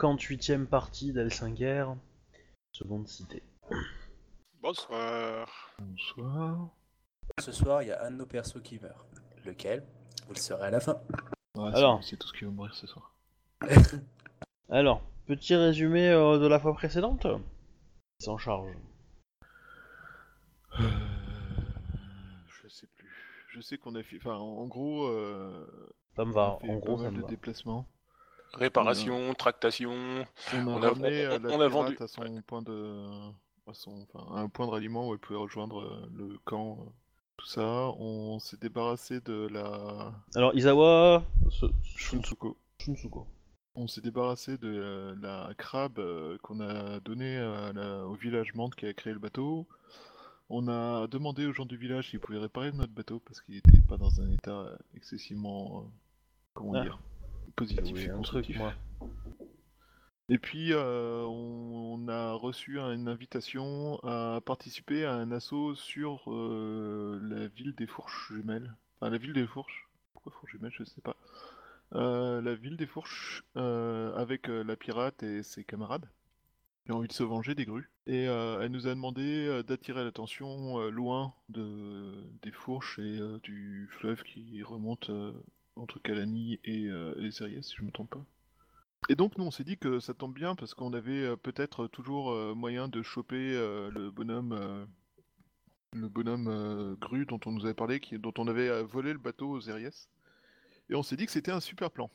58ème partie d'L5R, seconde cité. Bonsoir. Bonsoir. Ce soir, il y a un de nos persos qui meurt. Lequel? Vous le saurez à la fin. Ouais, Alors. c'est tout ce qui va mourir ce soir. Alors, petit résumé euh, de la fois précédente? Qui s'en charge Euh, je sais plus. Je sais qu'on a fait. Enfin, en en gros, euh, Ça me va, en gros ça me de va. déplacements. Réparation, tractation. On a, On a- ramené on- euh, la on a vendu. à son point de, à son, enfin, à un point de ralliement où elle pouvait rejoindre euh, le camp. euh, tout ça. On s'est débarrassé de la Alors, Isawa... ce- Shunsuko. Shunsuko. On s'est débarrassé de euh, la crabe euh, qu'on a donnée au village Mante qui a créé le bateau. On a demandé aux gens du village s'ils pouvaient réparer notre bateau parce qu'il n'était pas dans un état excessivement, euh, comment Ah. dire, positif Oui, et un truc, constructif. moi. Et puis euh, on, on a reçu une invitation à participer à un assaut sur euh, la ville des Fourches jumelles. Enfin, la ville des Fourches. Pourquoi Fourches jumelles Je sais pas. Euh, la ville des Fourches avec la pirate et ses camarades qui ont envie de se venger des grues. Et elle nous a demandé d'attirer l'attention loin de, des Fourches et du fleuve qui remonte entre Calani et euh, les Eriès, si je me trompe pas. Et donc nous on s'est dit que ça tombe bien parce qu'on avait euh, peut-être toujours euh, moyen de choper euh, le bonhomme le bonhomme grue dont on nous avait parlé, qui, dont on avait volé le bateau aux Eriès. Et on s'est dit que c'était un super plan.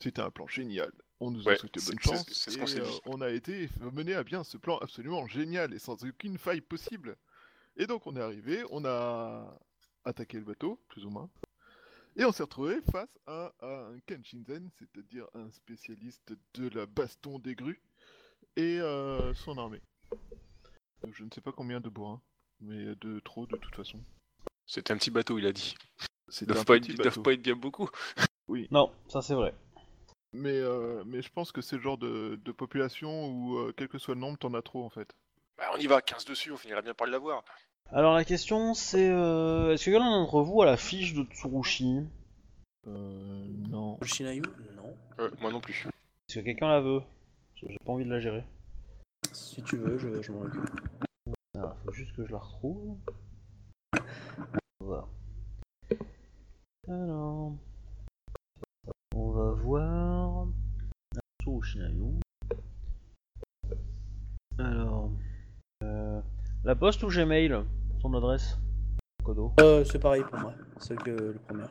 C'était un plan génial. On nous a souhaité bonne chance. c'est ce et, qu'on s'est dit. on a été mené à bien ce plan absolument génial et sans aucune faille possible. Et donc on est arrivé, on a attaqué le bateau, plus ou moins. Et on s'est retrouvé face à, à un Kenshinzen, c'est-à-dire un spécialiste de la baston des grues, et euh, son armée. Je ne sais pas combien de bourrins, mais de trop de toute façon. C'était un petit bateau, il a dit. Ils doivent, pas être, petit ils doivent pas être bien beaucoup. Non, ça c'est vrai. Mais, euh, mais je pense que c'est le genre de, de population où, euh, quel que soit le nombre, t'en as trop en fait. Bah, on y va, 15 dessus, on finira bien par l'avoir. Alors la question c'est... euh, Est-ce que quelqu'un d'entre vous a la fiche de Tsurushi? Euh, non. Shinayu Non. Euh, moi non plus. Est-ce que quelqu'un la veut? Parce que j'ai pas envie de la gérer. Si tu veux, je, je m'en occupe. Alors, faut juste que je la retrouve. Voilà. Alors... On va voir... Tsurushinayu. Alors... La poste ou Gmail Son adresse Kodo. Euh, c'est pareil pour moi, c'est que le premier.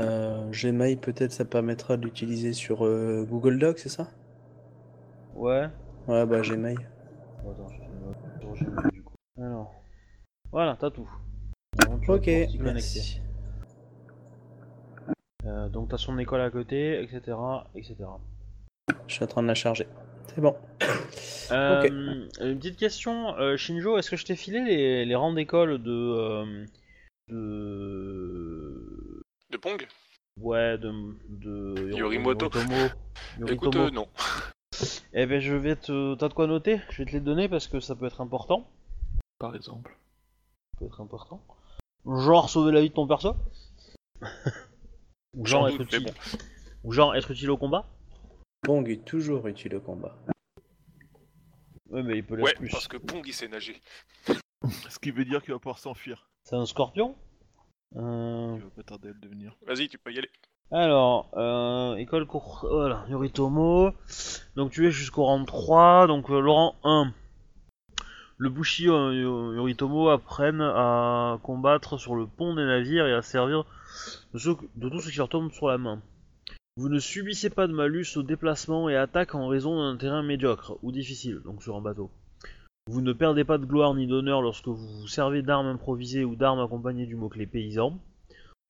Euh, Gmail, peut-être ça permettra de l'utiliser sur euh, Google Docs, c'est ça? Ouais. Ouais, bah Gmail. Attends, je Gmail, du coup. Alors... Voilà, t'as tout. Tu Ok, merci. Euh, donc t'as son école à côté, etc. etc. Je suis en train de la charger. C'est bon. Euh. Une petite question, euh, Shinjo, est-ce que je t'ai filé les, les rangs d'école de, euh, de... De Pong? Ouais, de... de Yorimoto. Yoritomo. Écoute, Yoritomo. non. Eh ben je vais te... T'as de quoi noter Je vais te les donner parce que ça peut être important. Par exemple. Ça peut être important. Genre sauver la vie de ton perso Ou genre être utile. bon. Ou genre être utile au combat Pong est toujours utile au combat. Ouais mais il peut l'être Ouais, plus. parce que Pong il sait nager. Ce qui veut dire qu'il va pouvoir s'enfuir. C'est un scorpion Euh, Il va pas tarder à le devenir. Vas-y, tu peux y aller. Alors, euh, école cour... Voilà, Yoritomo. Donc tu es jusqu'au rang 3, donc euh, le rang 1. Le Bushi euh, Yo- Yoritomo apprennent à combattre sur le pont des navires et à servir de, ceux- de tout ce qui leur tombe sur la main. Vous ne subissez pas de malus au déplacement et attaque en raison d'un terrain médiocre ou difficile, donc sur un bateau. Vous ne perdez pas de gloire ni d'honneur lorsque vous vous servez d'armes improvisées ou d'armes accompagnées du mot-clé paysan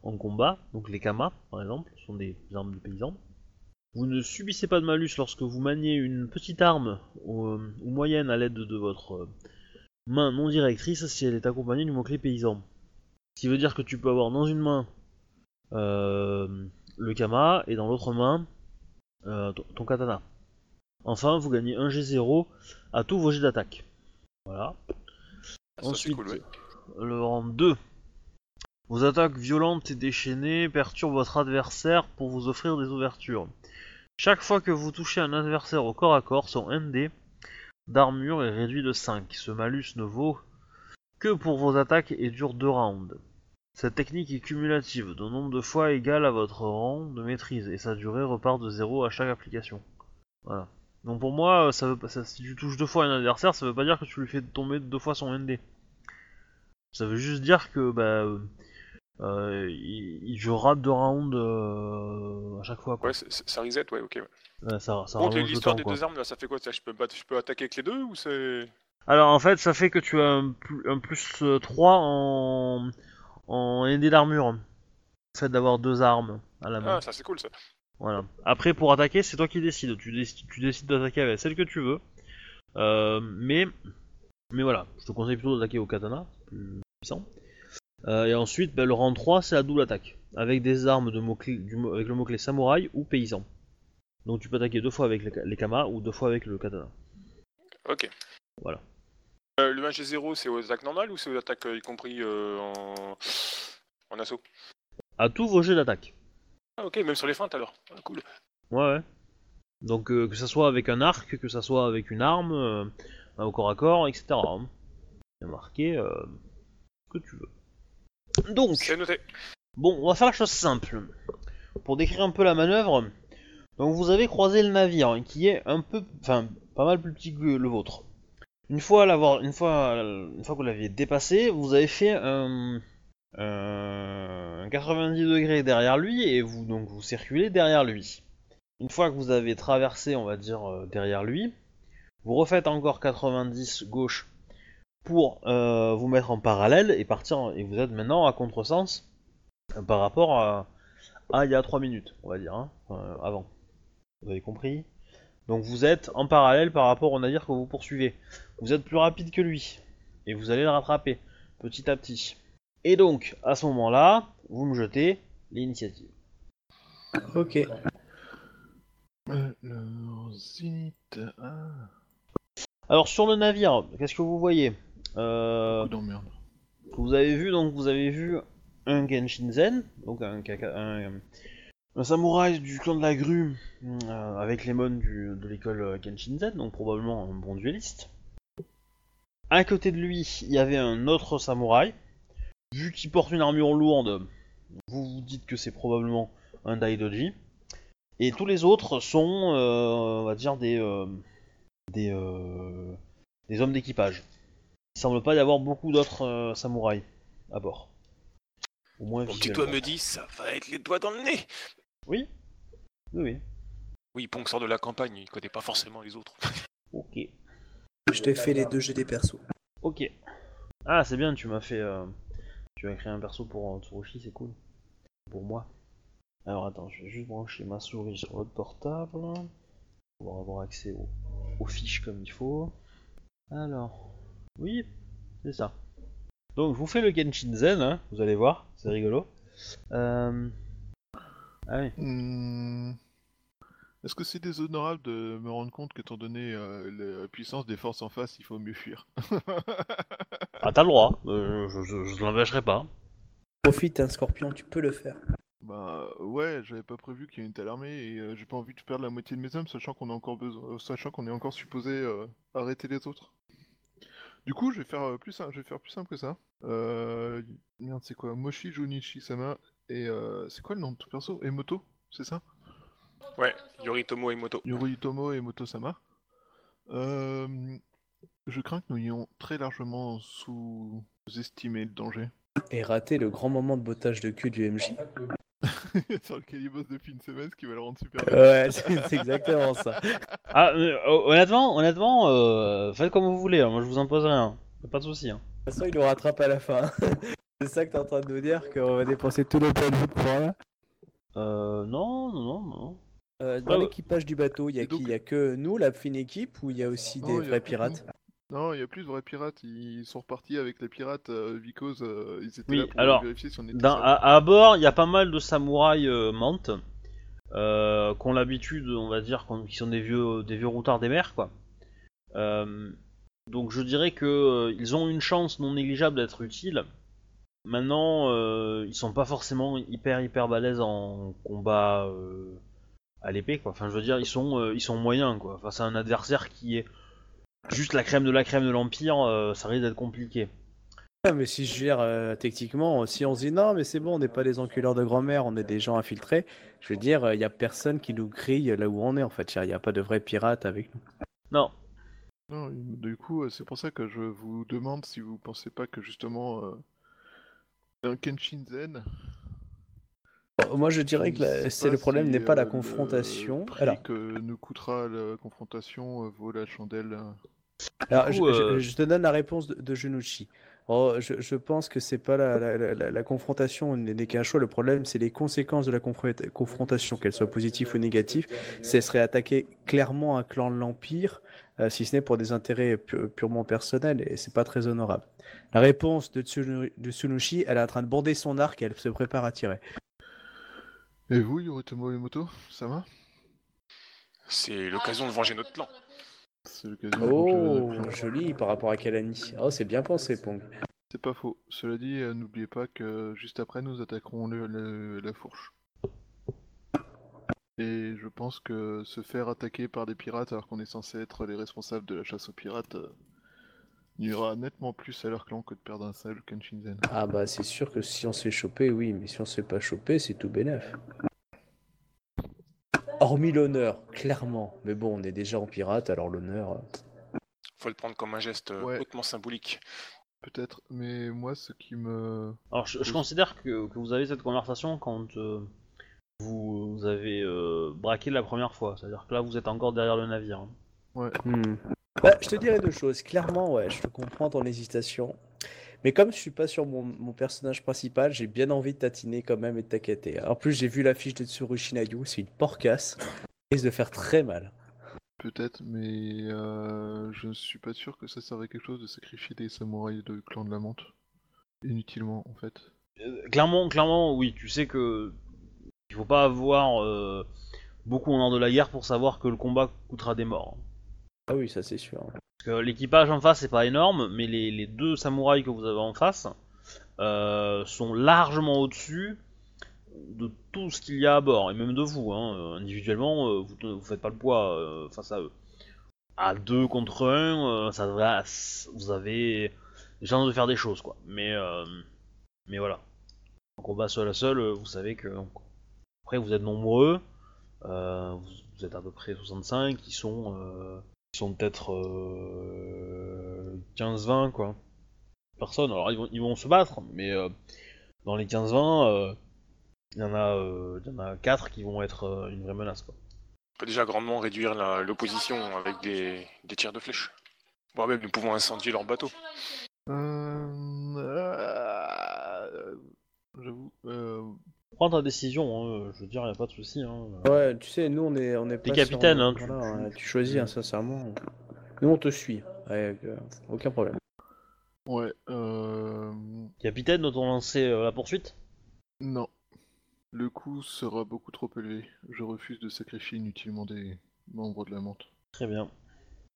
en combat, donc les kamas par exemple, sont des armes de paysans. Vous ne subissez pas de malus lorsque vous maniez une petite arme ou, ou moyenne à l'aide de votre euh, main non directrice si elle est accompagnée du mot-clé paysan. Ce qui veut dire que tu peux avoir dans une main euh, le kama et dans l'autre main euh, ton, katana. Enfin, vous gagnez un G0 à tous vos jets d'attaque. Voilà. Ah, ça, Ensuite, cool, ouais. le rang 2. Vos attaques violentes et déchaînées perturbent votre adversaire pour vous offrir des ouvertures. Chaque fois que vous touchez un adversaire au corps à corps, son ND d'armure est réduit de 5. Ce malus ne vaut que pour vos attaques et dure 2 rounds. Cette technique est cumulative, de nombre de fois égal à votre rang de maîtrise, et sa durée repart de 0 à chaque application. Voilà. Donc pour moi, ça veut pas, ça- si tu touches deux fois un adversaire, ça veut pas dire que tu lui fais tomber deux fois son ND. Ça veut juste dire que bah, euh, euh, il, il durera deux rounds euh, à chaque fois. Quoi. Ouais, ça reset, ouais, ok. ouais. Ça, ça Contre l'histoire des quoi. deux armes, là, ça fait quoi ça je peux, battre- je peux attaquer avec les deux ou c'est. Alors en fait, ça fait que tu as un, plus, un plus euh, 3 en, en ND d'armure. Le fait d'avoir deux armes à la main. Ah, ça c'est cool ça. Voilà. Après, pour attaquer, c'est toi qui décides. Tu, décides. tu décides d'attaquer avec celle que tu veux. Euh, mais, mais voilà, je te conseille plutôt d'attaquer au katana, c'est plus puissant. Euh, et ensuite, bah, le rang 3, c'est la double attaque. Avec des armes de mots du, mo- avec le mot-clé samouraï ou paysan. Donc tu peux attaquer deux fois avec les, les kamas ou deux fois avec le katana. Ok. Voilà. Euh, le 1G0, c'est aux attaques normales ou c'est aux attaques euh, y compris euh, en... en assaut? À tous vos jets d'attaque. Ah, ok, même sur les feintes alors. Ah, cool. Ouais, ouais. Donc euh, que ça soit avec un arc, que ça soit avec une arme, euh, au corps à corps, etc. hein. Y a marqué euh, ce que tu veux. Donc, C'est noté. bon, on va faire la chose simple. Pour décrire un peu la manœuvre, donc vous avez croisé le navire, hein, qui est un peu, enfin, pas mal plus petit que le vôtre. Une fois une fois, une fois que vous l'aviez dépassé, vous avez fait un, un 90 degrés derrière lui et vous donc vous circulez derrière lui. Une fois que vous avez traversé, on va dire euh, derrière lui, vous refaites encore 90 gauche pour euh, vous mettre en parallèle et partir. Et vous êtes maintenant à contresens euh, par rapport à, il y a 3 minutes, on va dire, hein, avant. Vous avez compris? Donc vous êtes en parallèle par rapport au navire que vous poursuivez. Vous êtes plus rapide que lui et vous allez le rattraper petit à petit. Et donc à ce moment-là, vous me jetez l'initiative. Ok. Alors, Zénith. Ah, Alors sur le navire, qu'est-ce que vous voyez? Euh. Vous avez vu donc vous avez vu un Genshinzen, donc un, un, un samouraï du clan de la grue euh, avec les mônes du- de l'école euh, Genshinzen, donc probablement un bon dueliste. À côté de lui, il y avait un autre samouraï. Vu qu'il porte une armure lourde, vous vous dites que c'est probablement un Daidoji. Et tous les autres sont, euh, on va dire, des, euh, des, euh, des hommes d'équipage. Il semble pas y avoir beaucoup d'autres euh, samouraïs à bord. Au moins Mon petit visuellement. doigt me dit, ça va être les doigts dans le nez. Oui Oui, oui. Ponk sort de la campagne, il connaît pas forcément les autres. Ok. Je t'ai fait les deux jets des persos. Ok. Ah, c'est bien, tu m'as fait... euh, Tu as créé un perso pour euh, Tsurushi, c'est cool. Pour moi. Alors attends, je vais juste brancher ma souris sur votre portable. Pour avoir accès aux, aux fiches comme il faut. Alors... Oui, c'est ça. Donc je vous fais le Genshinzen, hein, vous allez voir, c'est rigolo. Euh... Ah oui. Hmm. Est-ce que c'est déshonorable de me rendre compte qu'étant donné euh, la puissance des forces en face, il faut mieux fuir Ah, t'as le droit, euh, je, je, je l'empêcherai pas. Profite, un scorpion, tu peux le faire. Bah ouais, j'avais pas prévu qu'il y ait une telle armée et euh, j'ai pas envie de perdre la moitié de mes hommes, sachant qu'on a encore besoin, euh, sachant qu'on est encore supposé euh, arrêter les autres. Du coup, je vais faire euh, plus simple, je vais faire plus simple que ça. Euh... Merde, c'est quoi? Moshi Junichi Sama et euh, c'est quoi le nom de tout perso? Emoto, c'est ça? Ouais, Yoritomo et Moto. Yoritomo et Moto-sama. Euh, je crains que nous ayons très largement sous-estimé le danger. Et rater le grand moment de bottage de cul du MJ. Sur lequel il bosse depuis une semaine, ce qui va le rendre super bien. Ouais, c'est exactement ça. Ah, euh, honnêtement, honnêtement, euh, faites comme vous voulez, hein, moi je vous impose rien, pas de souci. Hein. De toute façon, il nous rattrape à la fin. C'est ça que t'es en train de nous dire, qu'on va dépenser tous nos points de vie pour rien. Euh, non, non, non, non. Euh, dans Ouais, ouais. l'équipage du bateau, il y a Et donc- qui Il y a que nous, la fine équipe, ou il y a aussi Non, des il y a vrais plus pirates? Non, il y a plus de vrais pirates. Ils sont repartis avec les pirates euh, because euh, ils étaient Oui, là pour alors, vérifier si on était Dans- sérieux. à, à bord, il y a pas mal de samouraïs euh, mantes, euh, qui ont l'habitude, on va dire, qu'on- qui sont des vieux, des vieux routards des mers, quoi. Euh, donc je dirais que euh, ils ont une chance non négligeable d'être utiles. Maintenant, euh, ils sont pas forcément hyper hyper balèzes en combat, euh, à l'épée, quoi. Enfin, je veux dire, ils sont, euh, ils sont moyens, quoi. Face à un adversaire qui est juste la crème de la crème de l'Empire, euh, ça risque d'être compliqué. Ah, mais si je gère euh, techniquement, si on se dit non, mais c'est bon, on n'est pas des enculeurs de grand-mère, on est des gens infiltrés, je veux dire, il n'y a personne qui nous grille là où on est en fait. Il n'y a pas de vrais pirates avec nous. Non, Non, du coup, c'est pour ça que je vous demande si vous pensez pas que justement euh, un Kenshin Zen. Bon, moi je dirais que la- c'est le problème si, n'est pas la euh, le confrontation. prix Alors, que nous coûtera la confrontation euh, vaut la chandelle. alors, coup, je, je- euh, je te donne la réponse de, de Junuchi. Oh, je, je pense que c'est pas la, la- la- la- la confrontation n'est qu'un choix. Le problème, c'est les conséquences de la confron- confrontation, qu'elles soient positives ou négatives. Ce serait attaquer clairement un clan de l'Empire, euh, si ce n'est pour des intérêts pu- purement personnels, et c'est pas très honorable. La réponse de, Tsunu- de Tsunushi, elle est en train de border son arc et elle se prépare à tirer. Et vous, Yoritomo Emoto, ça va? C'est l'occasion de venger notre clan. C'est l'occasion de manger Oh, notre clan. joli par rapport à Kalani. Oh, c'est bien pensé, Pong. C'est pas faux. Cela dit, euh, n'oubliez pas que juste après, nous attaquerons le- le- la fourche. Et je pense que se faire attaquer par des pirates alors qu'on est censé être les responsables de la chasse aux pirates euh, nuira nettement plus à leur clan que de perdre un seul Kenshinzen. Ah bah c'est sûr que si on se fait choper, oui, mais si on se fait pas choper, c'est tout bénef. Hormis l'honneur, clairement. Mais bon, on est déjà en pirate, alors l'honneur... euh, Faut le prendre comme un geste euh, Ouais. hautement symbolique. Peut-être, mais moi, ce qui me... Alors, je, je considère que, que vous avez cette conversation quand euh, vous, avez euh, braqué la première fois. C'est-à-dire que là, vous êtes encore derrière le navire. hein. Hmm. Bah, je te dirais deux choses. Clairement, ouais, je te comprends ton hésitation. Mais comme je suis pas sur mon, mon personnage principal, j'ai bien envie de tatiner quand même et de t'inquiéter. En plus, j'ai vu l'affiche de Tsurushi Nayu, c'est une porcasse. Ça risque de faire très mal. Peut-être, mais euh, je ne suis pas sûr que ça servait à quelque chose de sacrifier des samouraïs de clan de la menthe. Inutilement, en fait. Euh, clairement, clairement, oui. Tu sais que il faut pas avoir euh, beaucoup en ordre de la guerre pour savoir que le combat coûtera des morts. Ah oui, ça c'est sûr. Parce que l'équipage en face c'est pas énorme, mais les, les deux samouraïs que vous avez en face euh, sont largement au-dessus de tout ce qu'il y a à bord, et même de vous. Hein. Individuellement, euh, vous, vous faites pas le poids euh, face à eux. À deux contre un, ça devrait, vous avez des chances de faire des choses, quoi. Mais, mais voilà. En combat seul à seul, vous savez que. Après, vous êtes nombreux. euh, vous, vous êtes à peu près 65 qui sont. euh, ils sont peut-être euh, 15-20 quoi. Personnes. Alors ils vont, ils vont se battre, mais euh, dans les 15-20, euh, il y en a, euh, il y en a 4 qui vont être euh, une vraie menace quoi. On peut déjà grandement réduire l'opposition avec des, des tirs de flèches. Voire même nous pouvons incendier leur bateau. Euh... J'avoue. euh, Prends ta décision, hein, je veux dire, y a pas de souci. Hein. Ouais, tu sais, nous on est, on est pas. capitaine, sur- hein, tu- voilà, tu- ouais, tu choisis, hein, sincèrement. Nous on te suit, ouais, euh, aucun problème. Ouais. Euh... Capitaine, doit-on lancer euh, la poursuite? Non. Le coût sera beaucoup trop élevé. Je refuse de sacrifier inutilement des membres de la menthe. Très bien.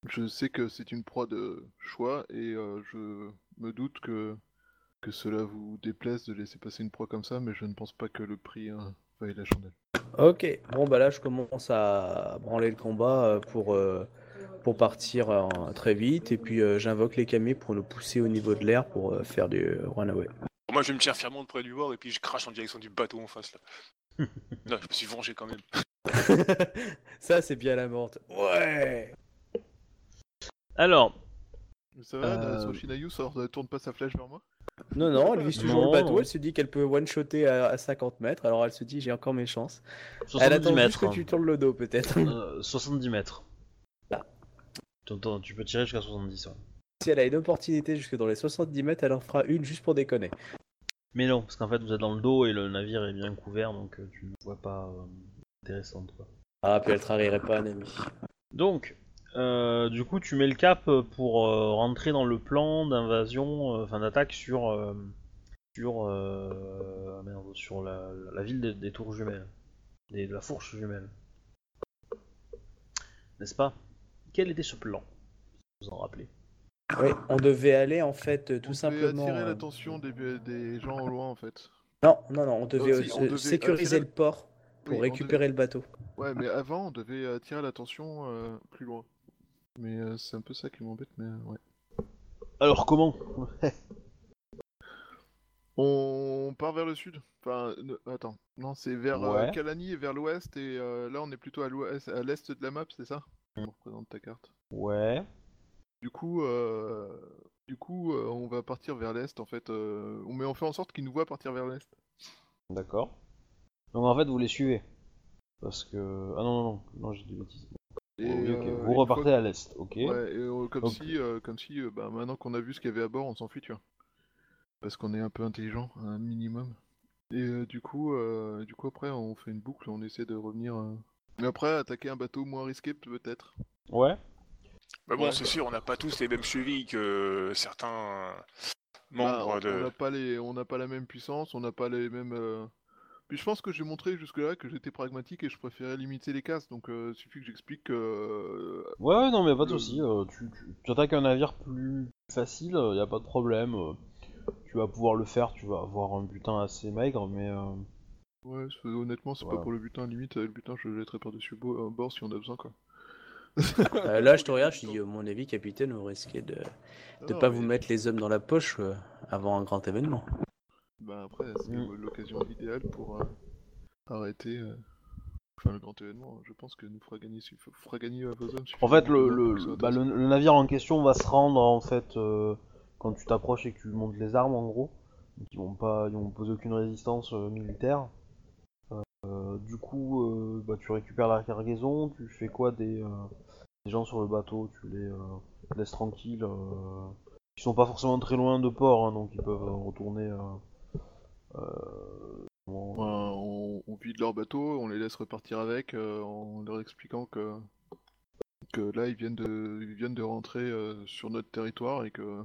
Je sais que c'est une proie de choix et euh, je me doute que, que cela vous déplaise de laisser passer une proie comme ça, mais je ne pense pas que le prix hein, vaille la chandelle. Ok, bon bah là je commence à branler le combat euh, pour, euh, pour partir euh, très vite et puis euh, j'invoque les camis pour nous pousser au niveau de l'air pour euh, faire du runaway. Moi je vais me tirer fièrement de près du bord et puis je crache en direction du bateau en face là. non, je me suis vengé quand même. Ça c'est bien la morte. Ouais Alors, Ça va, Euh, la Soshinayu sort, euh, tourne pas sa flèche vers moi Non, non, elle vise toujours Non, le bateau, elle se dit qu'elle peut one-shotter à, à 50 mètres, alors elle se dit j'ai encore mes chances. 70 elle attend mètres. juste que tu tournes le dos peut-être. Euh, 70 mètres. Ah. Tu, peux tirer jusqu'à 70. ouais. si elle a une opportunité jusque dans les 70 mètres, elle en fera une juste pour déconner. Mais non, parce qu'en fait vous êtes dans le dos et le navire est bien couvert, donc euh, tu ne vois pas euh, intéressante quoi. Ah, puis elle trahirait pas un ami. Donc, euh, du coup, tu mets le cap pour euh, rentrer dans le plan d'invasion, euh, enfin d'attaque sur euh, sur euh, merde, sur la, la ville des, des tours jumelles, des- de la fourche jumelle, n'est-ce pas? Quel était ce plan? Vous en rappelez? Oui, on devait aller en fait euh, On tout devait simplement. attirer l'attention des, des gens au loin en fait. Non, non, non, on devait, Non, si, on devait sécuriser attirer- le port pour Oui, on récupérer le bateau. Ouais, mais avant, on devait attirer l'attention euh, plus loin. Mais euh, c'est un peu ça qui m'embête, mais euh, ouais. Alors comment? On part vers le sud. Enfin, ne- attends. Non, c'est vers euh, Ouais. Kalani et vers l'ouest, et euh, là, on est plutôt à l'ouest, à l'est de la map, c'est ça? On représente ta carte. Ouais. Du coup, euh, du coup, euh, on va partir vers l'est, en fait. euh, on, mais on fait en sorte qu'ils nous voient partir vers l'est. D'accord. Donc en fait, vous les suivez. Parce que. Ah non, non, non, non j'ai des bêtises. Et, Oh, oui, ok. euh, Vous repartez fois- à l'est, ok. Ouais, et, euh, comme Donc- si, euh, comme si, euh, bah, maintenant qu'on a vu ce qu'il y avait à bord, on s'enfuit, tu vois. Parce qu'on est un peu intelligent, un minimum. Et euh, du coup, euh, du coup après, on fait une boucle, on essaie de revenir. euh, Mais après, attaquer un bateau moins risqué peut-être. Ouais. Mais bon, Ouais. c'est sûr, on n'a pas tous les mêmes chevilles que certains Bah, membres on de. n'a pas les, on n'a pas la même puissance, on n'a pas les mêmes. euh, Puis je pense que j'ai montré jusque-là que j'étais pragmatique et je préférais limiter les casses. Donc, euh, il suffit que j'explique que. euh, Ouais, ouais, non, mais pas de Le- soucis. euh, tu, tu, tu attaques un navire plus facile, y a pas de problème. euh, tu vas pouvoir le faire, tu vas avoir un butin assez maigre, mais. euh, Ouais, honnêtement, c'est Voilà. pas pour le butin. Limite, euh, le butin, je le jetterai par-dessus bo- euh, bord si on a besoin, quoi. Euh, là, je te regarde, je dis, à mon avis, capitaine, vous risquez de ne pas mais- vous mettre les hommes dans la poche euh, avant un grand événement. Bah après, c'est Mm. l'occasion idéale pour euh, arrêter. euh, Enfin, le grand événement, je pense que nous fera gagner, fera gagner euh, vos hommes. En fait, le, bah, le, navire en question va se rendre en fait euh, quand tu t'approches et que tu montes les armes en gros. Donc ils vont pas, ils vont poser aucune résistance militaire. Du coup, euh, bah, tu récupères la cargaison, tu fais quoi des, des gens sur le bateau, tu les laisses tranquilles. ils sont pas forcément très loin de port, hein, donc ils peuvent retourner. Euh, on, on vide leur bateau, on les laisse repartir avec, euh, en leur expliquant que que là ils viennent de ils viennent de rentrer euh, sur notre territoire et que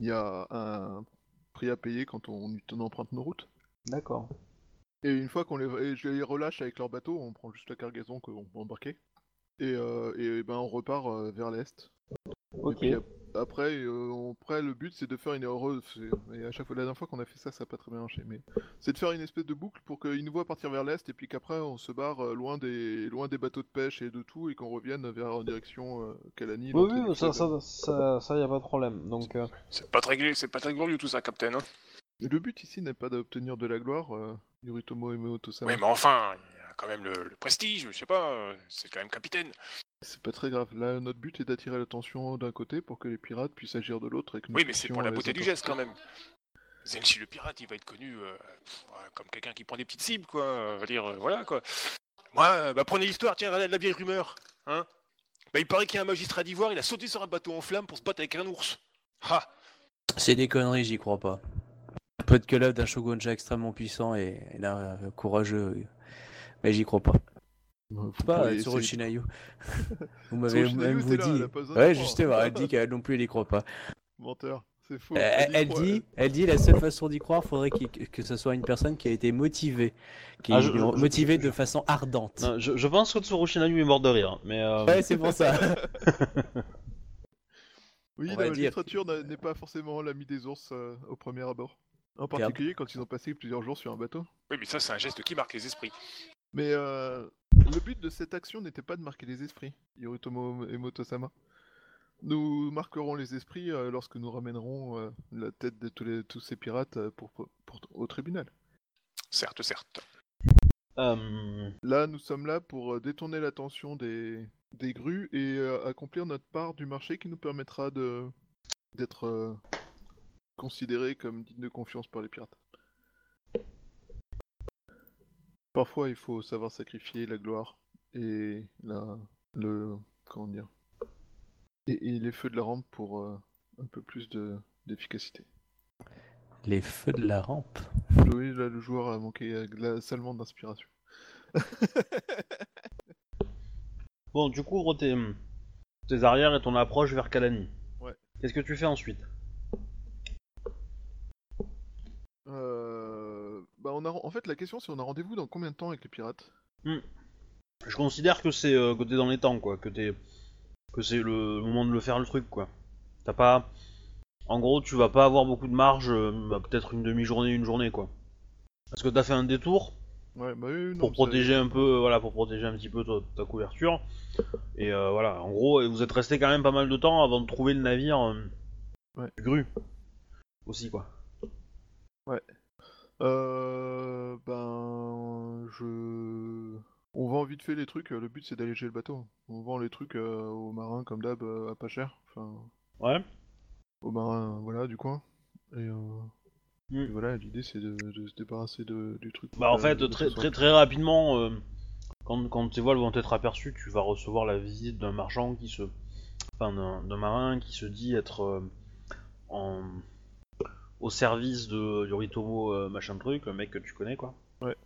il y a un prix à payer quand on, on emprunte nos routes. D'accord. Et une fois qu'on les, et je les relâche avec leur bateau, on prend juste la cargaison qu'on peut embarquer. Et, euh, et ben on repart euh, vers l'est. Ok. Et puis ap- après, euh, on- après, le but c'est de faire une heureuse. Et à chaque fois, la dernière fois qu'on a fait ça, ça n'a pas très bien marché. Mais c'est de faire une espèce de boucle pour qu'ils nous voient partir vers l'est et puis qu'après on se barre euh, loin des, loin des bateaux de pêche et de tout et qu'on revienne vers en direction euh, Kalani. Oui, oui, ça, ça, ça, ça, y a pas de problème. Donc, euh, C'est pas très gl- c'est pas très glorieux tout ça, Captain. Hein Le but ici n'est pas d'obtenir de la gloire, euh, Yoritomo et Meoto-sama. oui, mais enfin, quand même le, le prestige, je sais pas, c'est quand même capitaine. C'est pas très grave. Là, notre but est d'attirer l'attention d'un côté pour que les pirates puissent agir de l'autre. et que nous Oui, mais c'est pour la beauté du geste quand même. Zenshi le pirate, il va être connu euh, comme quelqu'un qui prend des petites cibles, quoi. euh, on va dire, euh, voilà, quoi. Moi, euh, bah prenez l'histoire, tiens, regardez la vieille rumeur, hein. Bah, il paraît qu'il y a un magistrat d'ivoire, il a sauté sur un bateau en flammes pour se battre avec un ours. Ha C'est des conneries, j'y crois pas. Peut-être que là, d'un shogunja extrêmement puissant et, et là, courageux, mais j'y crois pas. Vous Pas pourriez euh, de- Shinayo. Vous m'avez même vous là, dit. pas Ouais, justement, elle dit qu'elle non plus elle y croit pas. Menteur, c'est faux. Euh, Elle y elle croit, dit, elle dit la seule façon d'y croire, faudrait qu'il- que ce soit une personne qui a été motivée, qui Ah, est je- je- motivée je- de façon ardente. non, je, je pense que Tsurushinayu est mort de rire, mais. euh, Ouais, c'est pour ça. Oui, on la dire. n'a- n'est pas forcément l'ami des ours euh, au premier abord. En particulier quand ils ont passé plusieurs jours sur un bateau. Oui, mais ça, c'est un geste qui marque les esprits. Mais euh, le but de cette action n'était pas de marquer les esprits, Yoritomo et Motosama. Nous marquerons les esprits euh, lorsque nous ramènerons euh, la tête de tous, les, tous ces pirates euh, pour, pour- au tribunal. Certes, certes. Là, nous sommes là pour détourner l'attention des, des grues et euh, accomplir notre part du marché qui nous permettra de d'être euh, considérés comme dignes de confiance par les pirates. Parfois, il faut savoir sacrifier la gloire et la le comment dire et, et les feux de la rampe pour euh, un peu plus de d'efficacité. Les feux de la rampe. Oui, là, le joueur a manqué là, salement d'inspiration. Bon, tu couvres tes, tes arrières et ton approche vers Kalani. Ouais. Qu'est-ce que tu fais ensuite? Euh, bah on a, en fait, la question c'est on a rendez-vous dans combien de temps avec les pirates? Je considère que c'est euh, que t'es dans les temps, quoi. Que t'es que c'est le moment de le faire le truc, quoi. T'as pas. En gros, tu vas pas avoir beaucoup de marge, euh, bah, peut-être une demi-journée, une journée, quoi. Parce que t'as fait un détour, Ouais, bah oui, non, pour protéger un peu, euh, voilà, pour protéger un petit peu ta, ta couverture. Et euh, voilà, en gros, vous êtes resté quand même pas mal de temps avant de trouver le navire euh, Ouais. Gru. Aussi quoi. Euh, ben, je... On vend vite fait les trucs, le but c'est d'alléger le bateau. On vend les trucs euh, aux marins comme d'hab euh, à pas cher, enfin Ouais. aux marins voilà du coin. Et, euh, Mm. et voilà, l'idée c'est de, de se débarrasser de, du truc. Bah en Euh, fait, très, très rapidement, euh, quand, quand tes voiles vont être aperçues, tu vas recevoir la visite d'un marchand qui se, enfin d'un d'un marin qui se dit être euh, en au service de Yoritomo euh, machin truc, le mec que tu connais quoi. Ouais.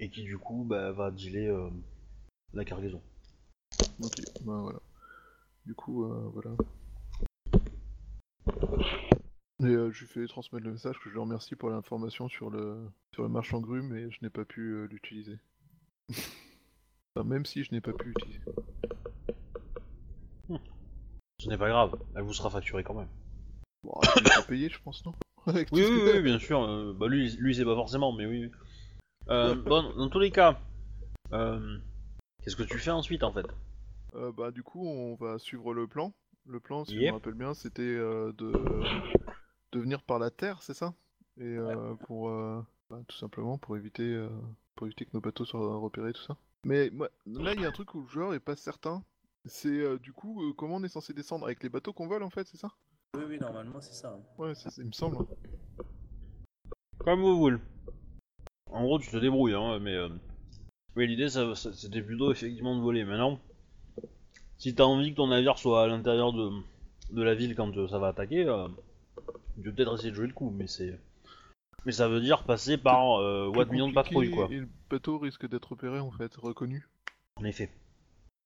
Et qui du coup bah, va dealer euh, la cargaison. Ok, bah voilà. Du coup, euh, voilà. Et je lui fais transmettre le message que je le remercie pour l'information sur le sur le marchand grue, mais je n'ai pas pu l'utiliser. enfin, même si je n'ai pas pu l'utiliser. Ce n'est pas grave, elle vous sera facturée quand même. Bon, il est pas payé, je pense, non? Avec Oui, tout ce oui, que- oui, bien sûr. euh, bah lui, lui c'est pas forcément, mais oui. oui. Euh, bon, dans tous les cas, euh, qu'est-ce que tu fais ensuite en fait? Euh, bah du coup, on va suivre le plan. Le plan, si je me rappelle bien, c'était euh, de... de venir par la terre, c'est ça? Et euh, pour euh, bah, tout simplement pour éviter euh, pour éviter que nos bateaux soient repérés, tout ça. Mais moi, là, il y a un truc où le joueur est pas certain. C'est euh, du coup euh, comment on est censé descendre? Avec les bateaux qu'on vole en fait, c'est ça? Oui, oui, normalement, c'est ça. Ouais, c'est- c'est- il me semble. Comme vous voulez. En gros, tu te débrouilles, hein, mais. euh, Oui, l'idée, ça- ça- c'était plutôt effectivement de voler. Maintenant, si t'as envie que ton navire soit à l'intérieur de, de la ville quand euh, ça va attaquer, euh, tu peux peut-être essayer de jouer le coup, mais c'est. Mais ça veut dire passer par euh, Watt millions de patrouilles, quoi. Et le bateau risque d'être repéré en fait, reconnu. En effet.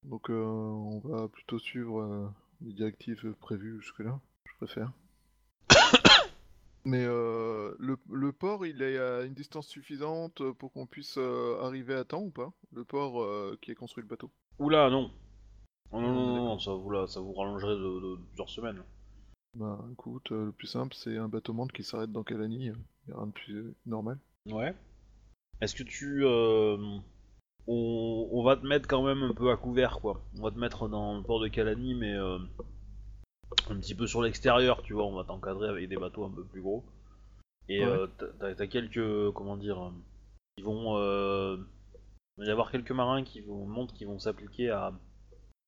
Donc euh, on va plutôt suivre euh, les directives prévues jusque-là, préfère. Mais euh, le, le port, il est à une distance suffisante pour qu'on puisse euh, arriver à temps ou pas? Le port euh, qui a construit le bateau. Oula, non. Oh, non, non, non, ça vous, là, ça vous rallongerait de, de- de plusieurs semaines. Bah écoute, euh, le plus simple c'est un bateau monde qui s'arrête dans Calani, il y a rien de plus euh, normal. Ouais. Est-ce que tu. euh, on, on va te mettre quand même un peu à couvert, quoi. On va te mettre dans le port de Calani, mais euh, un petit peu sur l'extérieur, tu vois. On va t'encadrer avec des bateaux un peu plus gros. Et Ouais. euh, t'as- quelques. Comment dire. Qui vont. euh, il va y avoir quelques marins qui vont montrent qui vont s'appliquer à.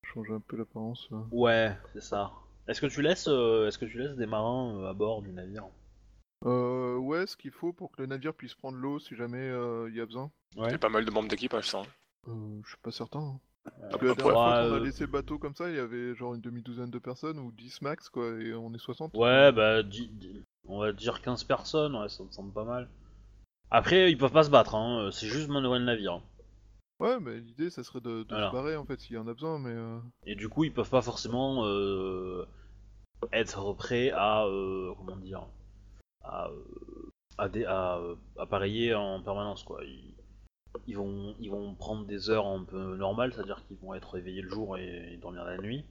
Change un peu l'apparence. Ouais, c'est ça. Est-ce que tu laisses, euh, est-ce que tu laisses des marins euh, à bord du navire? Euh, ouais, ce qu'il faut pour que le navire puisse prendre l'eau si jamais euh, il y a besoin. Il y a pas mal de membres d'équipage, ça. hein. Euh, je suis pas certain. hein. Euh, Parce que la dernière ouais, fois qu'on a euh, laissé le bateau comme ça, il y avait genre une demi-douzaine de personnes ou 10 max quoi, et on est 60. Ouais, bah, dix- dix- on va dire 15 personnes, ouais, ça me semble pas mal. Après, ils peuvent pas se battre, hein, c'est juste manœuvrer le navire. Ouais, mais l'idée ça serait de, de Voilà. se barrer en fait s'il y en a besoin, mais. euh, Et du coup, ils peuvent pas forcément euh, être prêts à, euh, comment dire, à, euh, à, dé- à, euh, appareiller en permanence, quoi. Ils, ils vont, ils vont prendre des heures un peu normales, c'est-à-dire qu'ils vont être réveillés le jour et, et dormir la nuit.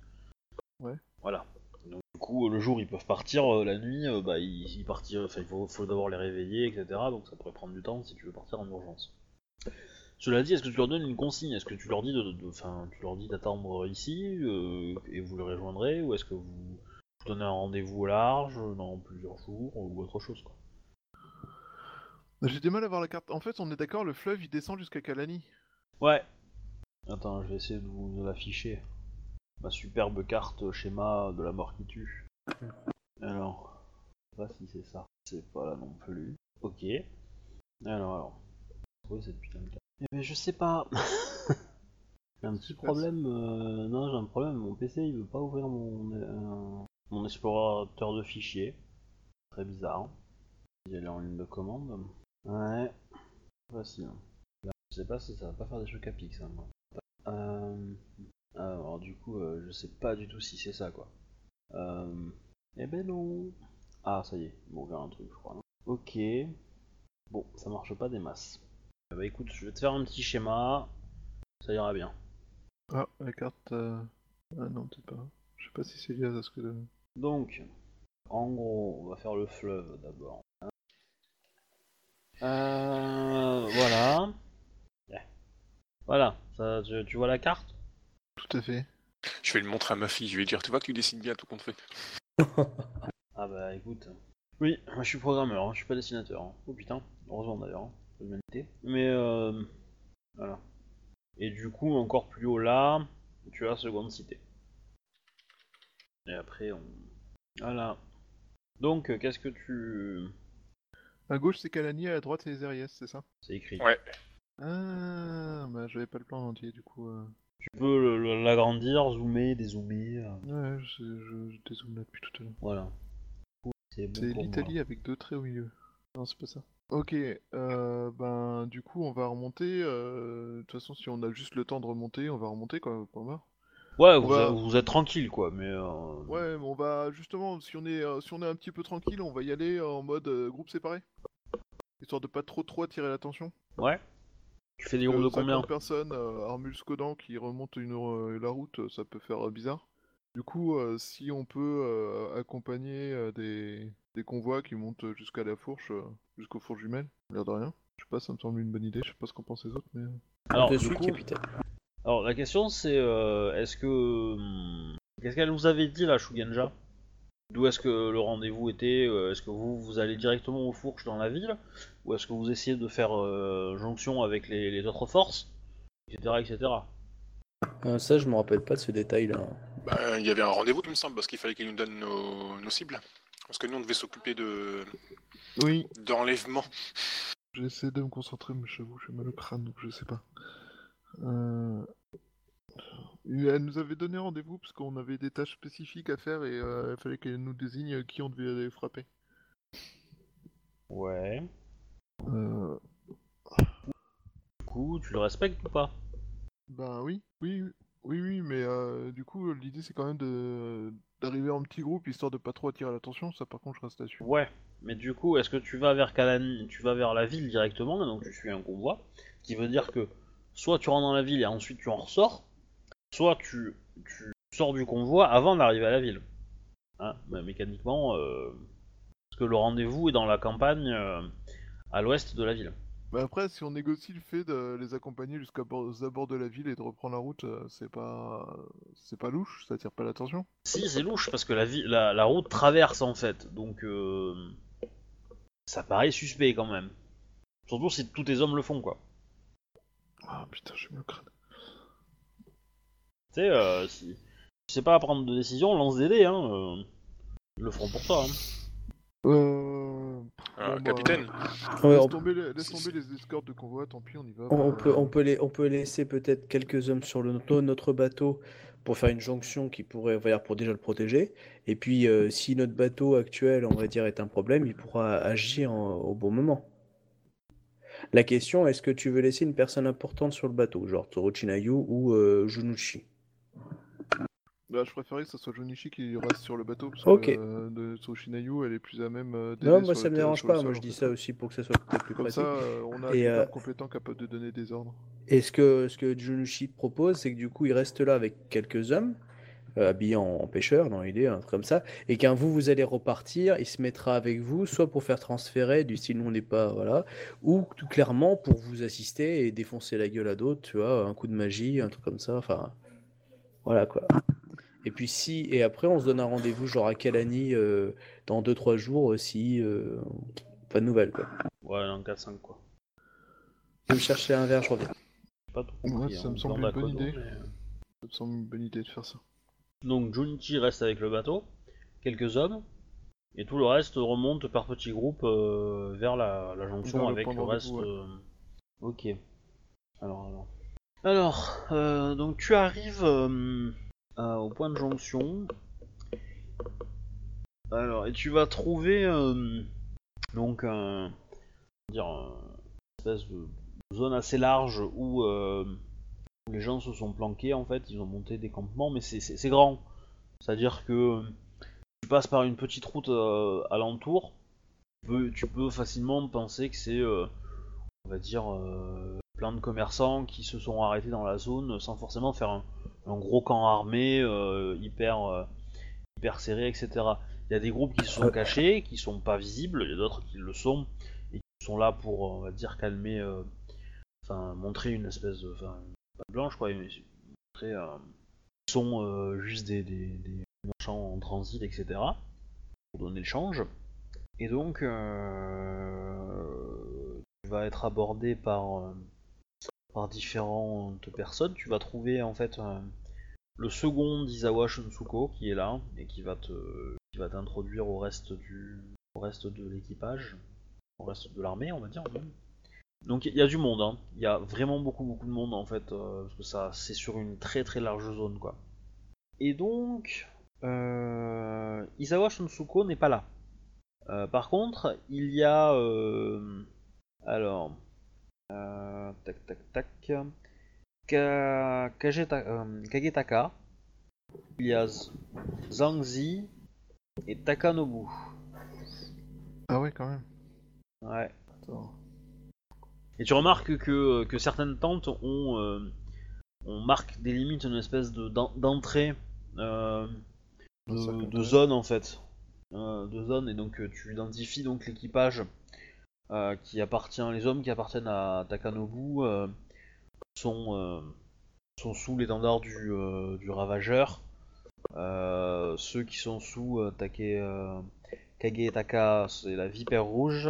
Ouais. Voilà. Donc, du coup, le jour, ils peuvent partir, euh, la nuit, euh, bah, ils, ils partirent, enfin, il faut, faut d'abord les réveiller, etc. Donc, ça pourrait prendre du temps si tu veux partir en urgence. Cela dit, est-ce que tu leur donnes une consigne? Est-ce que tu leur dis de, de- enfin, tu leur dis d'attendre ici euh, et vous les rejoindrez, ou est-ce que vous vous donnez un rendez-vous au large dans plusieurs jours ou autre chose quoi? J'ai du mal à voir la carte. En fait, on est d'accord, le fleuve il descend jusqu'à Calani. Ouais. Attends, je vais essayer de vous de l'afficher. Ma superbe carte schéma de la mort qui tue. Alors, je sais pas si c'est ça. C'est pas là non plus. Ok. Alors, alors. Trouver cette putain de carte. Eh ben, je sais pas. j'ai un petit problème. euh, Non, j'ai un problème. Mon PC il veut pas ouvrir mon, euh, mon explorateur de fichiers. Très bizarre. Il est en ligne de commande. Ouais. Voici. Là, je sais pas si ça va pas faire des chocs à pic ça. moi. Euh, alors du coup, euh, je sais pas du tout si c'est ça quoi. Euh, eh ben non. Ah ça y est, il m'a ouvert un truc je crois. non ok. Bon, ça marche pas des masses. Bah écoute, je vais te faire un petit schéma. Ça ira bien. Ah, la carte. euh, Ah non, peut-être pas. Je sais pas si c'est lié à ce que. Donc, en gros, on va faire le fleuve d'abord. Euh, voilà. Voilà, ça, tu, tu vois la carte Tout à fait. Je vais le montrer à ma fille, je vais lui dire, tu vois que tu dessines bien tout compte fait. Ah bah écoute. Oui, moi je suis programmeur, hein, je suis pas dessinateur. hein. Oh putain, heureusement d'ailleurs, hein, faut. Mais euh, voilà. Et du coup, encore plus haut là, tu as seconde cité. Et après, on. Voilà. Donc, euh, qu'est-ce que tu. À gauche, c'est Kalani, à droite, c'est les Ariès, c'est ça? C'est écrit. Ouais. Ah, bah j'avais pas le plan entier, du coup. euh. Tu peux l'agrandir, zoomer, dézoomer. euh, Ouais, je, je, je dézoome là depuis tout à l'heure. voilà. C'est bon C'est pour moi. l'Italie avec deux traits au milieu. Non, c'est pas ça. Ok, euh, ben du coup on va remonter. euh, De toute façon, si on a juste le temps de remonter, on va remonter quoi, point barre. Ouais, vous, va- vous êtes tranquille quoi, mais. euh, Ouais, mais on va justement, si on est, euh, si on est un petit peu tranquille, on va y aller en mode euh, groupe séparé, histoire de pas trop trop attirer l'attention. Ouais. Tu fais des groupes Euh, de combien 50 personnes, euh, Armul Skodan qui remonte une, euh, la route, euh, ça peut faire euh, bizarre. Du coup, euh, si on peut euh, accompagner euh, des, des convois qui montent jusqu'à la fourche, euh, jusqu'aux fourches jumelles, l'air de rien. Je sais pas, ça me semble une bonne idée, je sais pas ce qu'en pensent les autres, mais... euh, Alors, Je du suis coup, capitaine. Alors la question c'est euh, est-ce que. hum, Qu'est-ce qu'elle vous avait dit la Shugenja? D'où est-ce que le rendez-vous était euh, Est-ce que vous, vous allez directement aux fourches dans la ville? Ou est-ce que vous essayez de faire euh, jonction avec les, les autres forces? Etc. etc. Euh, ça, je me rappelle pas de ce détail-là. Bah, il y avait un rendez-vous, il me semble, parce qu'il fallait qu'il nous donne nos, nos cibles. Parce que nous, on devait s'occuper de Oui, d'enlèvement. j'essaie de me concentrer, mais j'avoue, j'ai mal au crâne, donc je sais pas. Euh... et Elle nous avait donné rendez-vous parce qu'on avait des tâches spécifiques à faire et euh, il fallait qu'elle nous désigne qui on devait aller frapper. Ouais. Euh... Du coup, tu le respectes ou pas? Ben oui, oui, oui, oui, mais euh, du coup, l'idée c'est quand même de d'arriver en petit groupe histoire de pas trop attirer l'attention. Ça, par contre, je reste là-dessus. Ouais. Mais du coup, est-ce que tu vas vers Kalani, tu vas vers la ville directement, donc tu suis un convoi, qui veut dire que soit tu rentres dans la ville et ensuite tu en ressors, soit tu, tu sors du convoi avant d'arriver à la ville. Hein, mécaniquement, euh, parce que le rendez-vous est dans la campagne euh, à l'ouest de la ville. Mais après, si on négocie le fait de les accompagner jusqu'à bord- aux abords de la ville et de reprendre la route, euh, c'est pas c'est pas louche, ça attire pas l'attention. Si, c'est louche parce que la, vi- la, la route traverse en fait, donc euh, ça paraît suspect quand même. Surtout si tous tes hommes le font quoi. Ah putain, j'ai au crâne. Tu sais, euh, si tu sais pas prendre de décision, lance des dés, hein. euh, ils le feront pour toi. Hein. Euh... Euh, Bon, bah, capitaine, Ouais, laisse on, tomber, les, laisse si, tomber les escortes de convoi, tant pis, on y va. on- on peut, on, peut les- on peut laisser peut-être quelques hommes sur le, notre bateau pour faire une jonction qui pourrait, on va dire, pour déjà le protéger. Et puis, euh, si notre bateau actuel, on va dire, est un problème, il pourra agir en- au bon moment. La question, est-ce que tu veux laisser une personne importante sur le bateau, genre Torochinayu ou euh, Junuchi Bah, je préférais que ce soit Jonichi qui reste sur le bateau, parce Ok. que euh, de Tsushinayu, elle est plus à même euh, Non, moi ça me dérange pas, sol, moi je dis ça aussi pour que ça soit peut-être plus Comme pratique. ça, euh, on a Et, quelqu'un euh, compétent capable de donner des ordres. Et ce que, ce que Junushi propose, c'est que du coup, il reste là avec quelques hommes, euh, habillés en, en pêcheur, dans l'idée, un truc comme ça, et qu'un vous, vous allez repartir, il se mettra avec vous, soit pour faire transférer, du style nous on n'est pas, voilà, ou tout clairement pour vous assister et défoncer la gueule à d'autres, tu vois, un coup de magie, un truc comme ça, enfin, voilà quoi. Et puis si, et après on se donne un rendez-vous genre à Kalani euh, dans 2-3 jours, euh, si, euh, pas de nouvelles quoi. Ouais, en 4-5 quoi. Je vais me chercher un verre, je reviens. Pas Ouais, compris. ça hein, me semble une bonne idée. mais- Ça me semble une bonne idée de faire ça. Donc Junichi reste avec le bateau, quelques hommes, et tout le reste remonte par petits groupes euh, vers la, la jonction Vers le avec point le de reste. rendez-vous, euh, Ok. Alors, alors. Alors, euh, donc tu arrives euh, au point de jonction. Alors, et tu vas trouver euh, donc un, dire, un espèce de zone assez large où euh, les gens se sont planqués en fait, ils ont monté des campements, mais c'est- grand. C'est-à-dire que tu passes par une petite route euh, alentour, tu peux, tu peux facilement penser que c'est, euh, on va dire, euh, plein de commerçants qui se sont arrêtés dans la zone sans forcément faire un, un gros camp armé euh, hyper, euh, hyper serré, etc. Il y a des groupes qui se sont cachés, qui sont pas visibles, il y a d'autres qui le sont, et qui sont là pour, on va dire, calmer, euh, enfin montrer une espèce de, pas blanche quoi, mais montrer euh, sont euh, juste des, des, marchands en transit, etc. Pour donner le change. Et donc, euh, tu vas être abordé par, par différentes personnes. Tu vas trouver en fait le second d'Izawa Shunsuko qui est là et qui va te, qui va t'introduire au reste du, au reste de l'équipage, au reste de l'armée, on va dire même. Donc il y a du monde, hein. il y a vraiment beaucoup beaucoup de monde en fait, euh, parce que ça c'est sur une très très large zone quoi. Et donc, euh, Isawa Shunsuko n'est pas là. Euh, par contre, il y a alors tac tac tac Ka- euh, Kagetaka, il y a Z- Zhangzi et Takanobu. Ah ouais, quand même. Ouais. Attends. Et tu remarques que, que certaines tentes ont, euh, on marque des limites, une espèce de d'en- d'entrée euh, de, zone en fait, Euh, de zone et donc euh, tu identifies donc l'équipage qui appartient, les hommes qui appartiennent à Takanobu sont sont sous l'étendard du, du ravageur. Ceux qui sont sous Take, Kagetaka, c'est la vipère rouge.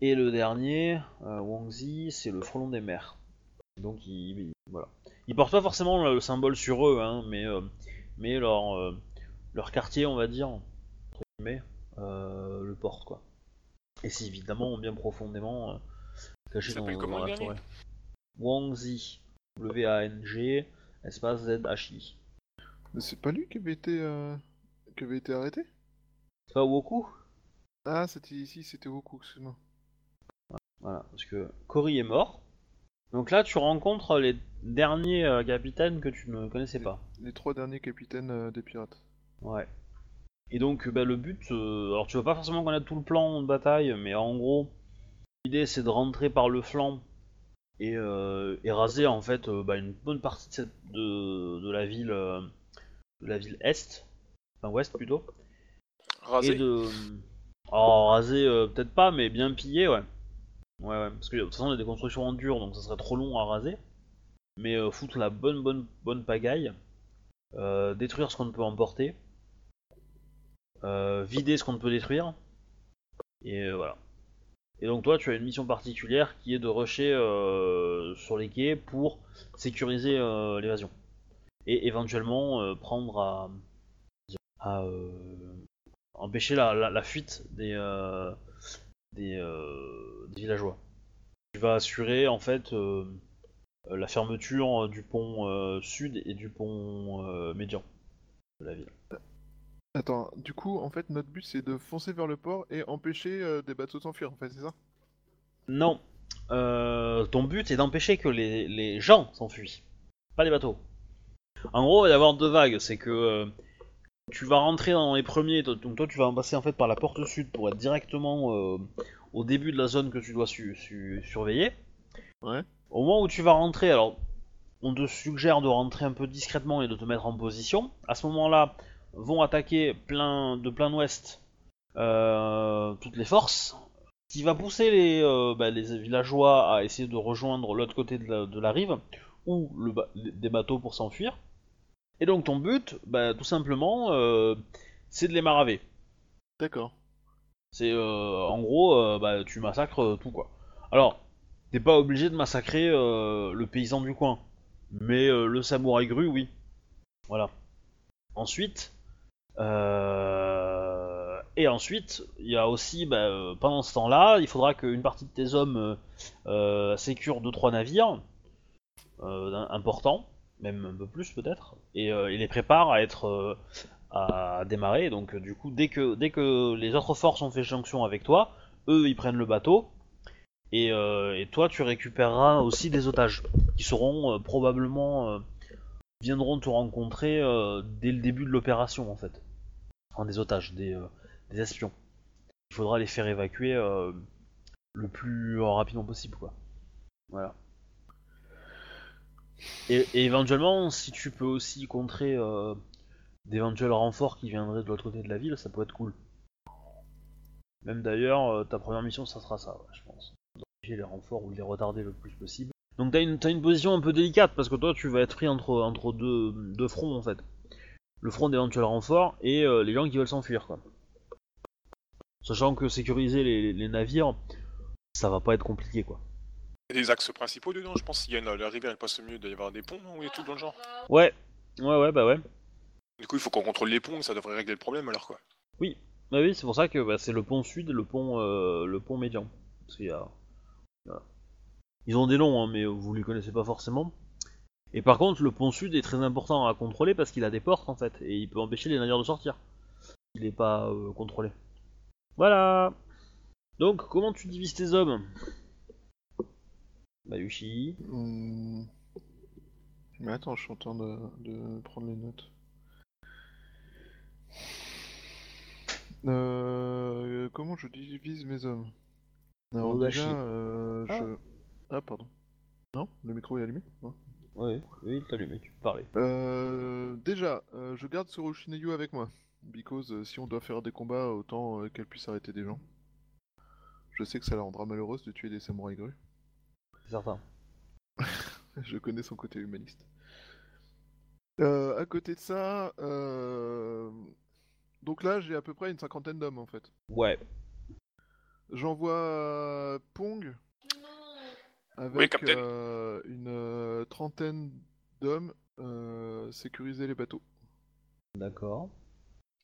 Et le dernier, euh, Wangzi, c'est le frelon des mers. Donc ils, ils- voilà. Ils portent pas forcément le, le symbole sur eux, hein, mais, euh, mais leur, euh, leur quartier, on va dire, entre guillemets, euh, le porte quoi. Et c'est évidemment bien profondément euh, caché dans, la forêt. Wangzi, W-A-N-G, espace Z-H-I. Mais c'est pas lui qui avait été, euh, qui avait été arrêté? C'est pas Woku? Ah, c'était ici, c'était Goku, excuse-moi. Voilà, parce que Cory est mort. Donc là, tu rencontres les derniers euh, capitaines que tu ne connaissais pas. Les trois derniers capitaines euh, des pirates. Ouais. Et donc, bah, le but, euh, alors tu vas pas forcément connaître tout le plan de bataille, mais en gros, l'idée c'est de rentrer par le flanc et, euh, et raser en fait euh, bah, une bonne partie de, cette- de, de la ville, euh, de la ville est, enfin ouest plutôt, Rasé. et de, oh raser euh, peut-être pas, mais bien piller, ouais. Ouais, ouais, parce que de toute façon, il y a des constructions en dur, donc ça serait trop long à raser. Mais euh, foutre la bonne, bonne, bonne pagaille, euh, détruire ce qu'on ne peut emporter, euh, vider ce qu'on ne peut détruire, et voilà. Et donc toi, tu as une mission particulière qui est de rusher sur les quais pour sécuriser l'évasion. Et éventuellement prendre à, à empêcher la, la- la fuite des, des, euh, des villageois. Tu vas assurer en fait euh, euh, la fermeture du pont euh, sud et du pont euh, médian de la ville. Attends, du coup, en fait, notre but c'est de foncer vers le port et empêcher euh, des bateaux de s'enfuir, en fait, c'est ça? Non, Euh, ton but est d'empêcher que les, les gens s'enfuient, pas les bateaux. En gros, il va y avoir deux vagues, c'est que euh, tu vas rentrer dans les premiers, donc toi tu vas en passer en fait par la porte sud pour être directement euh, au début de la zone que tu dois su- su- surveiller. Ouais. Au moment où tu vas rentrer, alors on te suggère de rentrer un peu discrètement et de te mettre en position. À ce moment-là, vont attaquer plein de plein ouest euh, toutes les forces, qui va pousser les, euh, bah, les villageois à essayer de rejoindre l'autre côté de la, de la rive ou le ba- des bateaux pour s'enfuir. Et donc ton but, bah, tout simplement, euh, c'est de les maraver. D'accord. C'est euh, en gros, euh, bah, tu massacres euh, tout quoi. Alors, t'es pas obligé de massacrer le paysan du coin, mais le samouraï gru, oui. Voilà. Ensuite, et ensuite, il y a aussi, bah, pendant ce temps-là, il faudra qu'une partie de tes hommes euh, sécurent 2-3 navires euh, importants, même un peu plus peut-être, et, euh, et les prépare à être euh, à démarrer. Donc euh, du coup, dès que, les autres forces ont fait jonction avec toi, eux ils prennent le bateau et, toi tu récupéreras aussi des otages qui seront probablement viendront te rencontrer dès le début de l'opération en fait. Enfin des otages, des, des espions. Il faudra les faire évacuer le plus rapidement possible quoi. Voilà. Et, éventuellement, si tu peux aussi contrer euh, d'éventuels renforts qui viendraient de l'autre côté de la ville, ça pourrait être cool. Même d'ailleurs, euh, ta première mission, ça sera ça, je pense. les renforts ou les retarder le plus possible. Donc t'as une, une position un peu délicate parce que toi tu vas être pris entre, deux, fronts en fait. Le front d'éventuels renforts et euh, les gens qui veulent s'enfuir quoi. Sachant que sécuriser les navires, ça va pas être compliqué quoi. Il y a des axes principaux dedans, je pense. y a la rivière elle passe au mieux, il doit y avoir des ponts, non Ou tout dans le genre. Ouais, ouais, ouais, bah ouais. Du coup, il faut qu'on contrôle les ponts, ça devrait régler le problème alors quoi. Bah oui, c'est pour ça que bah, c'est le pont sud et le pont, euh, le pont médian. Parce qu'il y a- voilà. Ils ont des noms, hein, mais vous les connaissez pas forcément. Et par contre, le pont sud est très important à contrôler parce qu'il a des portes en fait, et il peut empêcher les navires de sortir. Il n'est pas euh, contrôlé. Voilà. Donc, comment tu divises tes hommes? Bayushi. Hmm. Mais attends, je suis en train de, de prendre les notes. Euh, comment je divise mes hommes Alors Odashi. déjà, euh, Ah. je... Ah, pardon. Non Le micro est allumé Non Oui, oui, t'as allumé, tu parler. Euh, déjà, euh, je garde Tsurushinayu avec moi. Because euh, si on doit faire des combats, autant qu'elle puisse arrêter des gens. Je sais que ça la rendra malheureuse de tuer des samouraïs grues. C'est certain. Je connais son côté humaniste. Euh, à côté de ça, euh, donc là j'ai à peu près une cinquantaine d'hommes en fait. Ouais. J'envoie euh, Pong avec euh, une euh, trentaine d'hommes euh, sécuriser les bateaux. D'accord.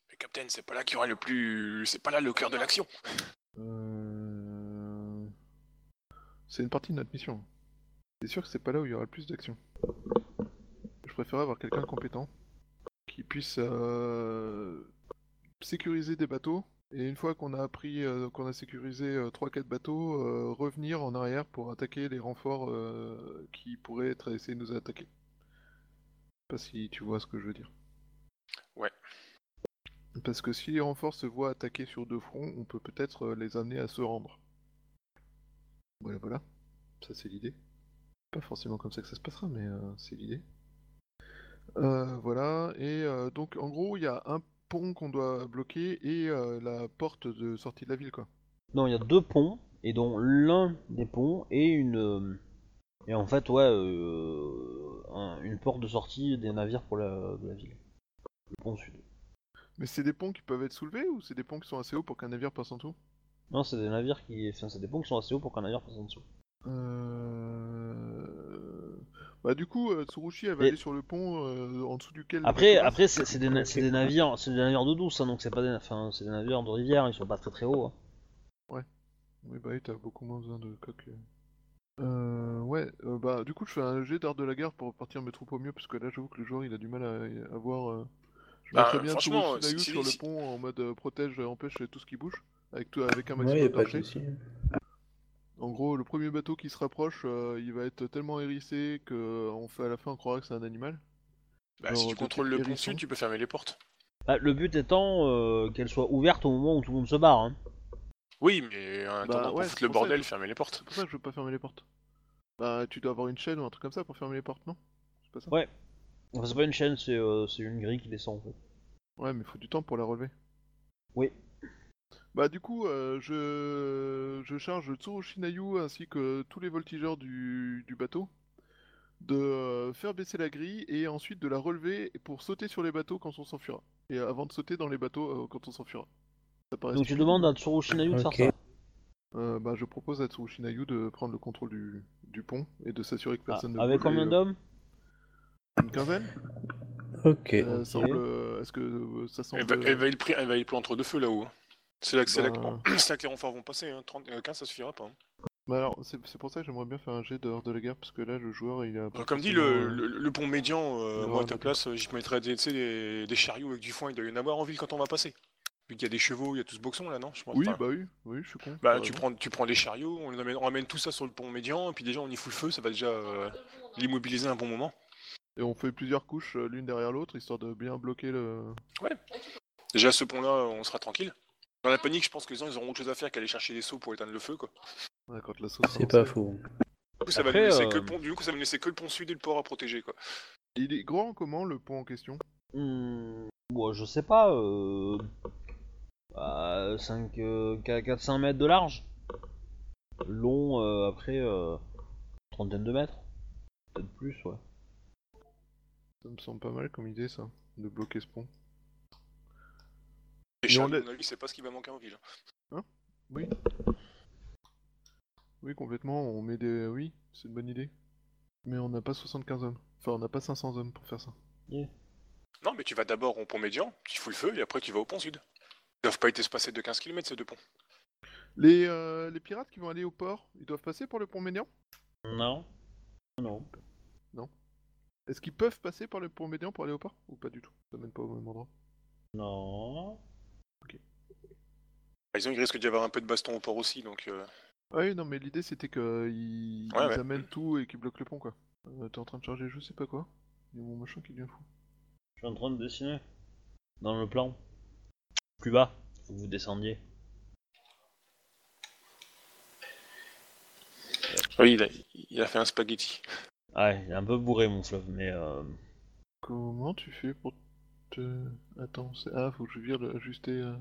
Mais Captain, c'est pas là qu'il y aura le plus. C'est pas là le cœur de l'action. Euh, C'est une partie de notre mission. C'est sûr que c'est pas là où il y aura le plus d'action. Je préfère avoir quelqu'un de compétent qui puisse euh, sécuriser des bateaux et une fois qu'on a appris, euh, qu'on a sécurisé 3-4 bateaux, euh, revenir en arrière pour attaquer les renforts qui pourraient être essayer de nous attaquer. Je sais pas si tu vois ce que je veux dire. Ouais. Parce que si les renforts se voient attaquer sur deux fronts, on peut peut-être les amener à se rendre. Voilà, voilà. Ça, c'est l'idée. Pas forcément comme ça que ça se passera, mais euh, c'est l'idée. Euh, voilà, et euh, donc en gros, il y a un pont qu'on doit bloquer et euh, la porte de sortie de la ville, quoi. Non, il y a deux ponts, et dont l'un des ponts est une. Et en fait, ouais, euh, un- une porte de sortie des navires pour la, de la ville. Le pont sud. Mais c'est des ponts qui peuvent être soulevés ou c'est des ponts qui sont assez hauts pour qu'un navire passe en dessous? Non, c'est des navires qui. Enfin, c'est des ponts qui sont assez hauts pour qu'un navire passe en dessous. Euh... Bah du coup, euh, Tsurushi, elle va Et- aller sur le pont euh, en dessous duquel... Après, après c'est c'est des, na- c'est des navires, c'est des navires d'eau douce, hein, donc c'est pas des, enfin, c'est des navires de rivière, ils sont pas très très hauts. hein. Oui, bah oui, t'as beaucoup moins besoin de coque. Euh, ouais, euh, bah du coup, je fais un jet d'art de la guerre pour partir mes troupes au mieux, parce que là, j'avoue que le joueur, il a du mal à, à voir... euh, Je Bah, mettrais bien franchement, Tsurushinayu si- si- sur si- le pont en mode euh, protège, euh, empêche tout ce qui bouge, avec, tout, avec un Ouais, maximum souci. En gros, le premier bateau qui se rapproche, euh, il va être tellement hérissé que on fait à la fin on croira que c'est un animal. Bah, si tu contrôles le pont tu peux fermer les portes. Bah, le but étant euh, qu'elle soit ouverte au moment où tout le monde se barre. Hein. Oui, mais en attendant, ouais, foutre c'est le bordel, que- fermer les portes. C'est pour ça que je veux pas fermer les portes. Bah, tu dois avoir une chaîne ou un truc comme ça pour fermer les portes, non? C'est pas ça? Ouais. Enfin, c'est pas une chaîne, c'est euh, c'est une grille qui descend en fait. Ouais, mais faut du temps pour la relever. Oui. Bah, du coup, euh, je... je charge Tsurushinayu ainsi que tous les voltigeurs du, du bateau de euh, faire baisser la grille et ensuite de la relever pour sauter sur les bateaux quand on s'enfuira. Et avant de sauter dans les bateaux euh, quand on s'enfuira. Ça paraît Donc tu stupide. demandes à Tsurushinayu de Ok. faire ça. Euh, bah, je propose à Tsurushinayu de prendre le contrôle du, du pont et de s'assurer que Ah, personne ne avec combien euh, d'hommes Une quinzaine Ok. Euh, semble... euh, Est-ce que euh, ça semble... Elle va, elle va elle va être pris entre deux feux là-haut. hein. C'est là, que- c'est là, que- Bah. c'est là que les renforts vont passer. Hein. 30, euh, 15, ça suffira pas. hein. Bah alors, c'est pour ça que j'aimerais bien faire un jet dehors de la guerre, parce que là, le joueur, il a... Euh, Comme dit, le, euh, le, le pont médian, euh, moi à ta place, euh, j'y mettrais des, des, des chariots avec du foin, il doit y en avoir en ville quand on va passer. Vu qu'il y a des chevaux, il y a tout ce boxon là, non je pense, Oui, bah oui, oui, je suis con. bah, tu, prends, tu prends des chariots, on, les amène, on tout ça sur le pont médian, et puis déjà on y fout le feu, ça va déjà euh, l'immobiliser un bon moment. Et on fait plusieurs couches euh, l'une derrière l'autre, histoire de bien bloquer le... Déjà ce pont là, on sera tranquille. Dans la panique, je pense que les gens ils auront autre chose à faire qu'aller chercher des seaux pour éteindre le feu quoi. Ouais, quand la sauce C'est pas faux. Du coup, ça Après, va nous laisser euh, que le pont, du coup, ça va nous laisser que le pont sud et le port à protéger quoi. Il est grand comment, le pont en question? Hmm, bon, je sais pas. Euh... Bah, 5, 400 mètres de large. long euh, après euh, trentaine de mètres. Peut-être plus, ouais. Ça me semble pas mal comme idée, ça, de bloquer ce pont. Et on c'est pas ce qui va manquer en ville. Oui. Oui, complètement, on met des... Oui, c'est une bonne idée. Mais on n'a pas 75 hommes. Enfin, on n'a pas 500 hommes pour faire ça. Non, mais tu vas d'abord au pont médian, tu fous le feu, et après tu vas au pont sud. Ils doivent pas être espacés de 15 km ces deux ponts. Les, euh, les pirates qui vont aller au port, ils doivent passer par le pont médian? Non. Non. Est-ce qu'ils peuvent passer par le pont médian pour aller au port? Ou pas du tout? Ça mène pas au même endroit? Non. Bah, Disons, il risque d'y avoir un peu de baston au port aussi, donc... euh, Ah oui, non, mais l'idée c'était qu'ils Ouais, ils ouais. amènent tout et qu'ils bloquent le pont, quoi. Euh, T'es en train de charger je sais pas quoi. Il y a mon machin qui devient fou. Je suis en train de dessiner. Dans le plan. Plus bas. Faut que vous descendiez. Oui, il a, il a fait un spaghetti. Ouais, il est un peu bourré mon fleuve, mais euh... Comment tu fais pour te... Attends, c'est... Ah, faut que je vire le... ajuster... euh.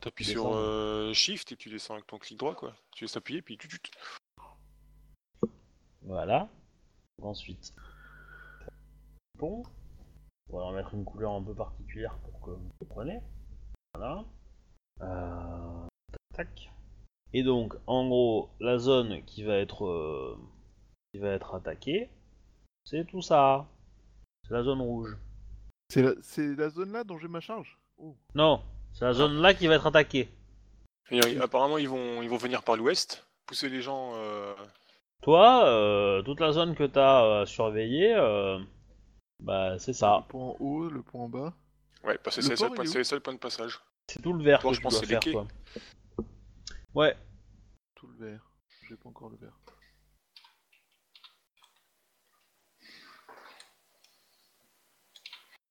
T'appuies sur euh, Shift et tu descends avec ton clic droit, quoi. Tu laisses appuyer, puis tu... Voilà. Ensuite. Bon. On va leur mettre une couleur un peu particulière pour que vous compreniez. Voilà. Euh... Tac, tac. Et donc, en gros, la zone qui va être euh, qui va être attaquée, c'est tout ça. C'est la zone rouge. C'est la... c'est la zone là dont j'ai ma charge? Oh. Non, c'est la zone là qui va être attaquée. Et, euh, apparemment, ils vont, ils vont venir par l'ouest, pousser les gens... euh, Toi, euh, toute la zone que t'as euh, surveillée, euh, bah c'est ça. Le pont en haut, le pont en bas. Ouais, parce que Le c'est les seuls port, points- il est où c'est les seuls points de passage. C'est tout le vert Toi, que je tu pense dois que c'est faire, quais. toi. Ouais, Tout le vert. J'ai pas encore le vert.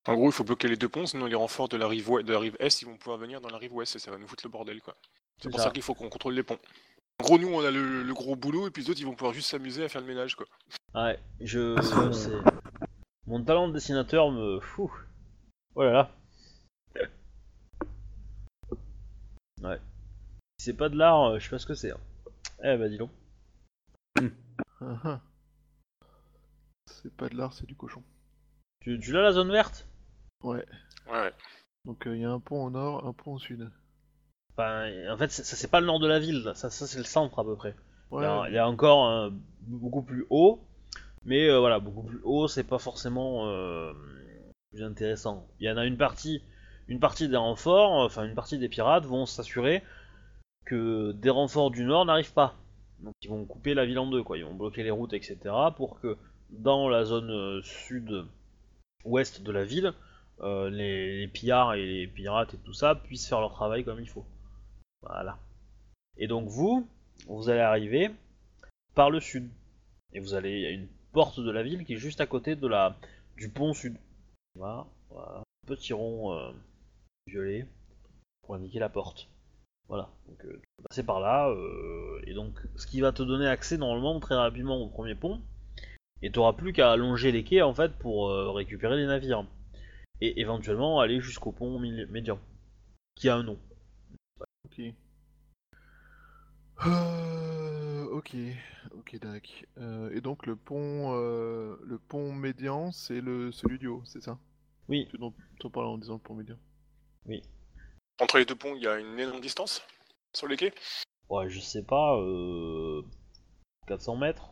En gros, il faut bloquer les deux ponts, sinon les renforts de la rive, ouest- de la rive est, ils vont pouvoir venir dans la rive ouest et ça va nous foutre le bordel, quoi. C'est pour ça. ça, qu'il faut qu'on contrôle les ponts. En gros, nous, on a le, le gros boulot et puis les autres, ils vont pouvoir juste s'amuser à faire le ménage, quoi. ouais, je, sais. Mon talent de dessinateur me... Fou. Oh là là. Ouais. Si c'est pas de l'art, euh, je sais pas ce que c'est. hein. Eh bah dis donc. Ah, ah. C'est pas de l'art, c'est du cochon. Tu, tu l'as la zone verte? Ouais. Ouais, ouais. Donc il y a un pont au nord, un pont au sud. Enfin, en fait, ça c'est pas le nord de la ville, là. ça, ça c'est le centre à peu près. Il Ouais. y a, il y a encore un- beaucoup plus haut, mais euh, voilà, beaucoup plus haut, c'est pas forcément euh, plus intéressant. Il y en a une partie, une partie des renforts, enfin une partie des pirates vont s'assurer que des renforts du nord n'arrivent pas. Donc ils vont couper la ville en deux, quoi. Ils vont bloquer les routes, etc. pour que dans la zone euh, sud-ouest de la ville, euh, les, pillards et les pirates et tout ça puissent faire leur travail comme il faut. Voilà. Et donc vous, vous allez arriver par le sud. Et vous allez, a une porte de la ville qui est juste à côté de la du pont sud. Voilà, petit rond euh, violet pour indiquer la porte. Voilà, donc euh, tu passer par là, euh, et donc ce qui va te donner accès normalement très rapidement au premier pont, et tu plus qu'à allonger les quais en fait pour récupérer les navires, et éventuellement aller jusqu'au pont médian, qui a un nom. Ok. Euh, ok, ok, Dak. Euh, et donc le pont, euh, le pont médian, c'est le celui du haut, c'est ça? Oui, Tu dont t'en parles en disant le pont médian. Entre les deux ponts, il y a une énorme distance sur les quais? ouais, je sais pas, euh, 400 mètres.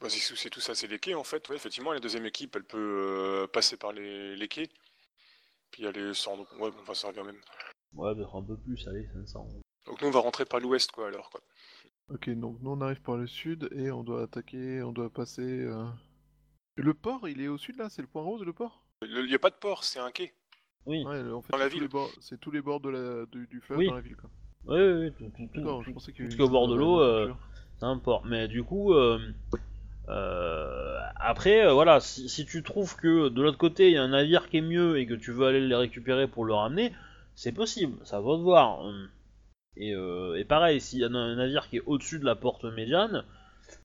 Bah, si c'est tout ça, c'est les quais en fait. Ouais, effectivement, la deuxième équipe, elle peut euh, passer par les, les quais. Puis aller sans. Ouais, bon, on va servir même. Ouais, peut-être un peu plus, allez, 500. Donc nous, on va rentrer par l'ouest, quoi, alors, quoi. Ok, donc nous on arrive par le sud et on doit attaquer, on doit passer. euh, Le port, il est au sud là, c'est le point rose le port? Il n'y a pas de port, c'est un quai. Oui, Ouais, en fait Dans la c'est tous ville. les bords, c'est tous les bords de la, du, du fleuve Oui. dans la ville quoi. oui, oui, oui, tout, tout- tout- D'accord, je tout- pensais qu'il y avait jusqu'au bord de l'eau, euh, c'est un port. Mais du coup, euh, euh, après, euh, voilà, si, si tu trouves que de l'autre côté il y a un navire qui est mieux et que tu veux aller les récupérer pour le ramener, c'est possible, ça va te voir. Hum. Et, euh, et pareil, s'il y a un navire qui est au-dessus de la porte médiane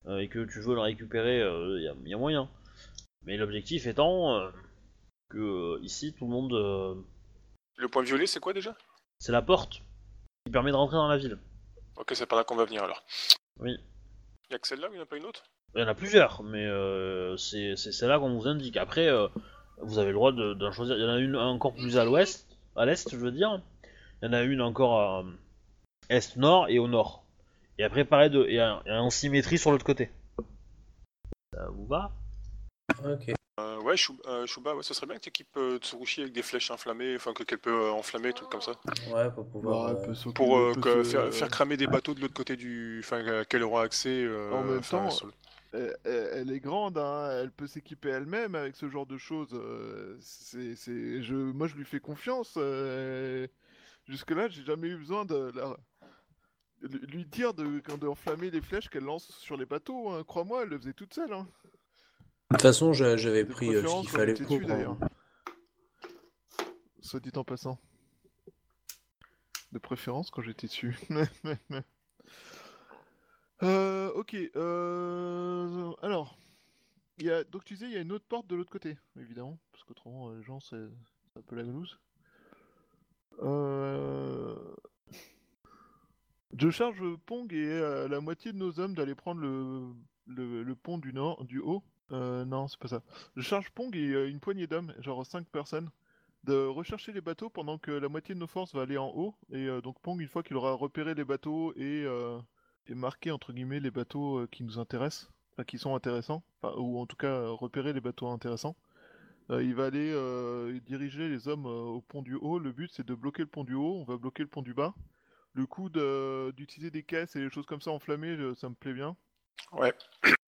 et que tu veux le récupérer, il y, a- y a moyen. Mais l'objectif étant que ici tout le monde, Le point violet, c'est quoi déjà? c'est la porte qui permet de rentrer dans la ville. Ok, c'est par là qu'on va venir alors. Oui. Il y a que celle-là ou il n'y en a pas une autre? Il y en a plusieurs, mais euh, c'est c'est celle-là qu'on vous indique. Après, euh, vous avez le droit de- d'en choisir. Il y en a une encore plus à l'ouest, à l'est, je veux dire. Il y en a une encore à est-nord et au nord. Et après, pareil, de, et, un- et en symétrie sur l'autre côté. Ça vous va? Ok. Euh, Ouais, euh, Chouba, ouais, ce serait bien que tu équipes Tsurushi avec des flèches inflammées, enfin que- qu'elle peut euh, enflammer, trucs comme ça. Ouais, pour pouvoir. Euh, Pour euh, que- se- faire, faire cramer des bateaux de l'autre côté du. Enfin, euh, qu'elle aura accès. euh, En même temps, sur le- Elle, est grande, hein, elle peut s'équiper elle-même avec ce genre de choses. euh, c'est, c'est, je, moi, je lui fais confiance. euh, Jusque-là, j'ai jamais eu besoin de la- de lui dire de, quand d'enflammer les flèches qu'elle lance sur les bateaux. hein. Crois-moi, elle le faisait toute seule. hein. De toute façon, j'a- j'avais De pris euh, ce qu'il fallait pour. d'ailleurs. Soit dit en passant. De préférence quand j'étais dessus. Euh, ok. euh, Alors, il y a... donc tu disais il y a une autre porte de l'autre côté, évidemment, parce qu'autrement euh, les gens c'est un peu la glouze. Euh... Je charge Pong et euh, la moitié de nos hommes d'aller prendre le... le, pont du nord, du haut. Euh, non, c'est pas ça. Je charge Pong et euh, une poignée d'hommes, genre 5 personnes, de rechercher les bateaux pendant que la moitié de nos forces va aller en haut. Et donc Pong, une fois qu'il aura repéré les bateaux et, et marqué entre guillemets les bateaux euh, qui nous intéressent, enfin qui sont intéressants, enfin, ou en tout cas euh, repérer les bateaux intéressants, euh, il va aller euh, diriger les hommes euh, au pont du haut. Le but c'est de bloquer le pont du haut, on va bloquer le pont du bas. Le coup de- d'utiliser des caisses et des choses comme ça enflammées, ça me plaît bien. Ouais.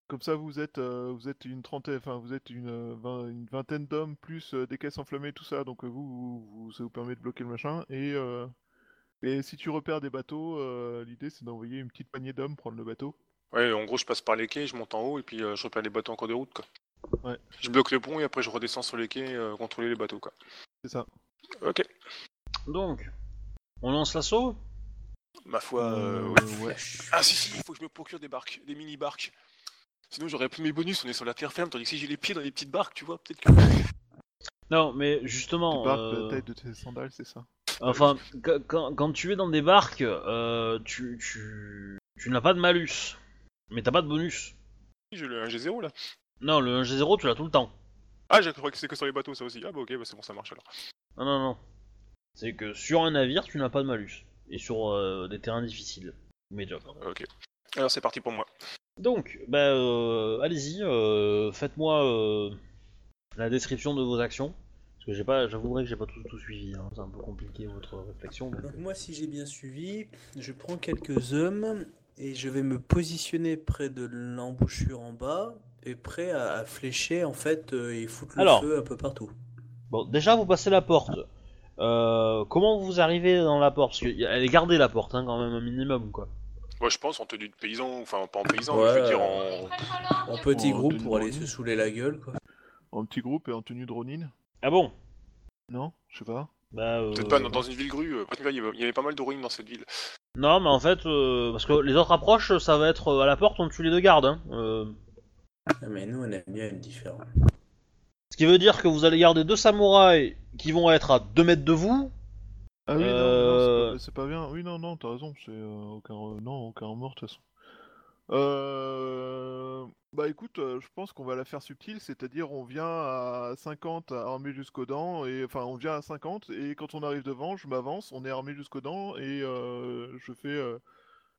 Comme ça, vous êtes, vous êtes une trentaine, enfin, vous êtes une, vingt- une vingtaine d'hommes plus des caisses enflammées, tout ça. Donc vous, vous, ça vous permet de bloquer le machin. Et, et si tu repères des bateaux, euh, l'idée c'est d'envoyer une petite poignée d'hommes prendre le bateau. Ouais, en gros, je passe par les quais, je monte en haut et puis euh, je repère les bateaux en cours de route, quoi. Ouais. Je bloque le pont et après je redescends sur les quais, euh, contrôler les bateaux, quoi. C'est ça. Ok. Donc, on lance l'assaut? Ma foi, euh, Euh, ouais. ouais. Ah si, si, il faut que je me procure des barques, des mini-barques. Sinon, j'aurais plus mes bonus, on est sur la terre ferme, tandis que si j'ai les pieds dans les petites barques, tu vois, peut-être que. Non, mais justement, barques euh, la taille de tes sandales, c'est ça. Enfin, qu- quand, quand tu es dans des barques, euh, tu, tu, tu n'as pas de malus, mais t'as pas de bonus. J'ai le 1G0 là. Non, le 1G0, tu l'as tout le temps. Ah, j'ai cru que c'est que sur les bateaux, ça aussi. Ah bah ok, bah, c'est bon, ça marche alors. Non, non, non. C'est que sur un navire, tu n'as pas de malus. Et sur euh, des terrains difficiles. Médiocres. Ok. Alors c'est parti pour moi. Donc, bah, euh, allez-y, faites-moi la description de vos actions. Parce que j'ai pas, j'avouerai que j'ai pas tout, tout suivi. hein. C'est un peu compliqué votre réflexion. donc, Donc moi, si j'ai bien suivi, je prends quelques hommes et je vais me positionner près de l'embouchure en bas et prêt à, à flécher en fait euh, et foutre le Alors. feu un peu partout. Bon, déjà, vous passez la porte. Euh, comment vous arrivez dans la porte? Parce qu'elle est gardée la porte, hein, quand même, un minimum, quoi. Moi je pense en tenue de paysan, enfin pas en paysan, Ouais, mais je veux dire euh, en. En petit groupe pour aller se saouler la gueule quoi. En petit groupe et en tenue de Ronin. Ah bon? Non, je sais pas. Bah, euh, Peut-être pas dans, dans une ville grue, euh, il y avait- pas mal de ruines dans cette ville. Non, mais en fait, euh, parce que les autres approches, ça va être euh, à la porte, on tue les deux gardes. Hein. Euh, Ah, mais nous on aime bien une différence. ce qui veut dire que vous allez garder deux samouraïs qui vont être à 2 mètres de vous. Ah oui, non, Euh, non, c'est pas, bien. Oui, non, non, t'as raison. C'est euh, aucun, euh, non, aucun mort de toute façon. Euh... Bah écoute, euh, je pense qu'on va la faire subtile, c'est-à-dire on vient à 50 armé jusqu'aux dents, et enfin on vient à 50, et quand on arrive devant, je m'avance, on est armé jusqu'aux dents, et euh, je fais euh,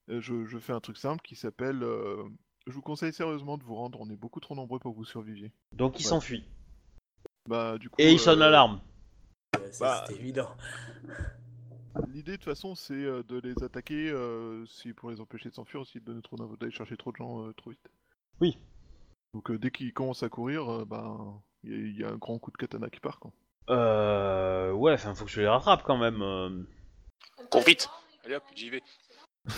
je, je fais un truc simple qui s'appelle... euh, Je vous conseille sérieusement de vous rendre, on est beaucoup trop nombreux pour que vous surviviez. Donc ils Ouais. s'enfuient. Bah du coup... Et ils sonnent euh, l'alarme. Bah, c'est évident. L'idée de toute façon c'est euh, de les attaquer euh, si pour les empêcher de s'enfuir aussi de donner trop d'aller chercher trop de gens euh, trop vite. Oui. Donc euh, dès qu'ils commencent à courir, euh, bah il y, a- il y a un grand coup de katana qui part quoi. Euh. Ouais, enfin, faut que tu les rattrapes quand même. euh. De Cours vite Allez hop, j'y vais. toute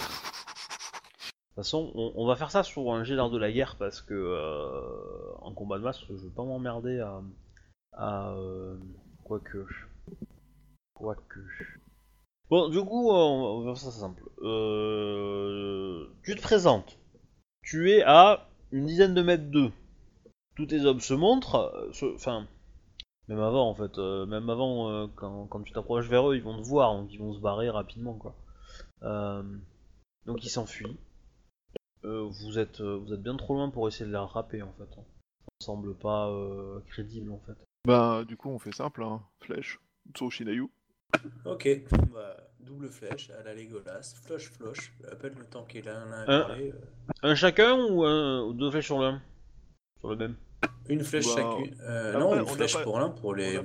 façon, on, on va faire ça sur un jet d'art de la guerre parce que euh, en combat de masse, je veux pas m'emmerder à. à. euh, Quoique. Quoique. Bon, du coup, euh, on va faire ça simple. Euh, tu te présentes. Tu es à une dizaine de mètres d'eux. Tous tes hommes se montrent. euh, Enfin, même avant en fait. même avant, quand, tu t'approches vers eux, ils vont te voir, donc ils vont se barrer rapidement quoi. Donc ils s'enfuient. vous êtes vous êtes bien trop loin pour essayer de les rattraper en fait. Ça semble pas crédible en fait. Bah, du coup, on fait simple, hein. Flèche, Tsurushinayu. Ok, bah, double flèche à la Legolas, flush flush, appelle le temps qu'il a parlé, euh, Un chacun ou, un- ou deux flèches sur l'un? Sur le même? Une flèche Bah, chacune. Euh, après, non, on une flèche pas- pour l'un pour les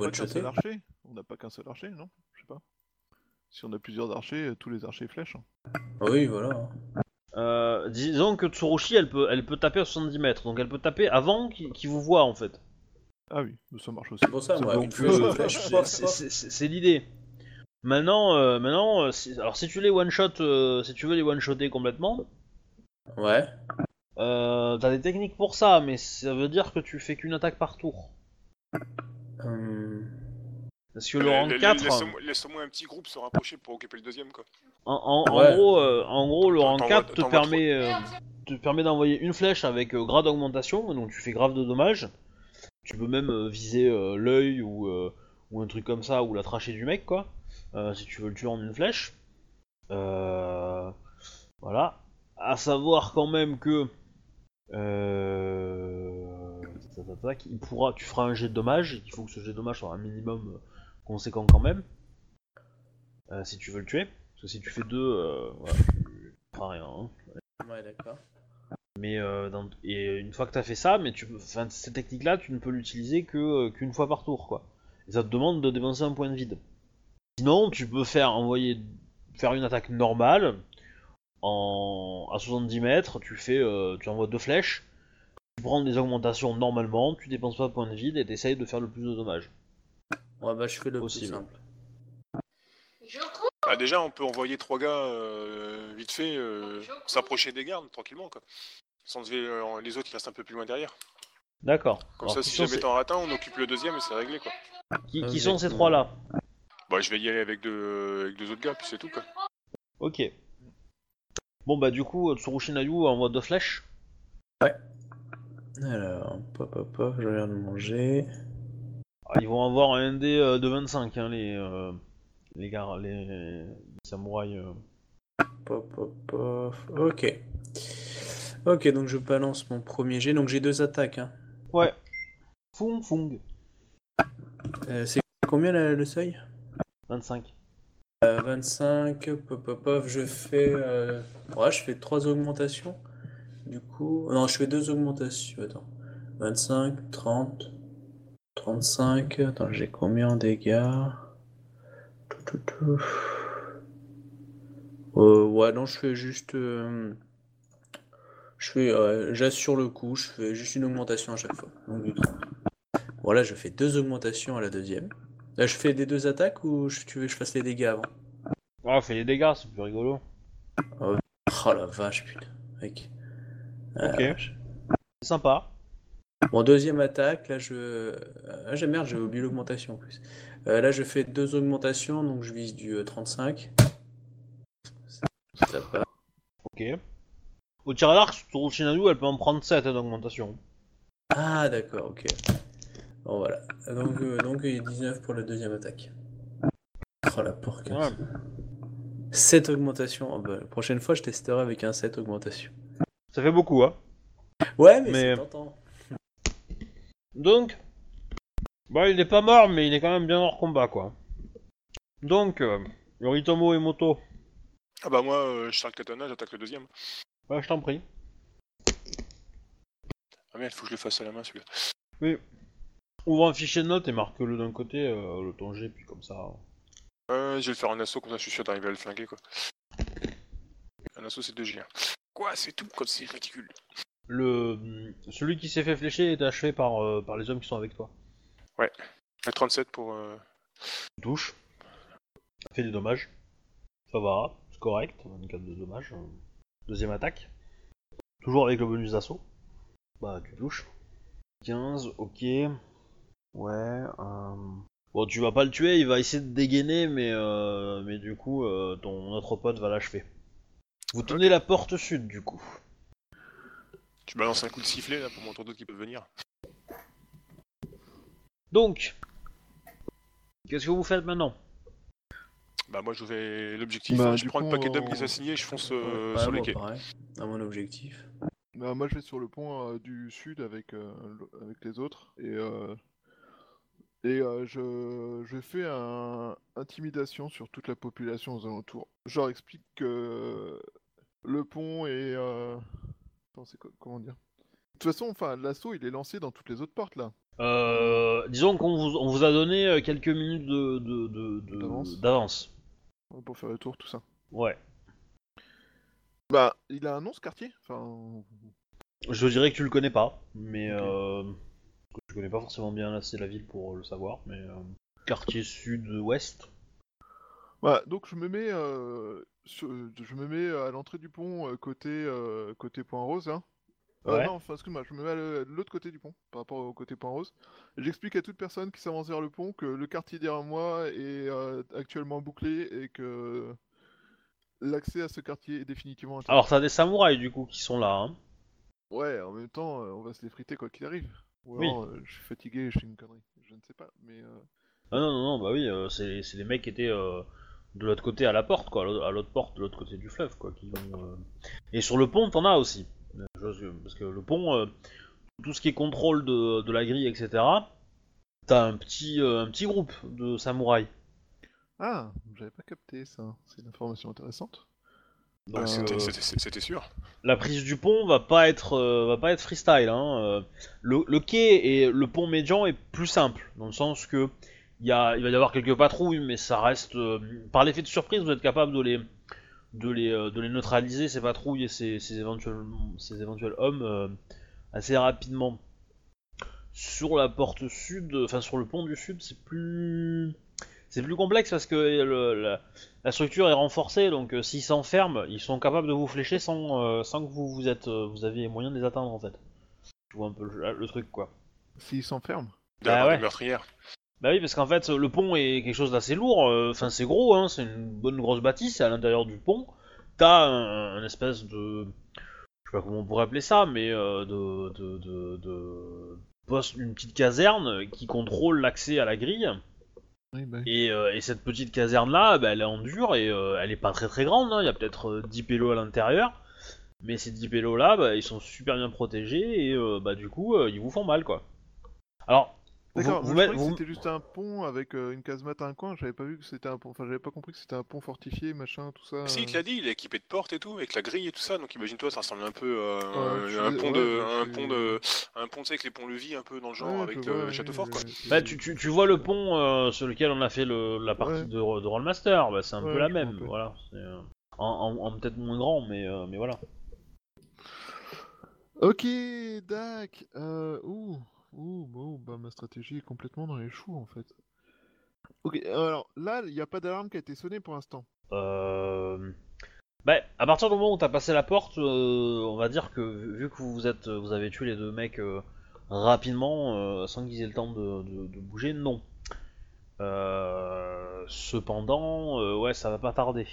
archer On n'a pas qu'un seul archer, non? Je sais pas. Si on a plusieurs archers, euh, tous les archers flèchent. hein. Oui, voilà. Euh, disons que Tsurushi elle peut, elle peut taper à 70 mètres, donc elle peut taper avant qu'il vous voit en fait. Ah oui, ça marche aussi. Pour ça, moi, une flèche, flèche, c'est l'idée. Maintenant, euh, maintenant euh, si- alors si tu les one shot, euh, si tu veux les one shotter complètement, Ouais. euh, t'as des techniques pour ça, mais ça veut dire que tu fais qu'une attaque par tour. Hum, Parce que le rang La- la- 4, Laisse-moi laisse-moi un petit groupe se rapprocher pour occuper le deuxième, quoi. en, en- en Ouais. gros, euh, en gros, le rang t'en 4 vois- te permet, euh, te permet d'envoyer une flèche avec euh, grade d'augmentation, donc tu fais grave de dommages. Tu peux même euh, viser euh, l'œil ou, euh, ou un truc comme ça, ou la trachée du mec, quoi, euh, si tu veux le tuer en une flèche. Euh, voilà. À savoir quand même que euh, il pourra, tu feras un jet de dommages, et qu'il faut que ce jet de dommages soit un minimum euh, conséquent quand même, euh, si tu veux le tuer. Parce que si tu fais deux, euh, voilà, tu feras rien. hein. Ouais, d'accord. Mais euh, dans- et une fois que t'as fait ça, mais tu enfin, cette technique-là, tu ne peux l'utiliser que euh, qu'une fois par tour, quoi. Et ça te demande de dépenser un point de vide. Sinon, tu peux faire envoyer, faire une attaque normale en à 70 mètres. Tu fais, euh, tu envoies deux flèches. Tu prends des augmentations normalement, tu dépenses pas de points de vide et t'essayes de faire le plus de dommages. Ouais, bah, je fais le Possible. plus simple. Bah, déjà, on peut envoyer trois gars euh, vite fait euh, s'approcher des gardes tranquillement, quoi. Sans lever, euh, les autres qui restent un peu plus loin derrière. D'accord. Comme Alors, ça, si jamais t'en rates un, on occupe le deuxième et c'est réglé, quoi. qui, qui sont ces exactement. trois-là? Bah, je vais y aller avec deux, avec deux autres gars, puis c'est tout, quoi. Ok. Bon bah du coup, Tsurushi Nayu envoie deux flèches. Alors, pop, pop, pop, je regarde manger. Ah, ils vont avoir un ND euh, de 25, hein, les, euh, les gars, les, les samouraïs. euh. Pop, pop, pop. Ok. Ok, donc je balance mon premier jet. Donc j'ai deux attaques. Hein. Ouais. Fung Fung. Euh, c'est combien la- le seuil? 25. Euh, 25, pop, pop, je fais... euh, je fais trois augmentations. Du coup... Non, je fais deux augmentations. Attends. 25, 30, 35... Attends, j'ai combien en dégâts? Tout, tout, tout. Euh, ouais, non, je fais juste... euh, Je fais... J'assure le coup, je fais juste une augmentation à chaque fois. Donc du 30. Voilà, je fais deux augmentations à la deuxième. Là, je fais des deux attaques ou je- tu veux que je fasse les dégâts avant Ah, fais les dégâts, c'est plus rigolo. Oh la vache, putain. Mec. Ah, Ok. vache. C'est sympa. Bon, deuxième attaque, là je. Ah, j'ai merde, j'ai oublié l'augmentation en plus. Euh, là, je fais deux augmentations, donc je vise du euh, 35. Ça, ça passe. Ok. Au tir à l'arc, Tsurushi Nayu, elle peut en prendre 7 d'augmentation. Ah, d'accord, ok. Bon, voilà. Donc, euh, donc, il y a 19 pour la deuxième attaque. Oh la. Ouais. 7 augmentations. Oh, bah, la prochaine fois, je testerai avec un 7 augmentation. Ça fait beaucoup, hein. Ouais, mais, Mais- c'est tentant. Donc, bah il est pas mort, mais il est quand même bien hors combat, quoi. Donc, euh, Yoritomo et Moto, Ah bah moi, euh, je sors le katana, j'attaque le deuxième. ouais, je t'en prie. Ah merde, faut que je le fasse à la main, celui-là. Ouvre un fichier de notes et marque-le d'un côté, euh, le ton G, puis comme ça. Euh, je vais le faire en assaut, comme ça je suis sûr d'arriver à le flinguer, quoi. Un assaut, c'est 2G. hein. Quoi, c'est tout Comme c'est ridicule. Le, celui qui s'est fait flécher est achevé par, euh, par les hommes qui sont avec toi. Un 37 pour... euh. Ça fait des dommages. Ça va, c'est correct. 24 de dommages. euh. Deuxième attaque. Toujours avec le bonus d'assaut. Bah, tu touches. 15, ok. Ouais. euh, Bon, tu vas pas le tuer, il va essayer de dégainer, mais, euh, mais du coup, euh, ton autre pote va l'achever. Vous tenez la porte sud, du coup. Tu balances un coup de sifflet, là, pour montrer d'autres qui peuvent venir. Donc, qu'est-ce que vous faites maintenant? Bah moi je vais l'objectif, Bah, hein, je du prends le paquet d'hommes on- qui sont assignés et je fonce euh, sur les moi, quais. pareil, à mon objectif. Bah, moi, je vais sur le pont euh, du sud avec, euh, avec les autres. Et, euh, et euh, je, je fais un intimidation sur toute la population aux alentours. Je leur explique que le pont est. euh, attends, c'est quoi- comment dire? De toute façon, enfin, l'assaut, il est lancé dans toutes les autres portes là. Euh, disons qu'on vous, on vous a donné euh, quelques minutes de, de- D'avance. d'avance. Pour faire le tour, tout ça. Ouais. Bah, il a un nom ce quartier? Enfin. Je dirais que tu le connais pas, mais Ok. Euh, je connais pas forcément bien assez la ville pour le savoir, mais euh, quartier sud-ouest. Voilà, donc je me mets, euh, sur- je me mets à l'entrée du pont euh, côté, euh, côté Point Rose. Hein. Euh, Ouais. non, enfin, excuse-moi, je me mets à l'autre côté du pont, par rapport au côté Point Rose. J'explique à toute personne qui s'avance vers le pont que le quartier derrière moi est euh, actuellement bouclé et que l'accès à ce quartier est définitivement interdit. Alors t'as des samouraïs du coup qui sont là. Hein. Ouais, en même temps, euh, on va se les friter quoi qu'il arrive. Ou Oui. alors, euh, je suis fatigué, je fais une connerie. Je ne sais pas, mais... euh, Ah non non non bah oui, euh, c'est c'est les mecs qui étaient euh, de l'autre côté à la porte quoi, à l'autre- à l'autre porte de l'autre côté du fleuve quoi. Qui ont, euh, Et sur le pont t'en as aussi, Euh, je- parce que le pont, euh, tout ce qui est contrôle de, de la grille etc. T'as un petit euh, un petit groupe de samouraïs. Ah, j'avais pas capté ça. C'est une information intéressante. Donc, Euh, C'était- euh, sûr. la prise du pont va pas être euh, va pas être freestyle. Hein. euh, Le, le quai et le pont médian est plus simple dans le sens que il y a, il va y avoir quelques patrouilles, mais ça reste euh, par l'effet de surprise, vous êtes capable de les de les euh, de les neutraliser ces patrouilles et ces, ces éventuels ces éventuels hommes euh, assez rapidement. Sur la porte sud, enfin sur le pont du sud, c'est plus c'est plus complexe parce que le- la, la structure est renforcée, donc euh, s'ils s'enferment, ils sont capables de vous flécher sans, euh, sans que vous vous êtes euh, vous avez moyen de les atteindre en fait. Tu vois un peu le, le truc quoi. S'il s'enferme D'avoir ouais. des meurtrières. Bah oui parce qu'en fait le pont est quelque chose d'assez lourd, euh, enfin c'est gros, hein, c'est une bonne grosse bâtisse, c'est à l'intérieur du pont. T'as un, un espèce de je sais pas comment on pourrait appeler ça, mais euh, de, de, de, de poste, une petite caserne qui contrôle l'accès à la grille. Bah euh, et cette petite caserne là, bah, elle est en dur et euh, elle est pas très très grande, hein. il y a peut-être euh, 10 pélos à l'intérieur. Mais ces 10 pélos là, bah, ils sont super bien protégés et euh, bah, du coup, ils vous font mal quoi. Alors, D'accord, vous moi, je met- croyais vous- que c'était juste un pont avec euh, une casemate à un coin, j'avais pas vu que c'était un pont, enfin j'avais pas compris que c'était un pont fortifié, machin, tout ça. Si, il te l'a dit, il est équipé de portes et tout, avec la grille et tout ça, donc imagine-toi, ça ressemble un peu à Ouais, je un, pont de. un pont de. Un pont, tu sais, avec les ponts-levis un peu dans le genre, Ouais, avec euh, ouais, Château Fort, quoi. bah, tu, tu, tu vois le pont euh, sur lequel on a fait le, la partie Ouais. de, de Rollmaster, bah, c'est un Ouais, peu la même, peu. voilà. euh, en, en- en peut-être moins grand, mais, euh, mais voilà. Ok, Dac. Euh, ouh, ouh, ouh, bah ma stratégie est complètement dans les choux en fait. Ok, alors là, il n'y a pas d'alarme qui a été sonnée pour l'instant. Euh... Bah, à partir du moment où t'as passé la porte, euh, on va dire que vu vu que vous êtes, vous avez tué les deux mecs euh, rapidement, euh, sans qu'ils aient le temps de, de- de bouger, non. Euh, cependant, euh, ouais, ça va pas tarder.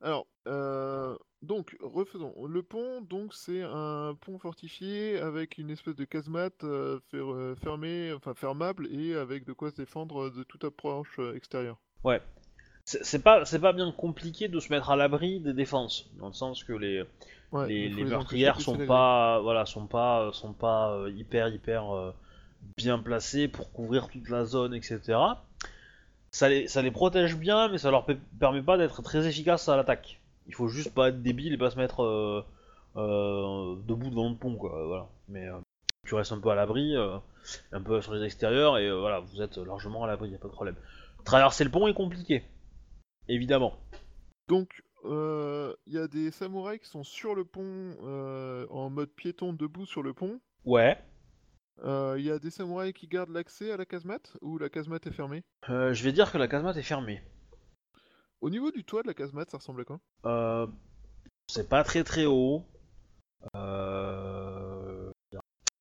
Alors, euh, donc, refaisons. Le pont, donc, c'est un pont fortifié avec une espèce de casemate euh, fer- euh, fermée, enfin fermable et avec de quoi se défendre de toute approche euh, extérieure. Ouais. C'est c'est pas, c'est pas bien compliqué de se mettre à l'abri des défenses, dans le sens que les, Ouais, les, il faut les les meurtrières empêcher de sont pas, voilà, sont pas, sont pas euh, hyper, hyper euh, bien placées pour couvrir toute la zone, etc. Ça les, ça les protège bien, mais ça leur pe- permet pas d'être très efficaces à l'attaque. Il faut juste pas être débile et pas se mettre euh, euh, debout devant le pont, quoi. Voilà. Mais euh, tu restes un peu à l'abri, un peu sur les extérieurs, et voilà, vous êtes largement à l'abri, y a pas de problème. Traverser le pont est compliqué, évidemment. Donc, il y a des samouraïs qui sont sur le pont en mode piéton debout sur le pont. Ouais. Euh, Il y a des samouraïs qui gardent l'accès à la casemate ou la casemate est fermée? Euh, je vais dire que la casemate est fermée. Au niveau du toit de la casemate, ça ressemble à quoi? Euh, c'est pas très très haut. Euh,